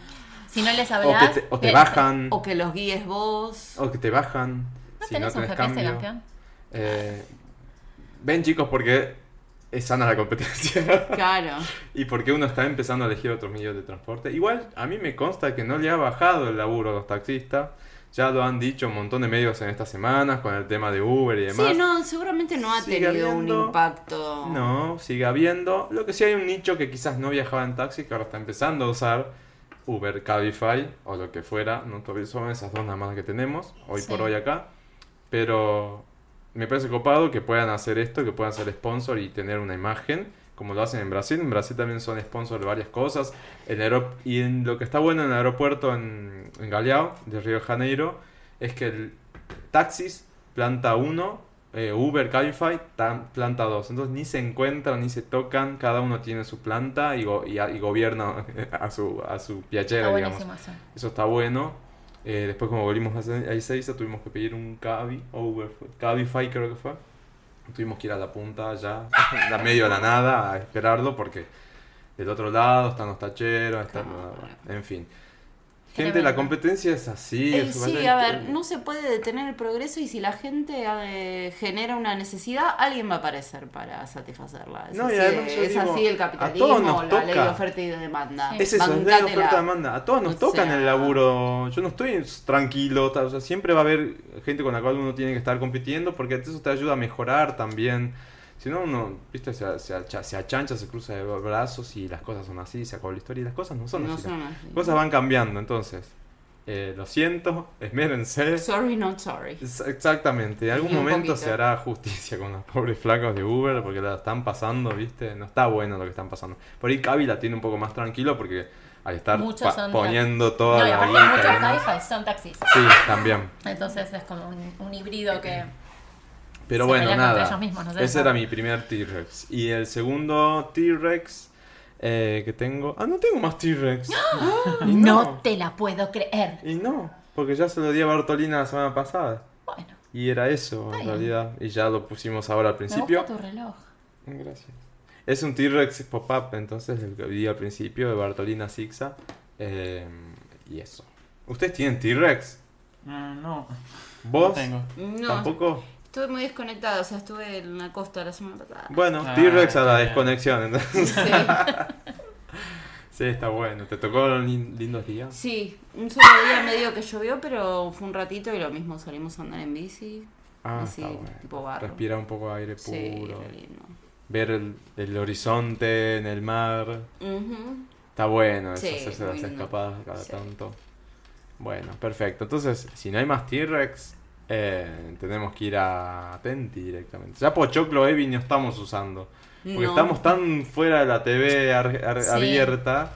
Si no les O hablas... que te, o te le- bajan. O que los guíes vos. O que te bajan. ¿No si tenés no un tenés GPS, cambio. campeón? Eh, ven chicos porque es sana la competencia. [LAUGHS] Claro. y porque uno está empezando a elegir otros medios de transporte. Igual a mí me consta que no le ha bajado el laburo a los taxistas. Ya lo han dicho un montón de medios en estas semanas con el tema de Uber y demás. Sí, no, seguramente no ha Sigue tenido un impacto. No, sigue habiendo. Lo que sí hay un nicho que quizás no viajaba en taxi, que ahora está empezando a usar Uber, Cabify o lo que fuera. No todavía son esas dos nada más que tenemos hoy Sí. por hoy acá. Pero me parece copado que puedan hacer esto, que puedan ser sponsor y tener una imagen, como lo hacen en Brasil. En Brasil también son sponsor de varias cosas. En aerop- y en lo que está bueno en el aeropuerto en, en Galeão, de Río de Janeiro, es que el taxis, planta 1, eh, Uber, Cabify, tan- planta 2. Entonces ni se encuentran, ni se tocan, cada uno tiene su planta y, go- y, gobierna [LAUGHS] a su, a su digamos. Eso está bueno. Eh, después como volvimos a Ezeiza tuvimos que pedir un Cabi, o Uber, fue- Cabify creo que fue. Tuvimos que ir a la punta ya, [LAUGHS] a medio de la nada, a esperarlo porque del otro lado están los tacheros, están, en fin. Gente, la competencia es así. Eh, es sí, a ver, no se puede detener el progreso y si la gente eh, genera una necesidad, alguien va a aparecer para satisfacerla. Es, No, y así, es digo, así el capitalismo, la ley de toca. oferta y de demanda. Sí. Es eso, es ley de oferta demanda. A todos nos O toca en sea- el laburo. Yo no estoy tranquilo. o sea, siempre va a haber gente con la cual uno tiene que estar compitiendo porque eso te ayuda a mejorar también. Si no, uno, viste, se, se, acha- se achancha, se cruza de brazos y las cosas son así, se acabó la historia y las cosas no son No así. son las así. cosas van cambiando, entonces. eh, lo siento, [LAUGHS] esmérense. Sorry, not sorry. Exactamente, en algún [LAUGHS] Un momento poquito. se hará justicia con los pobres flacos de Uber porque la están pasando, ¿viste? No está bueno lo que están pasando. Por ahí Cavi la tiene un poco más tranquilo porque al estar poniendo toda No, la muchos. Cabify son taxis. Sí, también. Entonces es como un, un híbrido que... Pero Se bueno, nada. ellos mismos, no sé. Ese era mi primer T-Rex. Y el segundo T-Rex eh, que tengo... Ah, no tengo más T-Rex. [GASPS] Y No te la puedo creer. Y no, porque ya se lo di a Bartolina la semana pasada. Bueno, Y era eso, Está en bien. realidad. Y ya lo pusimos ahora al me principio. gusta tu reloj. Gracias. Es un T-Rex pop-up, entonces, el que vi al principio de Bartolina Sixa. Eh, y eso. ¿Ustedes tienen T-Rex? Ah, no, ¿Vos? no tengo. No, ¿Tampoco? Estuve muy desconectada, o sea, estuve en la costa la semana pasada. Bueno, Ah, T-Rex a la desconexión, entonces. Sí, [LAUGHS] sí, está bueno. ¿Te tocó lin- lindos días? sí, un solo día medio que llovió, pero fue un ratito y lo mismo, salimos a andar en bici. Ah, Así, está bueno. tipo barro. Respirar un poco de aire Sí, puro. re lindo. Ver el, el horizonte en el mar. Está bueno eso, Sí, hacerse las escapadas cada Sí. tanto. Bueno, perfecto. Entonces, si no hay más T-Rex, eh, tenemos que ir a Tenti directamente. Ya Pochoclo Evi no estamos usando. Porque No. estamos tan fuera de la TV ar- ar- Sí. abierta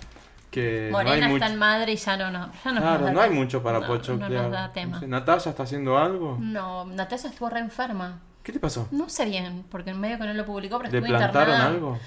que no hay Morena está en madre y ya no, no, ya no Claro, no hay mucho para sé, ¿Natalia está haciendo algo? No, Natalia estuvo re enferma. ¿Qué te pasó? No sé bien, porque en medio que no lo publicó, pero ¿Le plantaron internada. algo?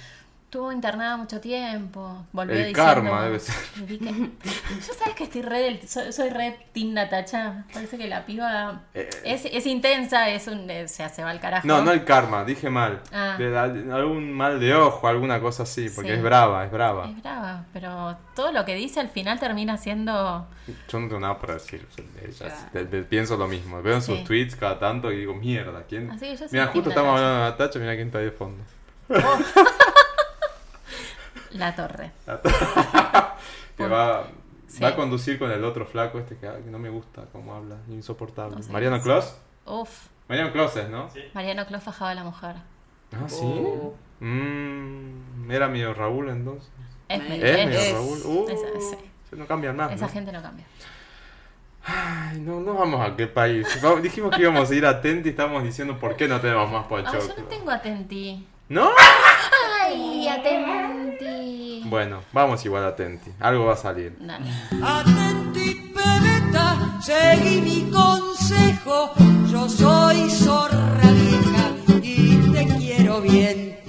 Estuvo internada mucho tiempo. Volvió El diciendo, karma debe ser. "Vi que- Yo sabes que estoy re del- soy, soy re Team Natacha. Parece que la piba Eh. es, es intensa, es un, eh, o sea, se va al carajo. No, no el karma, dije mal. Ah. De la- de algún mal de ojo, alguna cosa así, porque Sí. es brava, es brava. Es brava, pero todo lo que dice al final termina siendo... Yo no tengo nada para decir de ella. Pienso lo mismo. Veo en sus tweets cada tanto y digo, mierda, ¿quién? Soy Mira, justo estamos hablando de Natacha, mira quién está ahí de fondo. [LAUGHS] La torre. [LAUGHS] que va, Sí. va a conducir con el otro flaco este que, que no me gusta cómo habla, insoportable. No sé Mariano Clos. Uf, Mariano Clos es, ¿no? Sí. Mariano Clos fajaba a la mujer. Ah, sí. Oh. Mm, era medio Raúl entonces. Es, Es Es medio Raúl. Uh, esa- sí. se no cambian más. Esa ¿no? gente no cambia. Ay, no, no vamos a qué país. Vamos- dijimos que íbamos a ir a Tenti y estábamos diciendo por qué no tenemos más Ah, yo no tengo atenti. ¿No? Ay, atenti. Bueno, vamos igual a Tenti. Algo va a salir. Dale. Atenti, pebeta, seguí mi consejo. Yo soy zorra vieja y te quiero bien.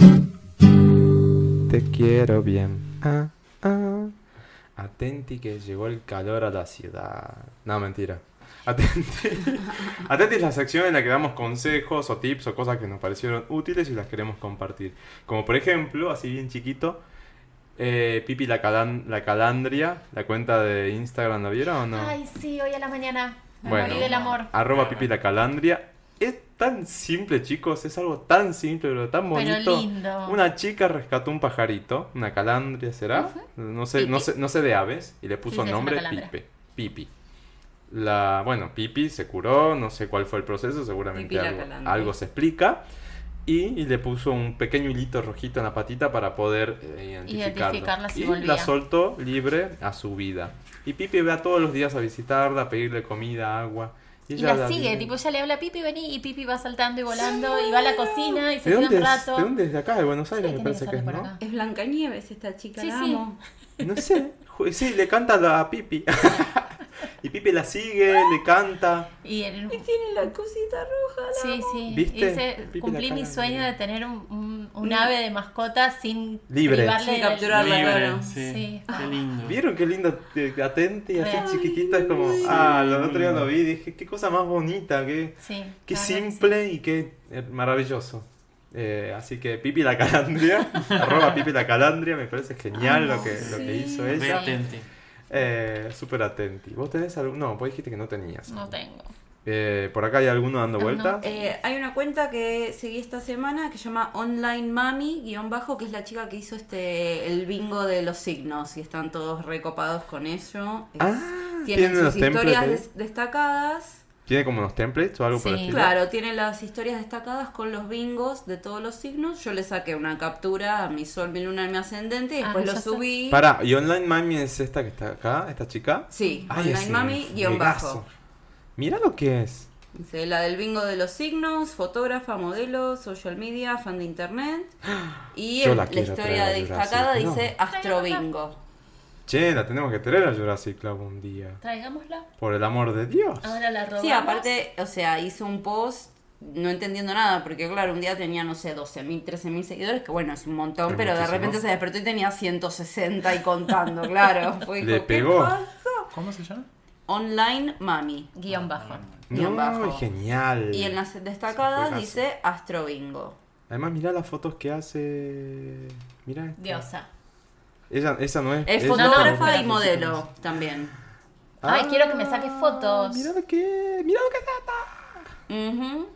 Te quiero bien. Ah, ah. Atenti que llegó el calor a la ciudad. No, mentira. Atenti. Atenti es la sección en la que damos consejos o tips o cosas que nos parecieron útiles y las queremos compartir. Como por ejemplo, así bien chiquito, eh, Pipi la, Calan- la Calandria, la cuenta de Instagram, ¿la vieron o no? Ay, sí, hoy a la mañana. Me Bueno. morí del amor. Arroba Pipi la Calandria. Es tan simple, chicos, es algo tan simple, pero tan Pero bonito. lindo. Una chica rescató un pajarito, una calandria será, no sé, no sé, no sé de aves, y le puso Sí, nombre. Pipe, Pipi. La, bueno, Pipi se curó, no sé cuál fue el proceso, seguramente algo, algo se explica. Y, y le puso un pequeño hilito rojito en la patita para poder eh, identificarlo. Identificarla si y volvía. la soltó libre a su vida. Y Pipi va todos los días a visitarla, a pedirle comida, agua. Y ella la sigue, tipo, ella le habla a Pipi, vení, y Pipi va saltando y volando, y va a la cocina y se ¿De queda un es? rato. ¿De dónde es? ¿De acá? ¿De Buenos Aires? Sí, me parece que es, ¿no? Es Blancanieves esta chica, Sí, la sí. amo. No sé, sí, le canta a Pipi. [LAUGHS] y Pipi la sigue, le canta. Y en- Tiene la cosita roja, la Sí, sí. ¿Viste? Dice, cumplí mi sueño de tener un, un, un ave de mascota sin Libre. privarle Sin capturarla, Libre, claro. sí. Sí. Qué lindo. ¿Vieron qué lindo? Atenti, así chiquitita, es como. Ah, el otro día lo vi dije, qué cosa más bonita, qué, Sí, qué que sí. simple y qué eh, maravilloso. Eh, así que Pipi la Calandria, [LAUGHS] arroba Pipi la Calandria, me parece genial lo que, lo que hizo ella. atenti. Eh, Súper atenti. ¿Vos tenés algún.? No, vos dijiste que no tenías. No tengo. Eh, ¿Por acá hay alguno dando no. vuelta? Eh, hay una cuenta que seguí esta semana que se llama Online Mami, guion bajo, que es la chica que hizo este el bingo de los signos y están todos recopados con ello. Es- Ah, tienen ¿tienen los sus historias des- destacadas. ¿Tiene como unos templates o algo por el Sí. estilo? Claro, tiene las historias destacadas con los bingos de todos los signos. Yo le saqué una captura a mi sol, mi luna y mi ascendente y Ah, después lo sé. subí. Para, ¿y Online Mami es esta que está acá? ¿Esta chica? Sí, Ay, Online Mami, guion bajo. Mira lo que es. Dice, la del bingo de los signos, fotógrafa, modelo, social media, fan de internet. [GASPS] Y la historia destacada ¿no? dice Astro Bingo. Che, la tenemos que traer a Jurassic Club un día. Traigámosla. Por el amor de Dios. Ahora la robamos. Sí, aparte, o sea, hizo un post no entendiendo nada, porque claro, un día tenía, no sé, 12.000, 13.000 seguidores, que bueno, es un montón, Es pero de repente se despertó y tenía 160 y contando, claro. [LAUGHS] Fue, Le dijo, ¿qué pegó. pasó? ¿Cómo se llama? Online Mami. Guión bajo. guion No, bajo. genial. Y en las destacadas dice Astro Bingo. Además, mirá las fotos que hace. Mirá. esta. Diosa. Ella, esa no es. Es fotógrafa no, y modelo también. Ay, quiero que me saque fotos. Mirá lo que. Mirá lo que está. Ujú.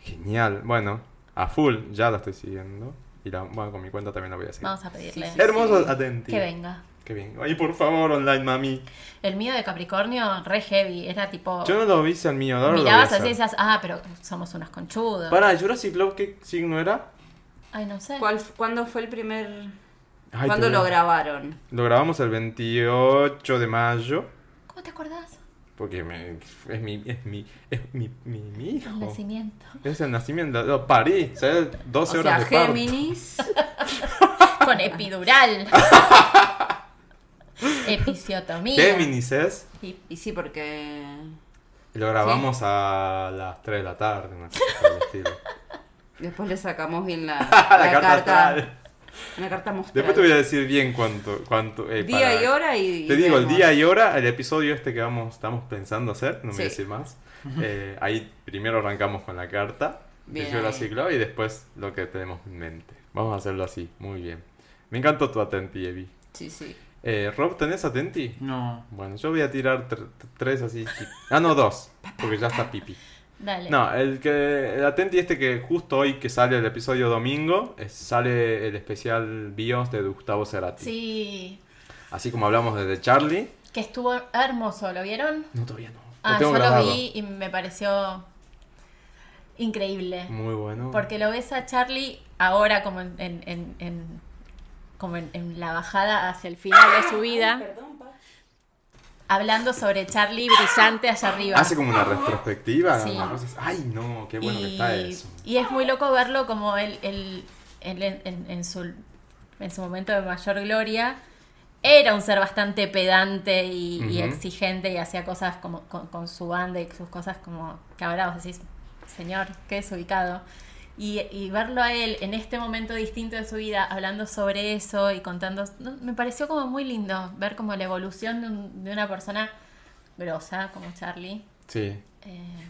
Genial. Bueno, a full, ya la estoy siguiendo. Y la, bueno, con mi cuenta también la voy a seguir. Vamos a pedirle Hermoso, atenti. que venga. Que venga. Ay, por favor, online, mami. El mío de Capricornio, re heavy. Era tipo. Yo no lo vi al mío, lo a mirabas así y decías, ah, pero somos unas conchudas. Para, Jurassic Club, ¿qué signo era? Ay, no sé. ¿Cuál, ¿Cuándo fue el primer...? Ay, ¿Cuándo lo grabaron? Lo grabamos el 28 de mayo. ¿Cómo te acordás? Porque me- es mi, es mi, es mi, mi, mi hijo. El nacimiento. Es el nacimiento. Lo parí. O sea, 12 O horas sea, de parto. Géminis. [LAUGHS] Con epidural. [LAUGHS] Episiotomía. Géminis es. Y sí, porque... Lo grabamos a las 3 de la tarde. El [LAUGHS] estilo. Después le sacamos bien la, la, la carta carta. Una carta mostral. Después te voy a decir bien cuánto. cuánto eh, Día para- y hora y... Te y digo, el vemos. día y hora, el episodio este que vamos, estamos pensando hacer, no me voy a decir más. Eh, ahí primero arrancamos con la carta Bien de Jurassic y después lo que tenemos en mente. Vamos a hacerlo así, muy bien. Me encantó tu atenti, Evi. Sí, sí. Eh, Rob, ¿tenés atenti? No. Bueno, yo voy a tirar tr- tr- tres así. Ah, no, dos, porque ya está Pipi. Dale. No, el que el Atenti este que justo hoy que sale el episodio domingo, es- sale el especial Bios de Gustavo Cerati. Sí, Así como hablamos desde Charlie. que estuvo hermoso, ¿lo vieron? No, todavía no. Lo Ah, tengo yo lo vi y me pareció increíble. Muy bueno. Porque lo ves a Charlie ahora como en, en- en- en- como en, en la bajada hacia el final de su vida, hablando sobre Charlie brillante allá arriba. Hace como una retrospectiva. Sí. una cosa así. Ay, no, qué bueno que está eso. y es muy loco verlo como él, él- él en, en- en su, en su momento de mayor gloria era un ser bastante pedante y, exigente y hacía cosas como con, con su banda y sus cosas como que ahora vos decís, señor, qué desubicado. Y, y verlo a él en este momento distinto de su vida hablando sobre eso y contando, no, me pareció como muy lindo ver como la evolución de, un- de una persona grosa como Charlie. Sí. Eh,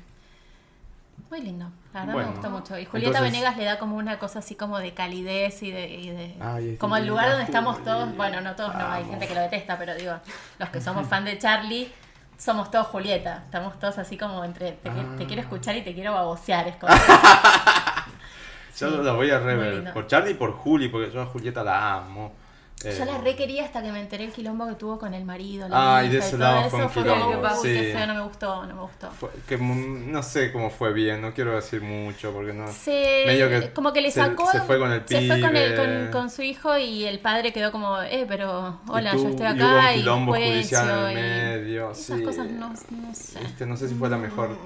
muy lindo, la verdad Bueno, me gustó mucho. Y Julieta entonces- Venegas le da como una cosa así como de calidez y de... y de- Ay, es como el lugar donde estamos todos, bueno, no todos, no, hay gente que lo detesta, pero digo, los que somos [LAUGHS] fan de Charlie, somos todos Julieta. Estamos todos así como entre, te, Ah. quiero escuchar y te quiero babosear. Es como, [LAUGHS] Yo la voy a rever. Por Charlie y por Juli, porque yo a Julieta la amo. Eh, Yo la re quería hasta que me enteré el quilombo que tuvo con el marido. La de hija y ese todo lado fue un quilombo, que, sí. feo, no me gustó, no me gustó. fue- que mm, no sé cómo fue bien, no quiero decir mucho porque no. se, Medio que como que le se- sacó se fue con el se fue con, el- pibe. con, con su hijo y el padre quedó como eh pero hola Y tú- yo estoy y hubo un acá y, quilombo juicio judicial en el y medio, esas sí. cosas no, no sé Viste, no sé si fue la mejor,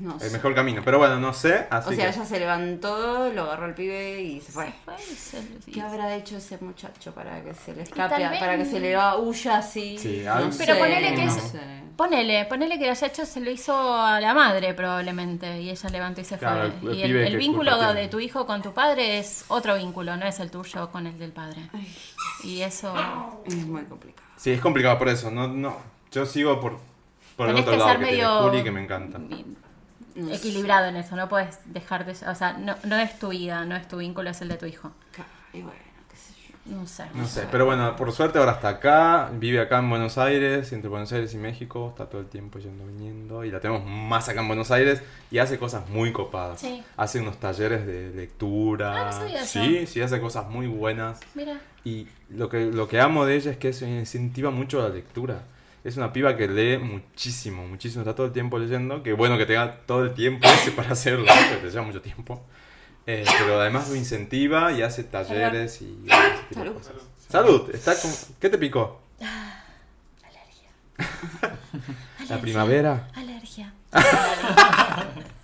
No el mejor camino, pero bueno, no sé, así O sea, que ella se levantó, lo agarró el pibe y se fue. Se fue y se- y- ¿Qué habrá hecho ese muchacho para que se le escape, vez- para que se le huya así? Sí, No algo- Pero sé, ponele que no es- ponele ponele que lo haya hecho se lo hizo a la madre probablemente y ella levantó y se Claro, fue el- el y el, el vínculo de tiene. tu hijo con tu padre es otro vínculo no es el tuyo con el del padre y eso Es muy complicado. sí, es complicado por eso, no, no, yo sigo por, por el otro que lado que tiene medio- Juli que me encanta. Equilibrado en eso no puedes dejar de o sea no, no es tu vida no es tu vínculo es el de tu hijo Y bueno, qué sé yo. no sé No sé, pero bueno, por suerte ahora está acá, vive acá en Buenos Aires, entre Buenos Aires y México, está todo el tiempo yendo viniendo y la tenemos más acá en Buenos Aires y hace cosas muy copadas. Sí. Hace unos talleres de lectura. Ah, no sabía eso. sí, sí, hace cosas muy buenas. Mira, Y lo que, lo que amo de ella es que se incentiva mucho la lectura. Es una piba que lee muchísimo, muchísimo, está todo el tiempo leyendo. Que bueno que tenga todo el tiempo [COUGHS] ese para hacerlo, porque te lleva mucho tiempo. Eh, pero además lo incentiva y hace talleres y Salud. cosas. Salud, está con... ¿qué te picó? [LAUGHS] La primavera. alergia. [LAUGHS]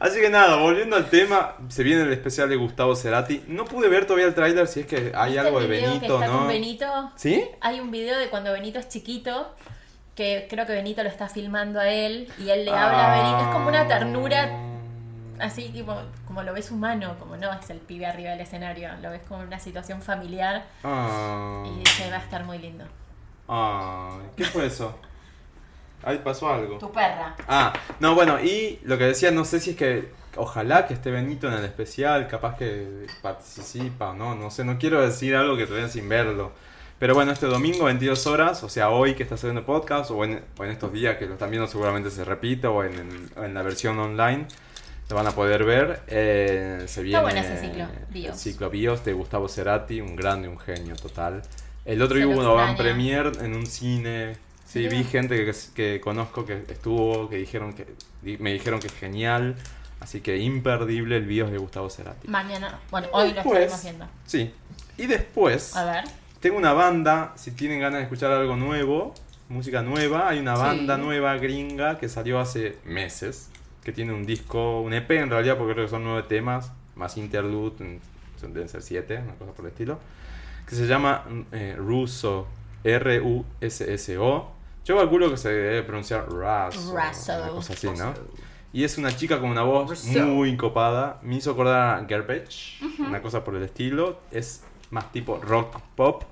Así que nada, volviendo al tema, se viene el especial de Gustavo Cerati. No pude ver todavía el tráiler si es que hay ¿Viste algo de que Benito, está ¿no? con Benito? ¿Sí? Hay un video de cuando Benito es chiquito, que creo que Benito lo está filmando a él, y él le habla a Benito. Es como una ternura, así tipo, como lo ves humano, como no es el pibe arriba del escenario, lo ves como una situación familiar, Ah. y dice, va a estar muy lindo. Ah, ¿qué fue eso? Ahí pasó algo. Tu perra. Ah, no, bueno, y lo que decía, no sé si es que ojalá que esté Benito en el especial, capaz que participa o no, no sé, no quiero decir algo que todavía sin verlo. Pero bueno, este domingo, 22 horas, o sea, hoy que está saliendo podcast, o en, o en estos días que lo están viendo, seguramente se repite, o en, en- en la versión online, lo van a poder ver. eh, se viene bueno ese ciclo, Bios. el ciclo Bios de Gustavo Cerati, un grande, un genio total. El otro día hubo una van premier en un cine. Sí, vi gente que, que conozco que estuvo, que dijeron que me dijeron que es genial. Así que imperdible el Bios de Gustavo Cerati. Mañana, bueno, hoy lo estaremos viendo. Sí. Y después, A ver. tengo una banda, si tienen ganas de escuchar algo nuevo, música nueva, hay una Sí. banda nueva gringa que salió hace meses, que tiene un disco, un EP en realidad, porque creo que son nueve temas, más interlude, son- deben ser siete, una cosa por el estilo, que se llama eh, Russo, R-U-S-S-O. Yo calculo que se debe pronunciar Russo, Russo. una cosa así, ¿no? Y es una chica con una voz muy copada. Me hizo acordar a Garbage, una cosa por el estilo. Es más tipo rock pop.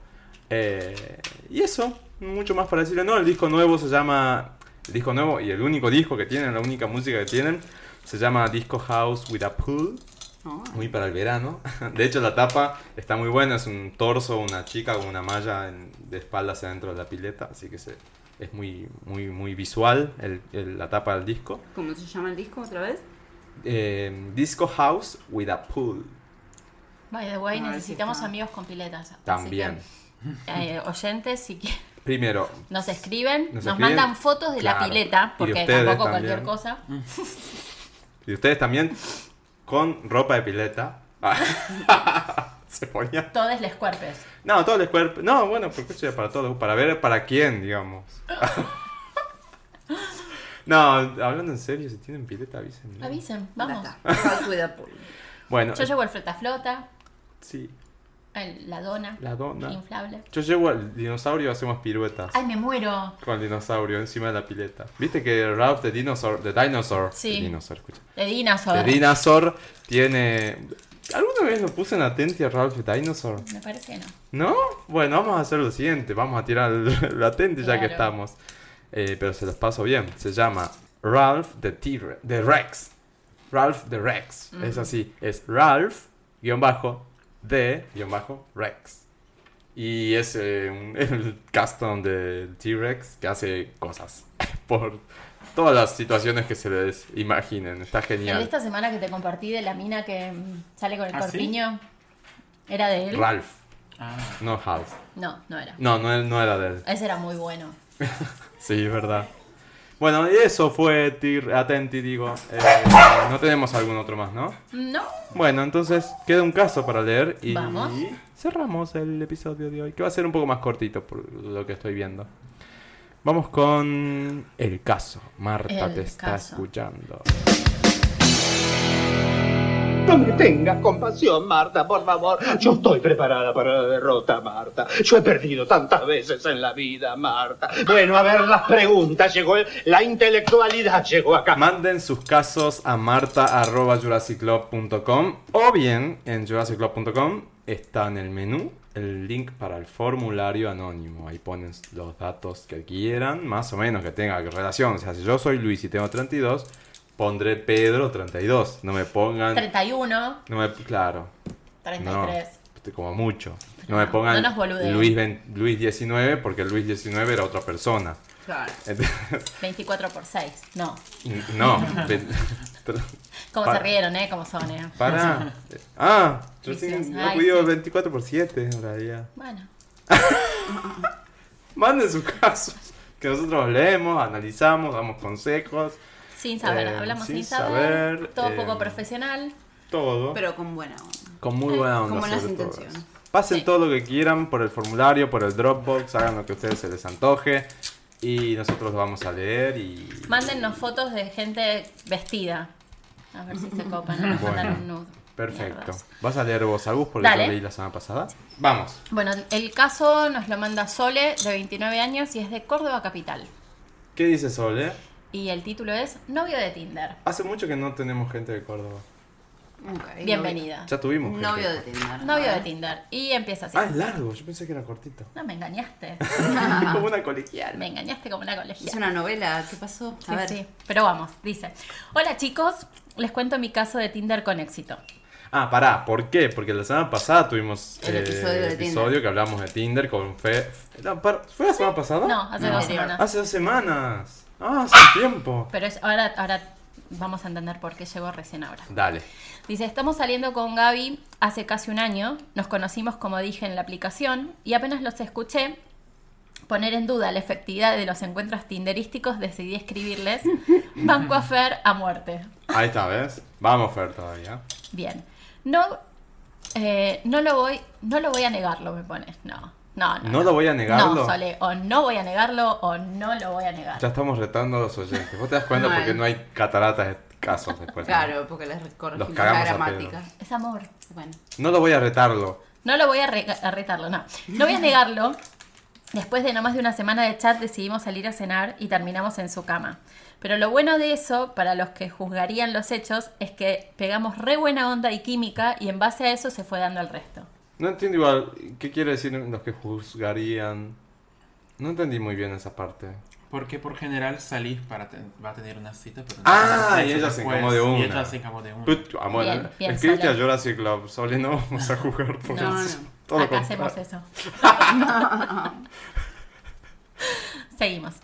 Eh, y eso, mucho más para decirle. No, el disco nuevo se llama. El disco nuevo y el único disco que tienen, la única música que tienen, se llama Disco House with a Pool. No, Muy para el verano. [LAUGHS] De hecho, la tapa está muy buena. Es un torso, una chica con una malla en- de espaldas adentro de la pileta. Así que se, es muy, muy, muy visual el- el- la tapa del disco. ¿Cómo se llama el disco otra vez? Eh, disco House with a Pool. By the way, A ver si necesitamos amigos con piletas. También. que, eh, oyentes, si quieren, Primero, nos escriben, Nos nos, escriben, mandan fotos de la pileta, porque tampoco también. cualquier cosa. y ustedes también con ropa de pileta. [LAUGHS] [LAUGHS] Se ponía. Todos les cuerpes. No, todo el cuerpo. No, bueno, porque eso es para todo. Para ver para quién, digamos. [LAUGHS] no, hablando en serio, si tienen pileta, avísenme. Avisen, vamos. Acá está. House with a pool. Bueno, Yo llevo el flota flota, sí, el- la dona, la dona. inflable. Yo llevo al dinosaurio y hacemos piruetas. Ay, me muero. Con el dinosaurio encima de la pileta. ¿Viste que Ralph the Dinosaur, the Dinosaur, Sí. the Dinosaur, escucha. De Dinosaur. The Dinosaur tiene... ¿Alguna vez lo puse en Atenti a Ralph the Dinosaur? Me parece que no. ¿No? Bueno, vamos a hacer lo siguiente. Vamos a tirar el, el Atenti ya que estamos. Eh, pero se los paso bien. Se llama Ralph the, T-Rex- the Rex. Ralph the Rex. Es así. Es Ralph, guion bajo, the, guion bajo, Rex. Y es eh, un- [LAUGHS] el custom del T-Rex que hace cosas. [LAUGHS] Por todas las situaciones que se les imaginen. Está genial. esta semana que te compartí de la mina que mm, sale con el ¿Ah, sí? corpiño, ¿era de él? Ralph, Ah, no Half. No, no era. No, no, no era de él. Ese era muy bueno. [LAUGHS] Sí, es verdad. Bueno, y eso fue Tir Atenti, digo. Eh, no tenemos algún otro más, ¿no? No. Bueno, entonces queda un caso para leer y Vamos. cerramos el episodio de hoy, que va a ser un poco más cortito por lo que estoy viendo. Vamos con el caso. Marta El te está caso. escuchando. No me tengas compasión, Marta, por favor. Yo estoy preparada para la derrota, Marta. Yo he perdido tantas veces en la vida, Marta. Bueno, a ver las preguntas. Llegó el- la intelectualidad, llegó acá. Manden sus casos a marta.jurassicclub.com o bien en jurassicclub.com está en el menú el link para el formulario anónimo. Ahí ponen los datos que quieran, más o menos que tenga relación. O sea, si yo soy Luis y tengo 32, pondré Pedro 32. No me pongan... 31, No me, claro, 33. no, como mucho. No me pongan no nos boludeen. Luis, 20 Luis 19 porque Luis 19 era otra persona. Claro. Entonces, 24 por 6. No. no. [LAUGHS] [LAUGHS] ve- ¿Cómo Pa- se rieron, eh? ¿Cómo son, eh? Para. [LAUGHS] Ah, yo Sí, no cuido sí. 24 por 7 en realidad. Bueno. [LAUGHS] Manden sus casos. Que nosotros leemos, analizamos, damos consejos. Sin saber, Eh, hablamos sin sin saber. saber, todo eh, poco profesional. Todo. Pero con buena onda. con muy buena onda. con buenas sobre todo intenciones. eso. Pasen Sí. todo lo que quieran por el formulario, por el Dropbox. Hagan lo que a ustedes se les antoje. Y nosotros lo vamos a leer y. Mándennos fotos de gente vestida. A ver si se copan. Nos mandan un. Perfecto. ¿Vas a leer vos, Agus? Porque Dale. yo leí la semana pasada. Vamos. Bueno, el caso nos lo manda Sole, de 29 años, y es de Córdoba Capital. ¿Qué dice Sole? Y el título es Novio de Tinder. Hace mucho que no tenemos gente de Córdoba. Ok, Bienvenida. Ya tuvimos gente. Novio de Tinder. Novio A de. Tinder. Y empieza así. Ah, es largo. Yo pensé que era cortito. No, me engañaste. [LAUGHS] Como una colegial. Me engañaste como una Es colegiala. una novela, ¿qué pasó? A Sí, ver. sí. Pero vamos, dice. Hola chicos, les cuento mi caso de Tinder con éxito. Ah, pará, ¿por qué? Porque la semana pasada tuvimos El eh, episodio que hablamos de Tinder con Fe. ¿Fue la semana pasada? No, hace No. dos semanas. Hace dos semanas. Ah, hace tiempo. Pero es, ahora, ahora vamos a entender por qué llegó recién ahora. Dale. Dice, estamos saliendo con Gaby hace casi un año, nos conocimos como dije en la aplicación y apenas los escuché poner en duda la efectividad de los encuentros tinderísticos, decidí escribirles Banco a Fer a muerte. Ahí está, ¿ves? Vamos, Fer, todavía. Bien. No, eh, no lo voy, no lo voy a negarlo, me pones. No, no, no. ¿No lo voy a negarlo? No, Sole, o no voy a negarlo o no lo voy a negar. Ya estamos retando a los oyentes. ¿Vos te das cuenta Mal. porque no hay cataratas de casos después? ¿no? Claro, porque les corregimos la gramática. Es amor. Bueno. No lo voy a retarlo. No lo voy a, re- a retarlo, no. No voy a negarlo. Después de no más de una semana de chat decidimos salir a cenar y terminamos en su cama. Pero lo bueno de eso, para los que juzgarían los hechos, es que pegamos re buena onda y química y en base a eso se fue dando el resto. No entiendo igual. ¿Qué quiere decir los que juzgarían? No entendí muy bien esa parte. Porque por general salís para ten- va a tener una cita, pero no Ah, y ella se encamó de Y una. ella se encamó de una. Put- ah, bueno, Bien, escribiste a. Jurassic Club, Sole, no vamos a jugar por No, eso. Todo lo Acá hacemos eso. [LAUGHS] seguimos.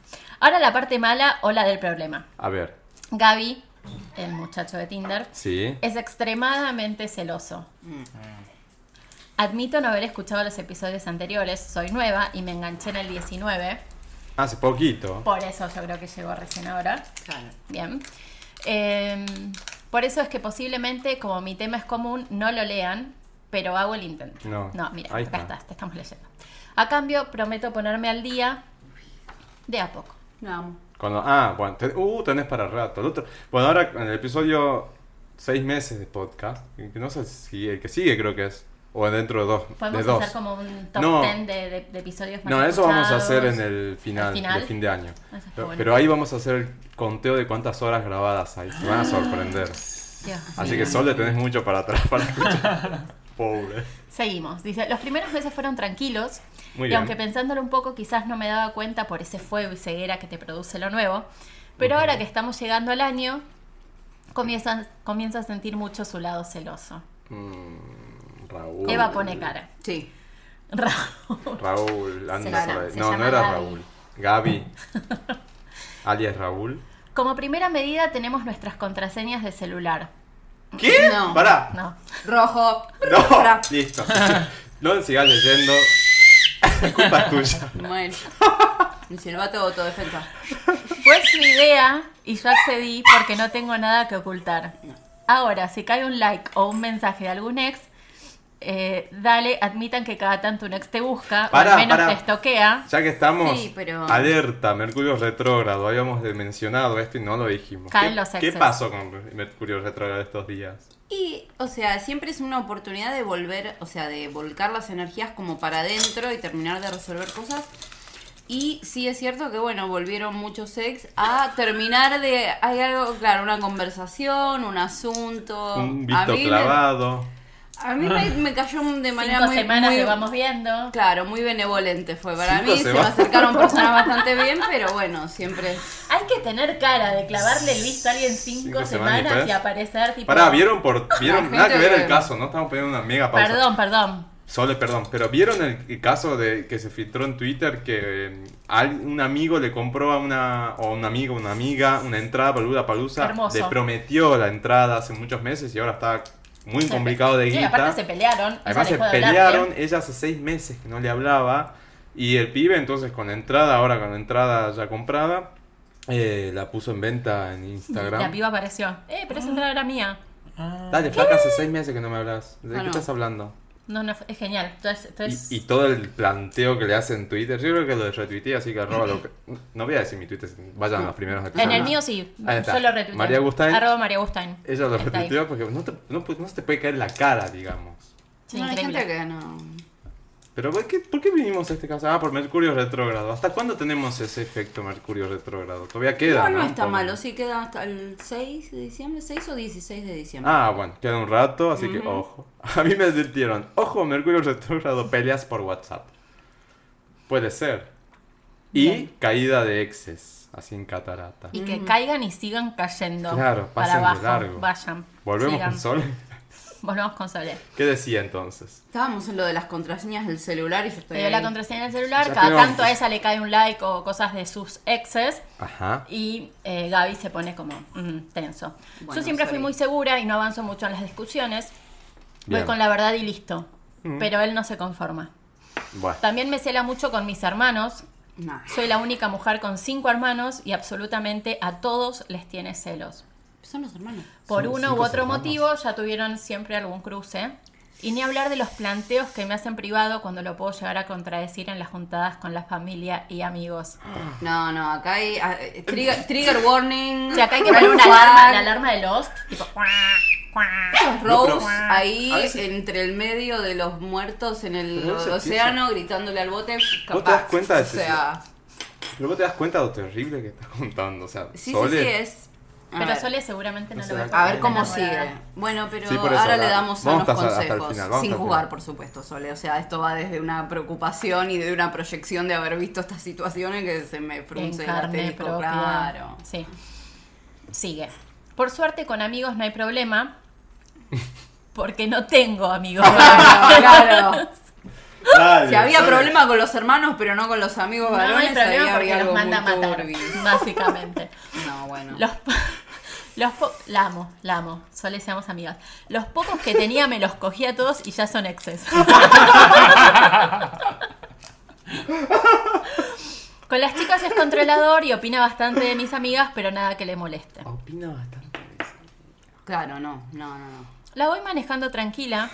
Ahora la parte mala o la del problema. A ver, Gaby, el muchacho de Tinder, sí. es extremadamente celoso. Admito no haber escuchado los episodios anteriores, soy nueva y me enganché en el 19. Hace poquito. Por eso yo creo que llegó recién ahora. Claro. Bien. Eh, por eso es que posiblemente, como mi tema es común, no lo lean, pero hago el intento. No. mira, Ahí acá está. estás, te estamos leyendo. A cambio, prometo ponerme al día de a poco. No. Cuando, ah, bueno, te- uh, tenés para rato. El otro, bueno, ahora en el episodio seis meses de podcast, que no sé si el que sigue creo que es, o dentro de dos. Podemos de dos. hacer como un top No. 10 de, de- de episodios más No, eso vamos a hacer en el final, ¿Al final? de fin de año. Está Pero, bueno. pero ahí vamos a hacer el conteo de cuántas horas grabadas hay. Se van a sorprender. Dios Así que Sol le tenés mucho para atrás para escuchar. [LAUGHS] Pobre. Seguimos. Dice, los primeros meses fueron tranquilos. Muy y bien. aunque pensándolo un poco, quizás no me daba cuenta por ese fuego y ceguera que te produce lo nuevo. Pero ahora que estamos llegando al año, comienza, comienza a sentir mucho su lado celoso. Mm, Raúl. Eva pone cara. Sí. Raúl. Raúl, anda llama- No, no era Gaby. Raúl. Gaby. Alias Raúl. Como primera medida tenemos nuestras contraseñas de celular. ¿Qué? No. Pará. No. Rojo. No, [LAUGHS] Pará. listo. [LAUGHS] No sigas leyendo. [LAUGHS] Es culpa tuya. Bueno. Mi silbato de autodefensa. Fue su idea y yo accedí porque no tengo nada que ocultar. Ahora, si cae un like o un mensaje de algún ex, eh, dale, admitan que cada tanto un ex te busca Pará, o al menos pará. te estoquea. Ya que estamos, Sí, pero- alerta, Mercurio retrógrado. Habíamos de- mencionado esto y no lo dijimos. Caen ¿Qué, los ¿Qué exes. pasó con Mercurio retrógrado estos días? Y, o sea, siempre es una oportunidad de volver, o sea, de volcar las energías como para adentro y terminar de resolver cosas. Y sí es cierto que, bueno, volvieron muchos ex a terminar de... Hay algo, claro, una conversación, un asunto. Un a visto mí me- clavado. A mí me, me cayó de manera Cinco muy... semanas muy- que vamos viendo. Claro, muy benevolente fue. Para Cinco mí se me acercaron personas bastante bien, pero bueno, siempre... Hay que tener cara de clavarle el visto a alguien cinco, Cinco semanas y aparecer tipo. Pará, vieron por. Vieron, nada que ver el caso, ¿no? Estamos poniendo una mega pausa. Perdón, perdón. Sole, perdón, pero ¿vieron el, el caso de que se filtró en Twitter que eh, al- un amigo le compró a una, o un amigo, una amiga, una entrada para Lula Palusa? Hermoso. Le prometió la entrada hace muchos meses y ahora está muy Se complicado de pe- Sí, guita. aparte se pelearon. Además se pelearon, ella hace seis meses que no le hablaba y el pibe entonces con entrada, ahora con entrada ya comprada, eh, la puso en venta en Instagram. La piba apareció. Eh, pero esa entrada era mía. Dale, flaca, hace seis meses que no me hablas. ¿De Ah, qué no. estás hablando? No, no, es genial. Entonces, entonces- Y, y todo el planteo que le hace en Twitter, yo creo que lo retuiteé, así que arroba lo que... [LAUGHS] No voy a decir mi Twitter, vayan a los primeros en el mío sí. Yo lo retuiteé. María Agustín. Arroba María Agustín. Ella lo retuiteó porque no, te- no, no se te puede caer la cara, digamos. Sí, no, hay gente que no... Pero ¿por qué, por qué vinimos a este caso? Ah, por Mercurio retrógrado. ¿Hasta cuándo tenemos ese efecto Mercurio retrógrado? Todavía queda, No, ¿no? no está malo, sí queda hasta el 6 de diciembre, 6 o 16 de diciembre. Ah, bueno, queda un rato, así que ojo. [LAUGHS] A mí me advirtieron, ojo, Mercurio retrógrado, peleas por WhatsApp. Puede ser. Y Bien. caída de exes, así en catarata. Y que caigan y sigan cayendo. Claro, para pasen de abajo. largo. Vayan. Volvemos sigan. con Sol. [LAUGHS] Volvemos con Sole. ¿Qué decía entonces? Estábamos en lo de las contraseñas del celular y yo estoy Le dio ahí. la contraseña del celular, Ya cada tenemos- tanto a ella le cae un like o cosas de sus exes Ajá. y eh, Gaby se pone como mm, tenso. Bueno, Yo siempre fui muy segura y no avanzo mucho en las discusiones. Bien. Voy con la verdad y listo. Mm. Pero él no se conforma. Bueno, También me cela mucho con mis hermanos. Nah, Soy la única mujer con cinco hermanos y absolutamente a todos les tiene celos. Son los hermanos. Por Son uno u otro hermanos. motivo ya tuvieron siempre algún cruce. Y ni hablar de los planteos que me hacen privado cuando lo puedo llegar a contradecir en las juntadas con la familia y amigos. No, no, acá hay eh, trigger, trigger warning. O sea, acá hay que poner una alarma, la alarma de Lost, tipo... No, Rose ahí veces- entre el medio de los muertos en el eso océano gritándole al bote. ¿Vos te das capaz. cuenta de O sea, pero vos te das cuenta de lo terrible que estás contando. O sea, sí, sí, sí, es. Pero. Sole seguramente no No lo da A ver cómo sigue. Bueno, pero Sí, por eso, ahora la- le damos unos hasta- hasta el consejos. final, sin jugar, por supuesto, Sole. O sea, esto va desde una preocupación y de una proyección de haber visto estas situaciones que se me frunce el asterisco, claro. Sí. Sigue. Por suerte con amigos no hay problema. Porque no tengo amigos. [LAUGHS] Claro, claro. Dale, Si había dale. problema con los hermanos, pero no con los amigos No hay varones, porque había los algo manda a muy matar, turbio. básicamente. [LAUGHS] No, bueno. Los, po- [LAUGHS] los po- la amo, la amo. Solo seamos amigas. Los pocos que tenía me los cogí a todos y ya son exes. [LAUGHS] Con las chicas es controlador y opina bastante de mis amigas, pero nada que le moleste. Opina bastante. Claro, no, no, no, no. La voy manejando tranquila,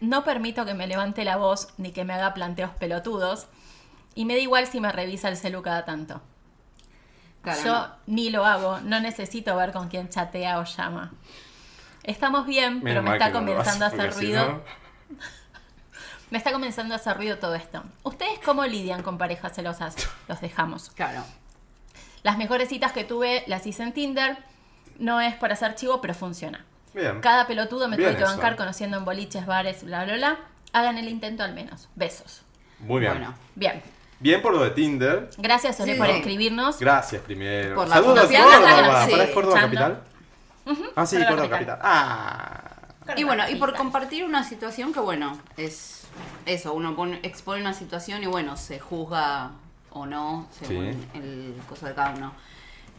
no permito que me levante la voz ni que me haga planteos pelotudos, y me da igual si me revisa el celu cada tanto. Claro, Yo no. ni lo hago, no necesito ver con quién chatea o llama. Estamos bien, pero me está no comenzando a hacer si ruido. no- [LAUGHS] Me está comenzando a hacer ruido todo esto. ¿Ustedes cómo lidian con parejas celosas? Los dejamos. Claro. Las mejores citas que tuve las hice en Tinder. No es para hacer chivo, pero funciona. Bien. Cada pelotudo me Bien tuve que eso. bancar conociendo en boliches, bares, bla, bla, bla. Hagan el intento al menos. Besos. Muy bien. Bueno. Bien. Bien por lo de Tinder. Gracias, Sole, Sí. por escribirnos. Gracias primero. Por la Saludos a Córdoba. sí. ¿Para es Córdoba Chando. capital? Ah, sí, Córdoba Córdoba capital. capital. Ah. Y bueno, y por compartir una situación que, bueno, es eso, uno pone- expone una situación y, bueno, se juzga o no, según Sí. el cosa de cada uno.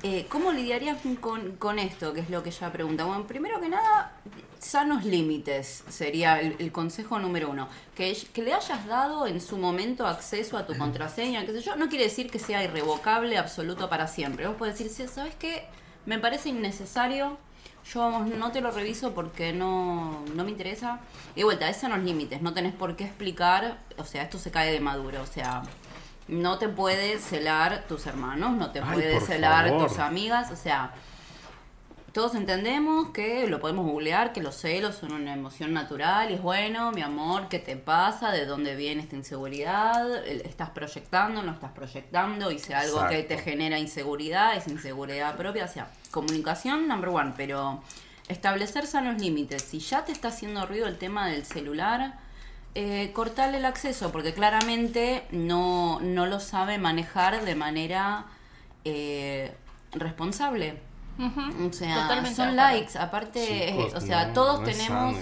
Eh, ¿Cómo lidiarías con, con esto? Que es lo que ella pregunta. Bueno, primero que nada, sanos límites sería el, el consejo número uno. Que, que le hayas dado en su momento acceso a tu contraseña, qué sé yo, no quiere decir que sea irrevocable, absoluto para siempre. Vos podés decir, "Sí, ¿sabes qué? Me parece innecesario, yo vamos, no te lo reviso porque no, no me interesa. Y de vuelta, esos son los límites, no tenés por qué explicar, o sea, esto se cae de maduro, o sea, no te puede celar tus hermanos, no te Ay, puede celar favor. tus amigas, o sea, todos entendemos que lo podemos googlear, que los celos son una emoción natural y es bueno, mi amor, ¿qué te pasa? ¿De dónde viene esta inseguridad? El- ¿Estás proyectando? ¿No estás proyectando? Hice algo que te genera inseguridad, es inseguridad propia, o sea, comunicación number one, pero establecer sanos límites. Si ya te está haciendo ruido el tema del celular, eh, cortarle el acceso, porque claramente no, no lo sabe manejar de manera eh, responsable. O sea, Totalmente son acuerdo. likes, aparte, Chicos, eh, o sea, no, todos no tenemos...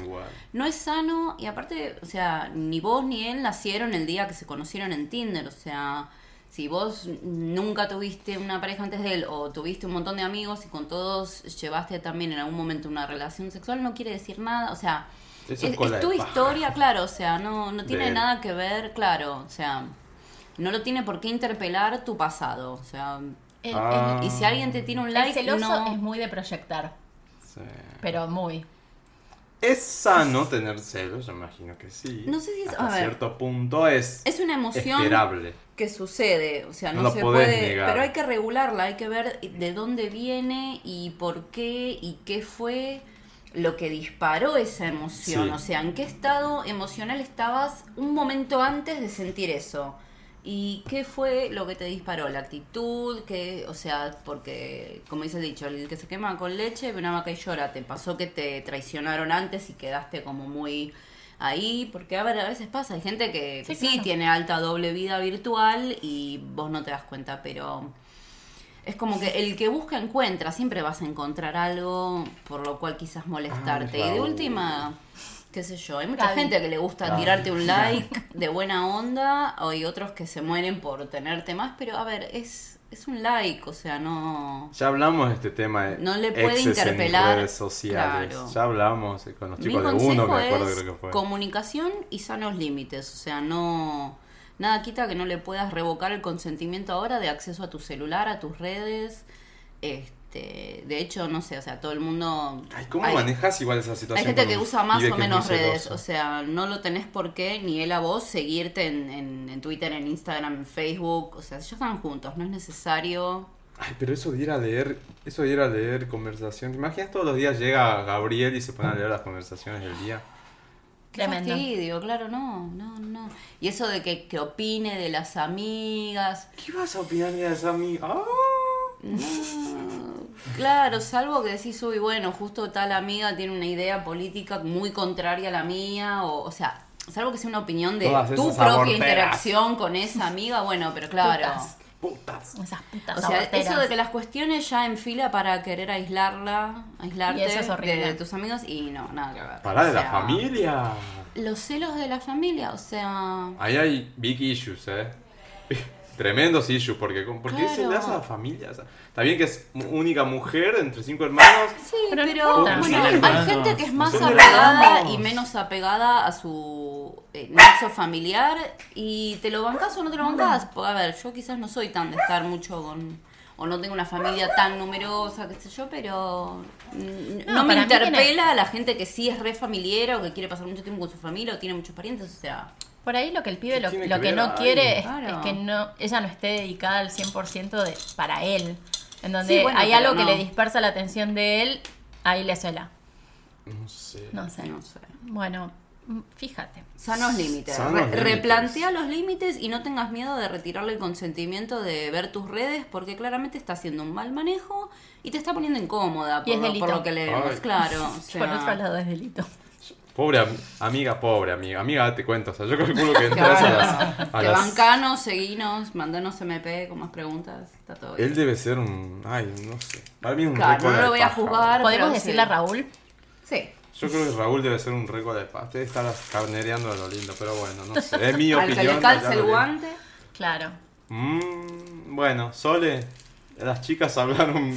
no es sano y aparte, o sea, ni vos ni él nacieron el día que se conocieron en Tinder, o sea, si vos nunca tuviste una pareja antes de él o tuviste un montón de amigos y con todos llevaste también en algún momento una relación sexual, no quiere decir nada, o sea, es, es tu historia, claro, o sea, no, no tiene nada que ver, claro, o sea, no lo tiene por qué interpelar tu pasado, o sea, El, Ah. y si alguien te tiene un el like, celoso no... es muy de proyectar, Sí. pero muy. ¿Es sano tener celos? Yo imagino que sí. No sé si es- Hasta a ver. cierto punto es, Es una emoción esperable. que sucede, o sea, No no, lo se puede, negar. pero hay que regularla, hay que ver de dónde viene y por qué y qué fue lo que disparó esa emoción, Sí. o sea, en qué estado emocional estabas un momento antes de sentir eso. ¿Y qué fue lo que te disparó? La actitud, que, o sea, porque, como dice el dicho, el que se quema con leche, ve una vaca y llora. ¿Te pasó que te traicionaron antes y quedaste como muy ahí? Porque a, ver, a veces pasa, hay gente que Sí, sí, claro. tiene alta doble vida virtual y vos no te das cuenta, pero es como que el que busca encuentra, siempre vas a encontrar algo por lo cual quizás molestarte. Y de última, qué sé yo, hay mucha Gaby. gente que le gusta Gaby. tirarte un [LAUGHS] like de buena onda, o hay otros que se mueren por tenerte más, pero a ver, es, es un like, o sea, no... Ya hablamos de este tema de No le puede interpelar, en redes sociales. claro. Ya hablamos con los Mi chicos de consejo uno, me acuerdo es creo que fue. comunicación y sanos límites, o sea, no... Nada quita que no le puedas revocar el consentimiento ahora de acceso a tu celular, a tus redes. Este, de hecho, no sé, o sea, todo el mundo. Ay, ¿cómo hay- manejas igual esa situación? Hay gente que usa más o menos redes, o sea, no lo tenés por qué, ni él a vos, seguirte en, en, en Twitter, en Instagram, en Facebook, o sea, ya están juntos, no es necesario. Ay, pero eso de ir a leer, eso de ir a leer conversación. ¿Te imaginas todos los días llega Gabriel y se pone a leer las conversaciones del día? Qué Tremendo. fastidio, claro, no, no, no. Y eso de que, que opine de las amigas, ¿Qué vas a opinar de esa amiga? ¡Ah! No, claro, salvo que decís, uy, bueno, justo tal amiga tiene una idea política muy contraria a la mía, o, o sea, salvo que sea una opinión de Todas tu propia aborteras. interacción con esa amiga, bueno, pero claro, Putas. Putas. Esas putas O sea, eso de que las cuestiones ya en fila para querer aislarla, aislarte Y eso es de, tus amigos y no, nada que ver. Pará de la familia. Los celos de la familia, o sea... Ahí hay big issues, eh. Tremendos issues, porque ¿por qué se Claro. le hace a la familia? O sea, está bien que es única mujer entre cinco hermanos. Sí, Pero bueno, hay gente que es más apegada y menos apegada a su eh, nexo familiar y te lo bancas o no te lo bancas. Porque, a ver, yo quizás no soy tan de estar mucho con o no tengo una familia tan numerosa, qué sé yo, pero mm, No, no, me interpela tiene- a la gente que sí es re familiar o que quiere pasar mucho tiempo con su familia o tiene muchos parientes, o sea, Por ahí lo que el pibe ¿Qué lo, que no quiere es, Claro. es que no ella no esté dedicada al 100% de, para él. En donde Sí, bueno, hay algo que le dispersa la atención de él, ahí le suela. No sé. No sé. no sé. Bueno, mm, fíjate. Sanos límites. Sanos Re- límites. Replantea los límites y no tengas miedo de retirarle el consentimiento de ver tus redes porque claramente está haciendo un mal manejo y te está poniendo incómoda Y por, es lo, delito. por lo que leemos. Ay. Claro. o [LAUGHS] sea, Por otro lado es delito. Pobre am- amiga, pobre amiga. Amiga, te cuento. O sea, yo calculo que entras a las. a que las- bancanos, seguinos, mandanos MP con más preguntas. Está todo bien. Él debe ser un. Ay, no sé. Para mí un Claro, récord no lo voy a paja. juzgar. ¿Podemos decirle a. Raúl? Sí. Yo creo que Raúl debe ser un récord de paz. Debe estar carnereando de lo lindo, pero bueno, no sé. Es mi [LAUGHS] Al opinión. que le calce el guante. Claro. Mm, bueno, Sole, las chicas hablaron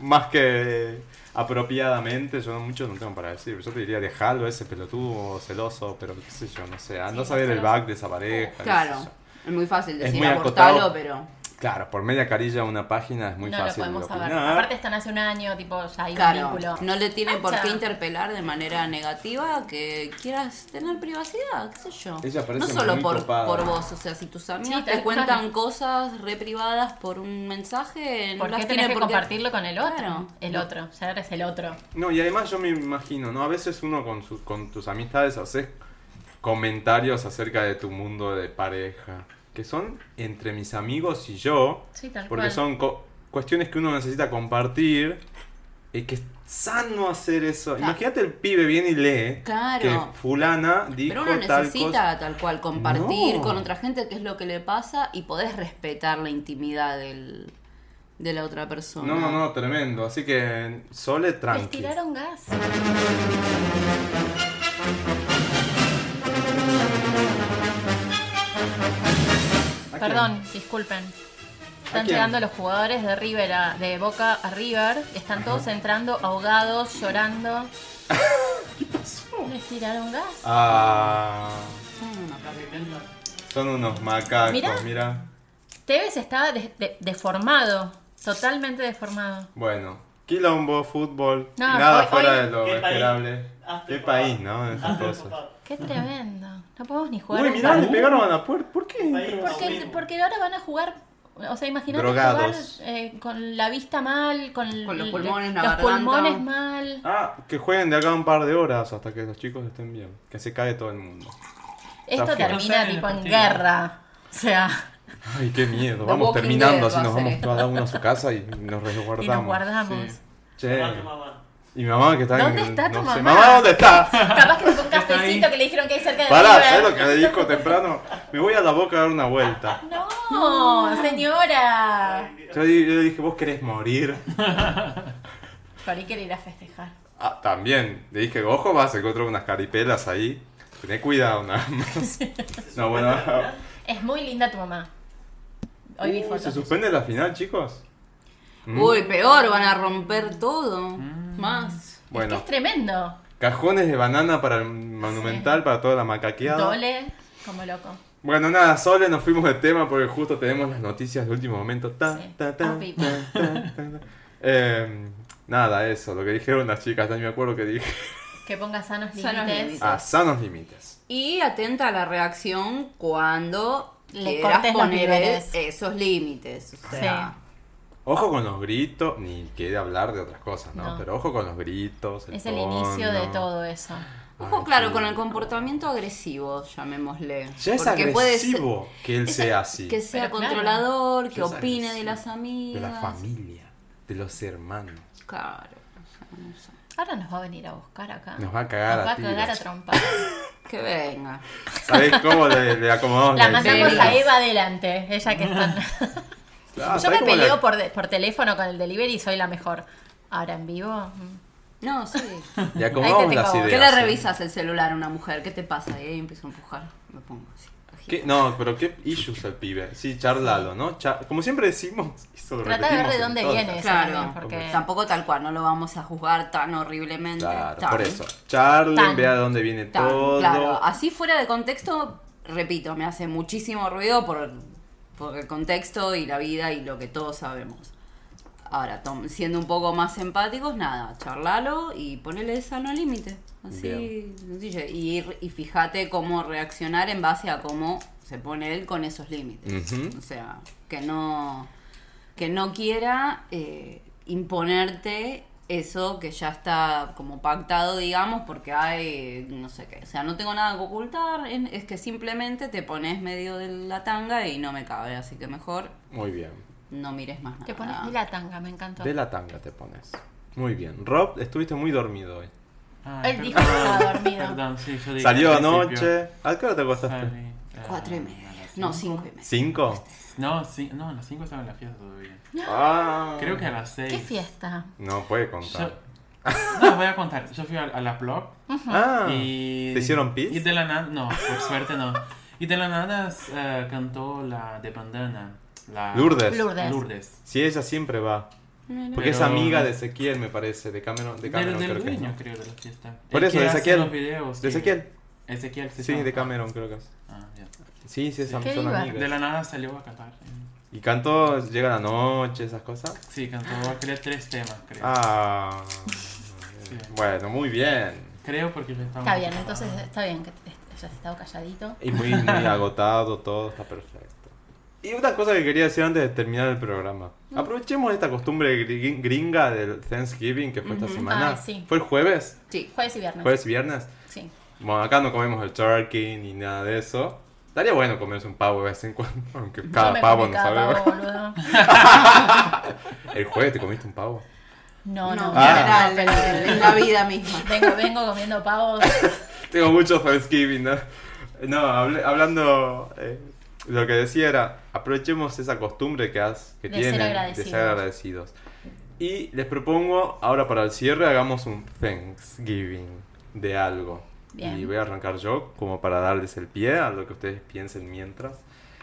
[LAUGHS] más que apropiadamente. Yo mucho no tengo para decir. Yo te diría dejarlo ese pelotudo celoso, pero qué sé yo, no sé. Anda a saber el back de esa pareja. Claro. Es muy fácil Es decir muy abortalo, pero. Claro, por media carilla una página es muy no lo fácil podemos saber. Aparte están hace un año, tipo, ya hay un Claro, vínculo. no le tiene por qué interpelar de manera negativa que quieras tener privacidad, qué sé yo. Ella parece no solo muy por, copada. por vos, o sea, si tus amigas Sí, te cuentan cosas re privadas por un mensaje, no ¿Por qué las tenés tiene que compartirlo con el otro? Claro. El otro, ya eres el otro. No, y además yo me imagino, ¿no? A veces uno con, sus con tus amistades haces comentarios acerca de tu mundo de pareja, que son entre mis amigos y yo, Sí, tal porque cual. son cuestiones que uno necesita compartir, y que es sano hacer eso. Claro. Imagínate el pibe viene y lee Claro. que fulana dijo Pero uno tal necesita cosa. tal cual compartir No. con otra gente qué es lo que le pasa y podés respetar la intimidad del, de la otra persona. No, no, no, tremendo. Así que Sole Les tranqui. tiraron gas. Perdón, disculpen. Están llegando los jugadores de River a- de Boca a River. Están todos entrando ahogados, llorando. [LAUGHS] ¿Qué pasó? Les tiraron gas. Ah, son unos macacos, Mirá. mira. Tevez está de- de- deformado. Totalmente deformado. Bueno, quilombo, fútbol, No, nada hoy- fuera hoy- de lo ¿Qué país? esperable. Hazte ¿Qué país, no? Esas cosas. Qué tremendo. No podemos ni jugar. Uy, mirá, le pegaron a la puerta. ¿Por qué? País. Porque, porque ahora van a jugar, o sea, imagínate jugar eh, con la vista mal, con, Con los pulmones los pulmones mal. Ah, que jueguen de acá un par de horas hasta que los chicos estén bien. Que se cae todo el mundo. Esto termina tipo en guerra. O sea, Ay, qué miedo. The Vamos Walking terminando, así nos vamos cada uno a su casa y nos resguardamos. y nos guardamos. Sí. Che. Mamá, tu mamá. Y mi mamá que está ¿Dónde en está tu no sé, mamá? mamá, ¿dónde está? [LAUGHS] Capaz que fue un cafecito que le dijeron que hay cerca de Pará. ¿sabes lo que le dijo temprano? Me voy a la boca a dar una vuelta. [LAUGHS] No, señora. Yo, le dije, ¿vos querés morir? [LAUGHS] Para ir ir a festejar. Ah, también. Le dije, ojo, vas a encontrar unas caripelas ahí. Tené cuidado nada más. No, bueno. Es muy linda tu mamá. Hoy vi Uy, fotos. ¿Se suspende la final, chicos? Mm. Uy, peor, van a romper todo. Más. Es que Bueno, es tremendo. cajones de banana para el monumental, para toda la macaqueada. Dole como loco. Bueno, nada, Sole, nos fuimos de tema porque justo tenemos las noticias de último momento. Ta, Sí, ta, ta. Eh, nada, eso, lo que dijeron las chicas, no me acuerdo que dije. Que ponga sanos Sanos límites. límites. A sanos límites. Y atenta a la reacción cuando Le cortes poner esos límites. O sea, Ojo con los gritos, ni quiere hablar de otras cosas, ¿no? No. Pero ojo con los gritos. Es el inicio de todo eso. Ojo, Ay, claro, sí. con el comportamiento agresivo, llamémosle. Ya es Porque puede agresivo que él ser- sea así. Que sea Pero claro. controlador, que es opine de las amigas. De la familia, de los hermanos. Claro. o sea, no sé. Ahora nos va a venir a buscar acá. Nos va a cagar Nos va a a cagar a tiros. trompar. [LAUGHS] Que venga. ¿Sabés cómo le, le acomodamos La la mandamos escena? a Eva adelante. Ella que está. [LAUGHS] [LAUGHS] Ah, Yo ¿sabés me peleo la- por, de- por teléfono con el delivery y soy la mejor. Ahora en vivo. mm. No, sí. Y acomodamos las ideas. ¿Qué le revisas el celular a una mujer? ¿Qué te pasa? Y ahí empiezo a empujar. Me pongo así. ¿Qué? No, pero qué issues el pibe. Sí, charlalo, ¿no? Como siempre decimos, [LAUGHS] eso lo Trata de ver de dónde viene eso Claro, también, porque tampoco tal cual, no lo vamos a juzgar tan horriblemente. Claro, tan, por eso. Charlen, Tan. vea de dónde viene tan, todo. Claro, así fuera de contexto, repito, me hace muchísimo ruido por, por el contexto y la vida y lo que todos sabemos. Ahora, tom- siendo un poco más empáticos, nada, charlalo y ponele sano al límite. Así, sencillo. Y, ir- y fíjate cómo reaccionar en base a cómo se pone él con esos límites. O sea, que no, que no quiera eh, imponerte eso que ya está como pactado, digamos, porque hay no sé qué. O sea, no tengo nada que ocultar, es que simplemente te pones medio de la tanga y no me cabe, así que mejor Muy bien. no mires más nada. te pones de la tanga, me encantó. De la tanga te pones. Muy bien. Rob, estuviste muy dormido hoy. Ay, Él dijo que estaba dormido. Perdón, sí, yo dije Salió al anoche. ¿A qué hora te acostaste? Salí, eh, Cuatro y media. No, cinco y media. ¿Cinco? No, sí, no, a las 5 estaba en la fiesta todavía. Ah. Creo que a las 6. ¿Qué fiesta? No puede contar. No, voy a contar. Yo fui a, a la blog Ah. y. ¿Te hicieron pis? Y de la nada. No, por suerte no. Y de la nada eh, cantó la de Bandana. La, Lourdes. Lourdes. Lourdes. Sí, ella siempre va. Porque es amiga de Ezequiel, me parece, de Cameron, de Cameron del creo que es, ¿no? creo, de la fiesta. Por El eso, de Ezequiel. los videos. ¿De Ezequiel? Ezequiel, Sí, llama. de Cameron creo que es. Ah, ya. Sí, sí, Qué son amigas. De la nada salió a cantar. Y cantó Llega la noche, esas cosas. Sí, cantó, creo, tres temas, creo. Ah. Sí. Bueno, muy bien. Creo porque yo estaba. Está bien, entonces está bien que hayas estado calladito. Y muy, muy agotado, todo está perfecto. Y una cosa que quería decir antes de terminar el programa. Mm. Aprovechemos esta costumbre gri- gringa del Thanksgiving que fue esta semana. Ay, sí. ¿Fue el jueves? Sí. Jueves y viernes. ¿Jueves y viernes? Sí. Bueno, acá no comemos el turkey ni nada de eso. Estaría bueno comerse un pavo de vez en cuando, [LAUGHS] aunque cada pavo no cada sabe. pavo, boludo. [LAUGHS] ¿El jueves te comiste un pavo? No, no, No, en Ah. general, en, en la vida misma. Vengo, vengo comiendo pavos. [LAUGHS] Tengo mucho Thanksgiving, ¿no? No, habl- hablando, eh, lo que decía era, aprovechemos esa costumbre que, has, que De ser tienen de agradecidos. ser agradecidos. Y les propongo, ahora para el cierre, hagamos un Thanksgiving de algo. Bien. Y voy a arrancar yo, como para darles el pie a lo que ustedes piensen mientras.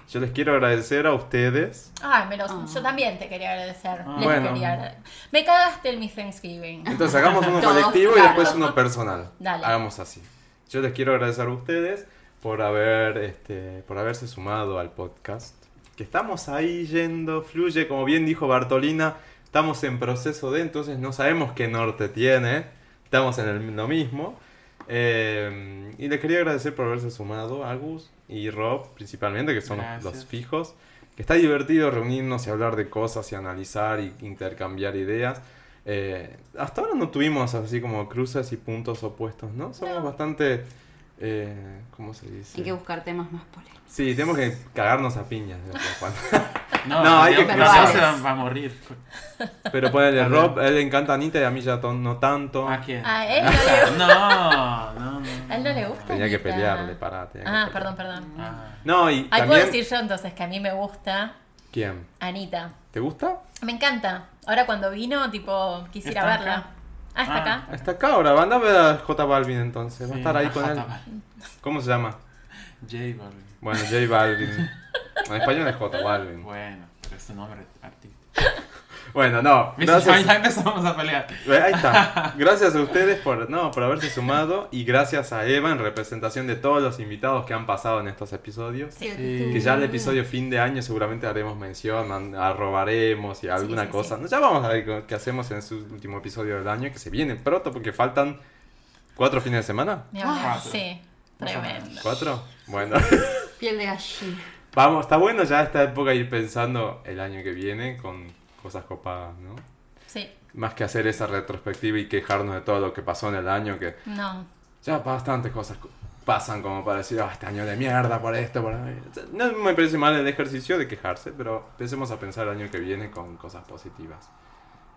Yo les quiero agradecer a ustedes. Ay, me los- Ah. yo también te quería agradecer. Ah. Les Bueno. quería agradecer. Me cagaste en mi Thanksgiving. Entonces hagamos uno [LAUGHS] colectivo y después uno personal. Dale. Hagamos así. Yo les quiero agradecer a ustedes por haber este, por haberse sumado al podcast. Que estamos ahí yendo, fluye, como bien dijo Bartolina, estamos en proceso de, entonces no sabemos qué norte tiene. Estamos en el- lo mismo. Eh, y les quería agradecer por haberse sumado, Agus y Rob, principalmente, que son los- fijos. Que está divertido reunirnos y hablar de cosas y analizar y intercambiar ideas. Eh, hasta ahora no tuvimos así como cruces y puntos opuestos, ¿no? Somos bastante... Eh, ¿Cómo se dice? Hay que buscar temas más polémicos. Sí, tenemos que cagarnos a piñas de vez en cuando. [LAUGHS] No, No, hay que cruzar. se va, a morir. Pero ponele Rob, a él le encanta Anita y a mí ya to- no tanto. ¿A quién? A él no le, [LAUGHS] No, no, no. a él no le gusta. Tenía que pelearle, pará. tenía Ah, pelear. perdón, perdón. Ah. No, y Ahí puedo decir yo entonces que a mí me gusta ¿Quién? Anita. ¿Te gusta? Me encanta. Ahora cuando vino, tipo, quisiera ¿Está verla. acá? Ah, está Ah. acá. Está acá ahora, anda a ver a J Balvin entonces. Va a estar ahí con él. ¿Cómo se llama? J Balvin. Bueno, J Balvin. En español es J Balvin. Bueno, pero es su nombre artístico. [LAUGHS] Bueno, no. Gracias. Ya [LAUGHS] empezamos a pelear. Ahí está. [LAUGHS] Gracias a ustedes por, no, por haberse sumado y gracias a Eva en representación de todos los invitados que han pasado en estos episodios. Sí. Que ya el episodio fin de año seguramente haremos mención, arrobaremos y alguna sí, cosa. sí. Ya vamos a ver qué- hacemos en su último episodio del año, que se viene pronto porque faltan cuatro fines de semana. Cuatro. Sí, tremendo. ¿Cuatro? Bueno. Piel de gallina. [LAUGHS] Vamos, está bueno ya esta época ir pensando el año que viene con cosas copadas, ¿no? Sí, Más que hacer esa retrospectiva y quejarnos de todo lo que pasó en el año, que no. ya bastantes cosas co- pasan como para decir, ah, este año de mierda por esto, por ahí". O sea, No me parece mal el ejercicio de quejarse, pero empecemos a pensar el año que viene con cosas positivas.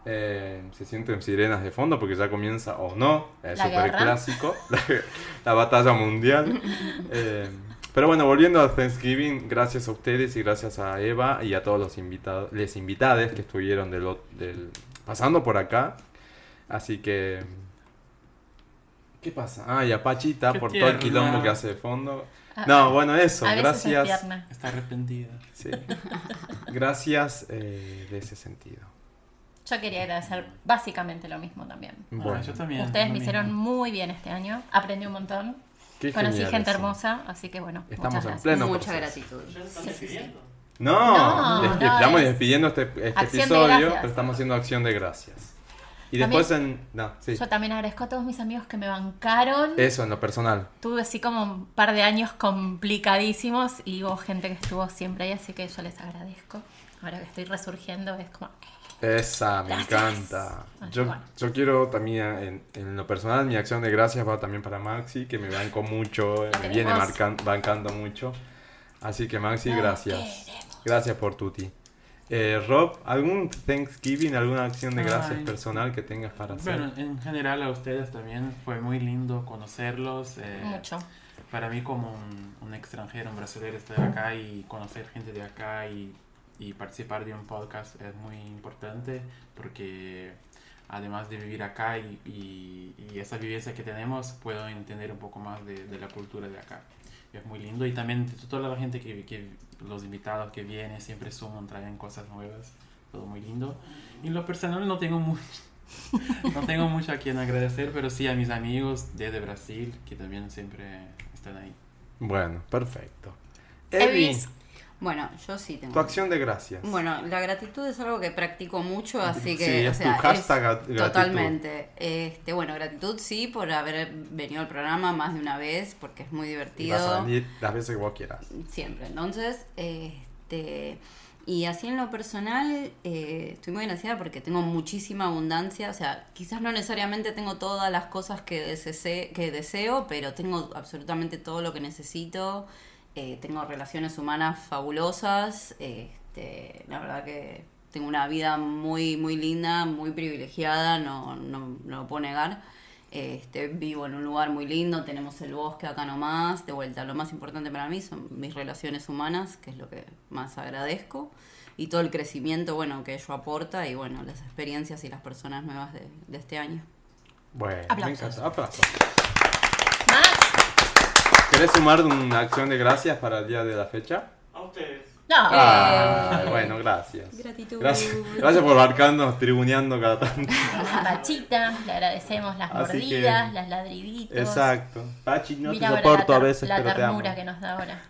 Eh, se sienten sirenas de fondo porque ya comienza, o no, el La super guerra. clásico, la, [LAUGHS] la batalla mundial. [LAUGHS] Eh, Pero bueno, volviendo a Thanksgiving, gracias a ustedes y gracias a Eva y a todos los invitados, les invitades que estuvieron del, del- pasando por acá. Así que... ¿Qué pasa? Ah, y a Pachita Qué por todo el tierna. quilombo que hace de fondo. Ah, No, bueno, eso, a veces es gracias. tierna. Está arrepentida. Sí. Gracias eh, de ese sentido. Yo quería agradecer básicamente lo mismo también. Bueno, Ah, yo también. Ustedes me hicieron mismo. muy bien este año. Aprendí un montón. Qué Conocí genial gente eso. hermosa, así que bueno, Estamos muchas en gracias. pleno Mucha proceso. gratitud. Ya se están Sí, sí. No, No, no, estamos es despidiendo este, este de episodio, pero estamos haciendo acción de gracias. Y También- después en... No, sí. Yo también agradezco a todos mis amigos que me bancaron. Eso, en lo personal. Tuve así como un par de años complicadísimos y hubo gente que estuvo siempre ahí, así que yo les agradezco. Ahora que estoy resurgiendo es como... Esa, me Gracias. encanta. Ay, Yo, bueno. yo quiero también, en, en lo personal, mi acción de gracias va también para Maxi, que me bancó mucho, me viene marcan- bancando mucho. Así que Maxi, Lo gracias. queremos. Gracias por Tuti. Eh, Rob, ¿algún Thanksgiving, alguna acción de gracias Ay. personal que tengas para hacer? Bueno, en general a ustedes también fue muy lindo conocerlos. eh, Mucho. Para mí como un, un extranjero, un brasileño estar acá y conocer gente de acá y, y participar de un podcast es muy importante porque además de vivir acá y, y- y esa vivencia que tenemos, puedo entender un poco más de, de la cultura de acá. Es muy lindo y también toda la gente que, que los invitados que vienen siempre suman, traen cosas nuevas, todo muy lindo. Y en lo personal no tengo mucho. [LAUGHS] No tengo mucho a quien agradecer, pero sí a mis amigos desde Brasil, que también siempre están ahí. Bueno, perfecto. Evis. Bueno, yo sí tengo. tu acción de gracias. Bueno, la gratitud es algo que practico mucho, [LAUGHS] así Sí, que, o es tu hashtag gratitud. totalmente. Este, bueno, gratitud sí por haber venido al programa más de una vez, porque es muy Y divertido. vas a venir las veces que vos quieras. Siempre. Entonces, este, y así en lo personal, eh, estoy muy agradecida porque tengo muchísima abundancia. O sea, quizás no necesariamente tengo todas las cosas que, desese- que deseo, pero tengo absolutamente todo lo que necesito. Eh, tengo relaciones humanas fabulosas. Este, la verdad que tengo una vida muy, muy linda, muy privilegiada, no, no, no lo puedo negar. Este, vivo en un lugar muy lindo, tenemos el bosque acá nomás, de vuelta. Lo más importante para mí son mis relaciones humanas, que es lo que más agradezco, y todo el crecimiento bueno que ello aporta y bueno, las experiencias y las personas nuevas de, de este año. Bueno, Aplausos. me encanta. Aplausos. ¿Querés sumar una acción de gracias para el día de la fecha? A ustedes. No. Ah, bueno, gracias. Gratitud. Gracias, gracias por barcarnos, tribuneando cada tanto. A Pachita, le agradecemos las Así mordidas, que- las ladriditos. Exacto. Pachi, no Mira te soporto la, a veces, la pero te amo. ternura que nos da ahora.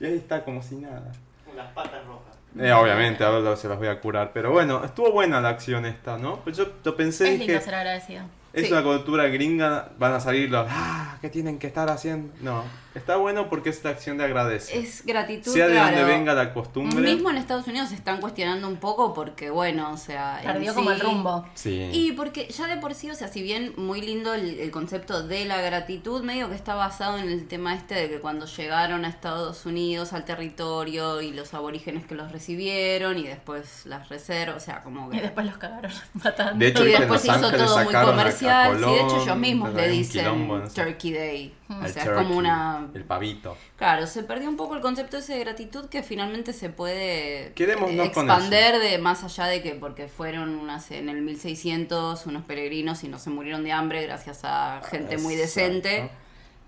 Y ahí está como si nada. Con las patas rojas. Eh, obviamente, ahora se las voy a curar. Pero bueno, estuvo buena la acción esta, ¿no? Pues yo, yo pensé, Es lindo dije, ser agradecido. es Sí. una cultura gringa, van a salir los, ah, ¿qué tienen que estar haciendo? No, está bueno porque es la acción de agradecer. Es gratitud, sea de claro. donde venga la costumbre. Mismo en Estados Unidos se están cuestionando un poco porque, bueno, o sea... Perdió como el rumbo. Sí. Y porque ya de por sí, o sea, si bien muy lindo el, el concepto de la gratitud, medio que está basado en el tema este de que cuando llegaron a Estados Unidos al territorio y los aborígenes que los recibieron y después las reservas, o sea, como Y que... después los cagaron [LAUGHS] matando. De hecho, y después hizo Ángeles todo muy comercial. sí, de hecho ellos mismos le dicen. Turkey Day. O sea, es como turkey, El pavito. Claro, se perdió un poco el concepto ese de gratitud que finalmente se puede Quedémonos con expander de más allá de que porque fueron unas en el 1600 unos peregrinos y no se murieron de hambre gracias a gente muy decente.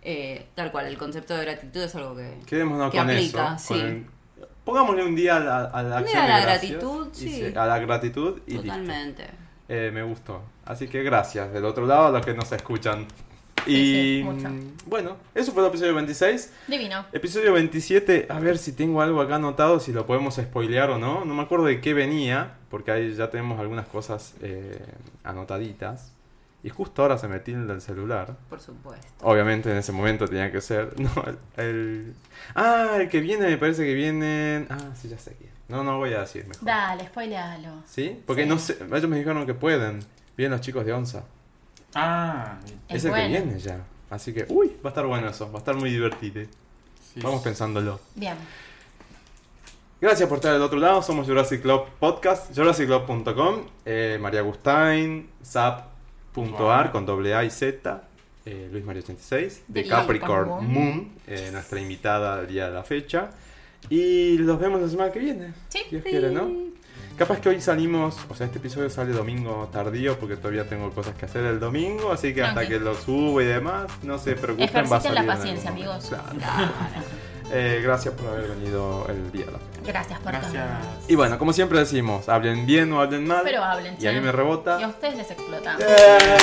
Eh, tal cual, el concepto de gratitud es algo que, Quedémonos que con aplica, eso. sí. con el- Pongámosle un día a la, a la Un acción día a la gratitud, sí. se- a la gratitud y listo. Totalmente. Eh, me gustó. Así que gracias del otro lado a los que nos escuchan. Y [LAUGHS] Sí, sí, mm, bueno, eso fue el episodio 26. Divino. Episodio 27, a ver si tengo algo acá anotado, si lo podemos spoilear o no. No me acuerdo de qué venía, porque ahí ya tenemos algunas cosas eh, anotaditas. Y justo ahora se me tilda el celular. Por supuesto. Obviamente en ese momento tenía que ser. [LAUGHS] No, el, Ah, el que viene me parece que viene. Ah, sí, ya sé quién. No, no voy a decir mejor. Dale, spoilealo. ¿Sí? Porque Sí. no sé. Ellos me dijeron que pueden. Vienen los chicos de Onza. Ah, Es Es el bueno. que viene ya. Así que, uy, va a estar bueno eso. Va a estar muy divertido. sí. Vamos pensándolo. Bien. Gracias por estar del otro lado. Somos Jurassic Club Podcast, jurassicclub.com, eh, María Agustain, zap.ar con doble A y Z. eh, Luis Mario 86, de De Capricorn Moon, eh, nuestra invitada del día de la fecha. Y los vemos la semana que viene. Sí. Dios quiere, ¿no? Capaz que hoy salimos, o sea, este episodio sale domingo tardío porque todavía tengo cosas que hacer el domingo, así que hasta que lo subo y demás, no se preocupen, Ejerciten la paciencia, amigos. Claro. [LAUGHS] Eh, gracias por haber venido el día de la fecha. Gracias por Gracias. todo. Y bueno, como siempre decimos, hablen bien o hablen mal. Pero hablen, Y a mí me rebota. Y a ustedes les explota. Yeah.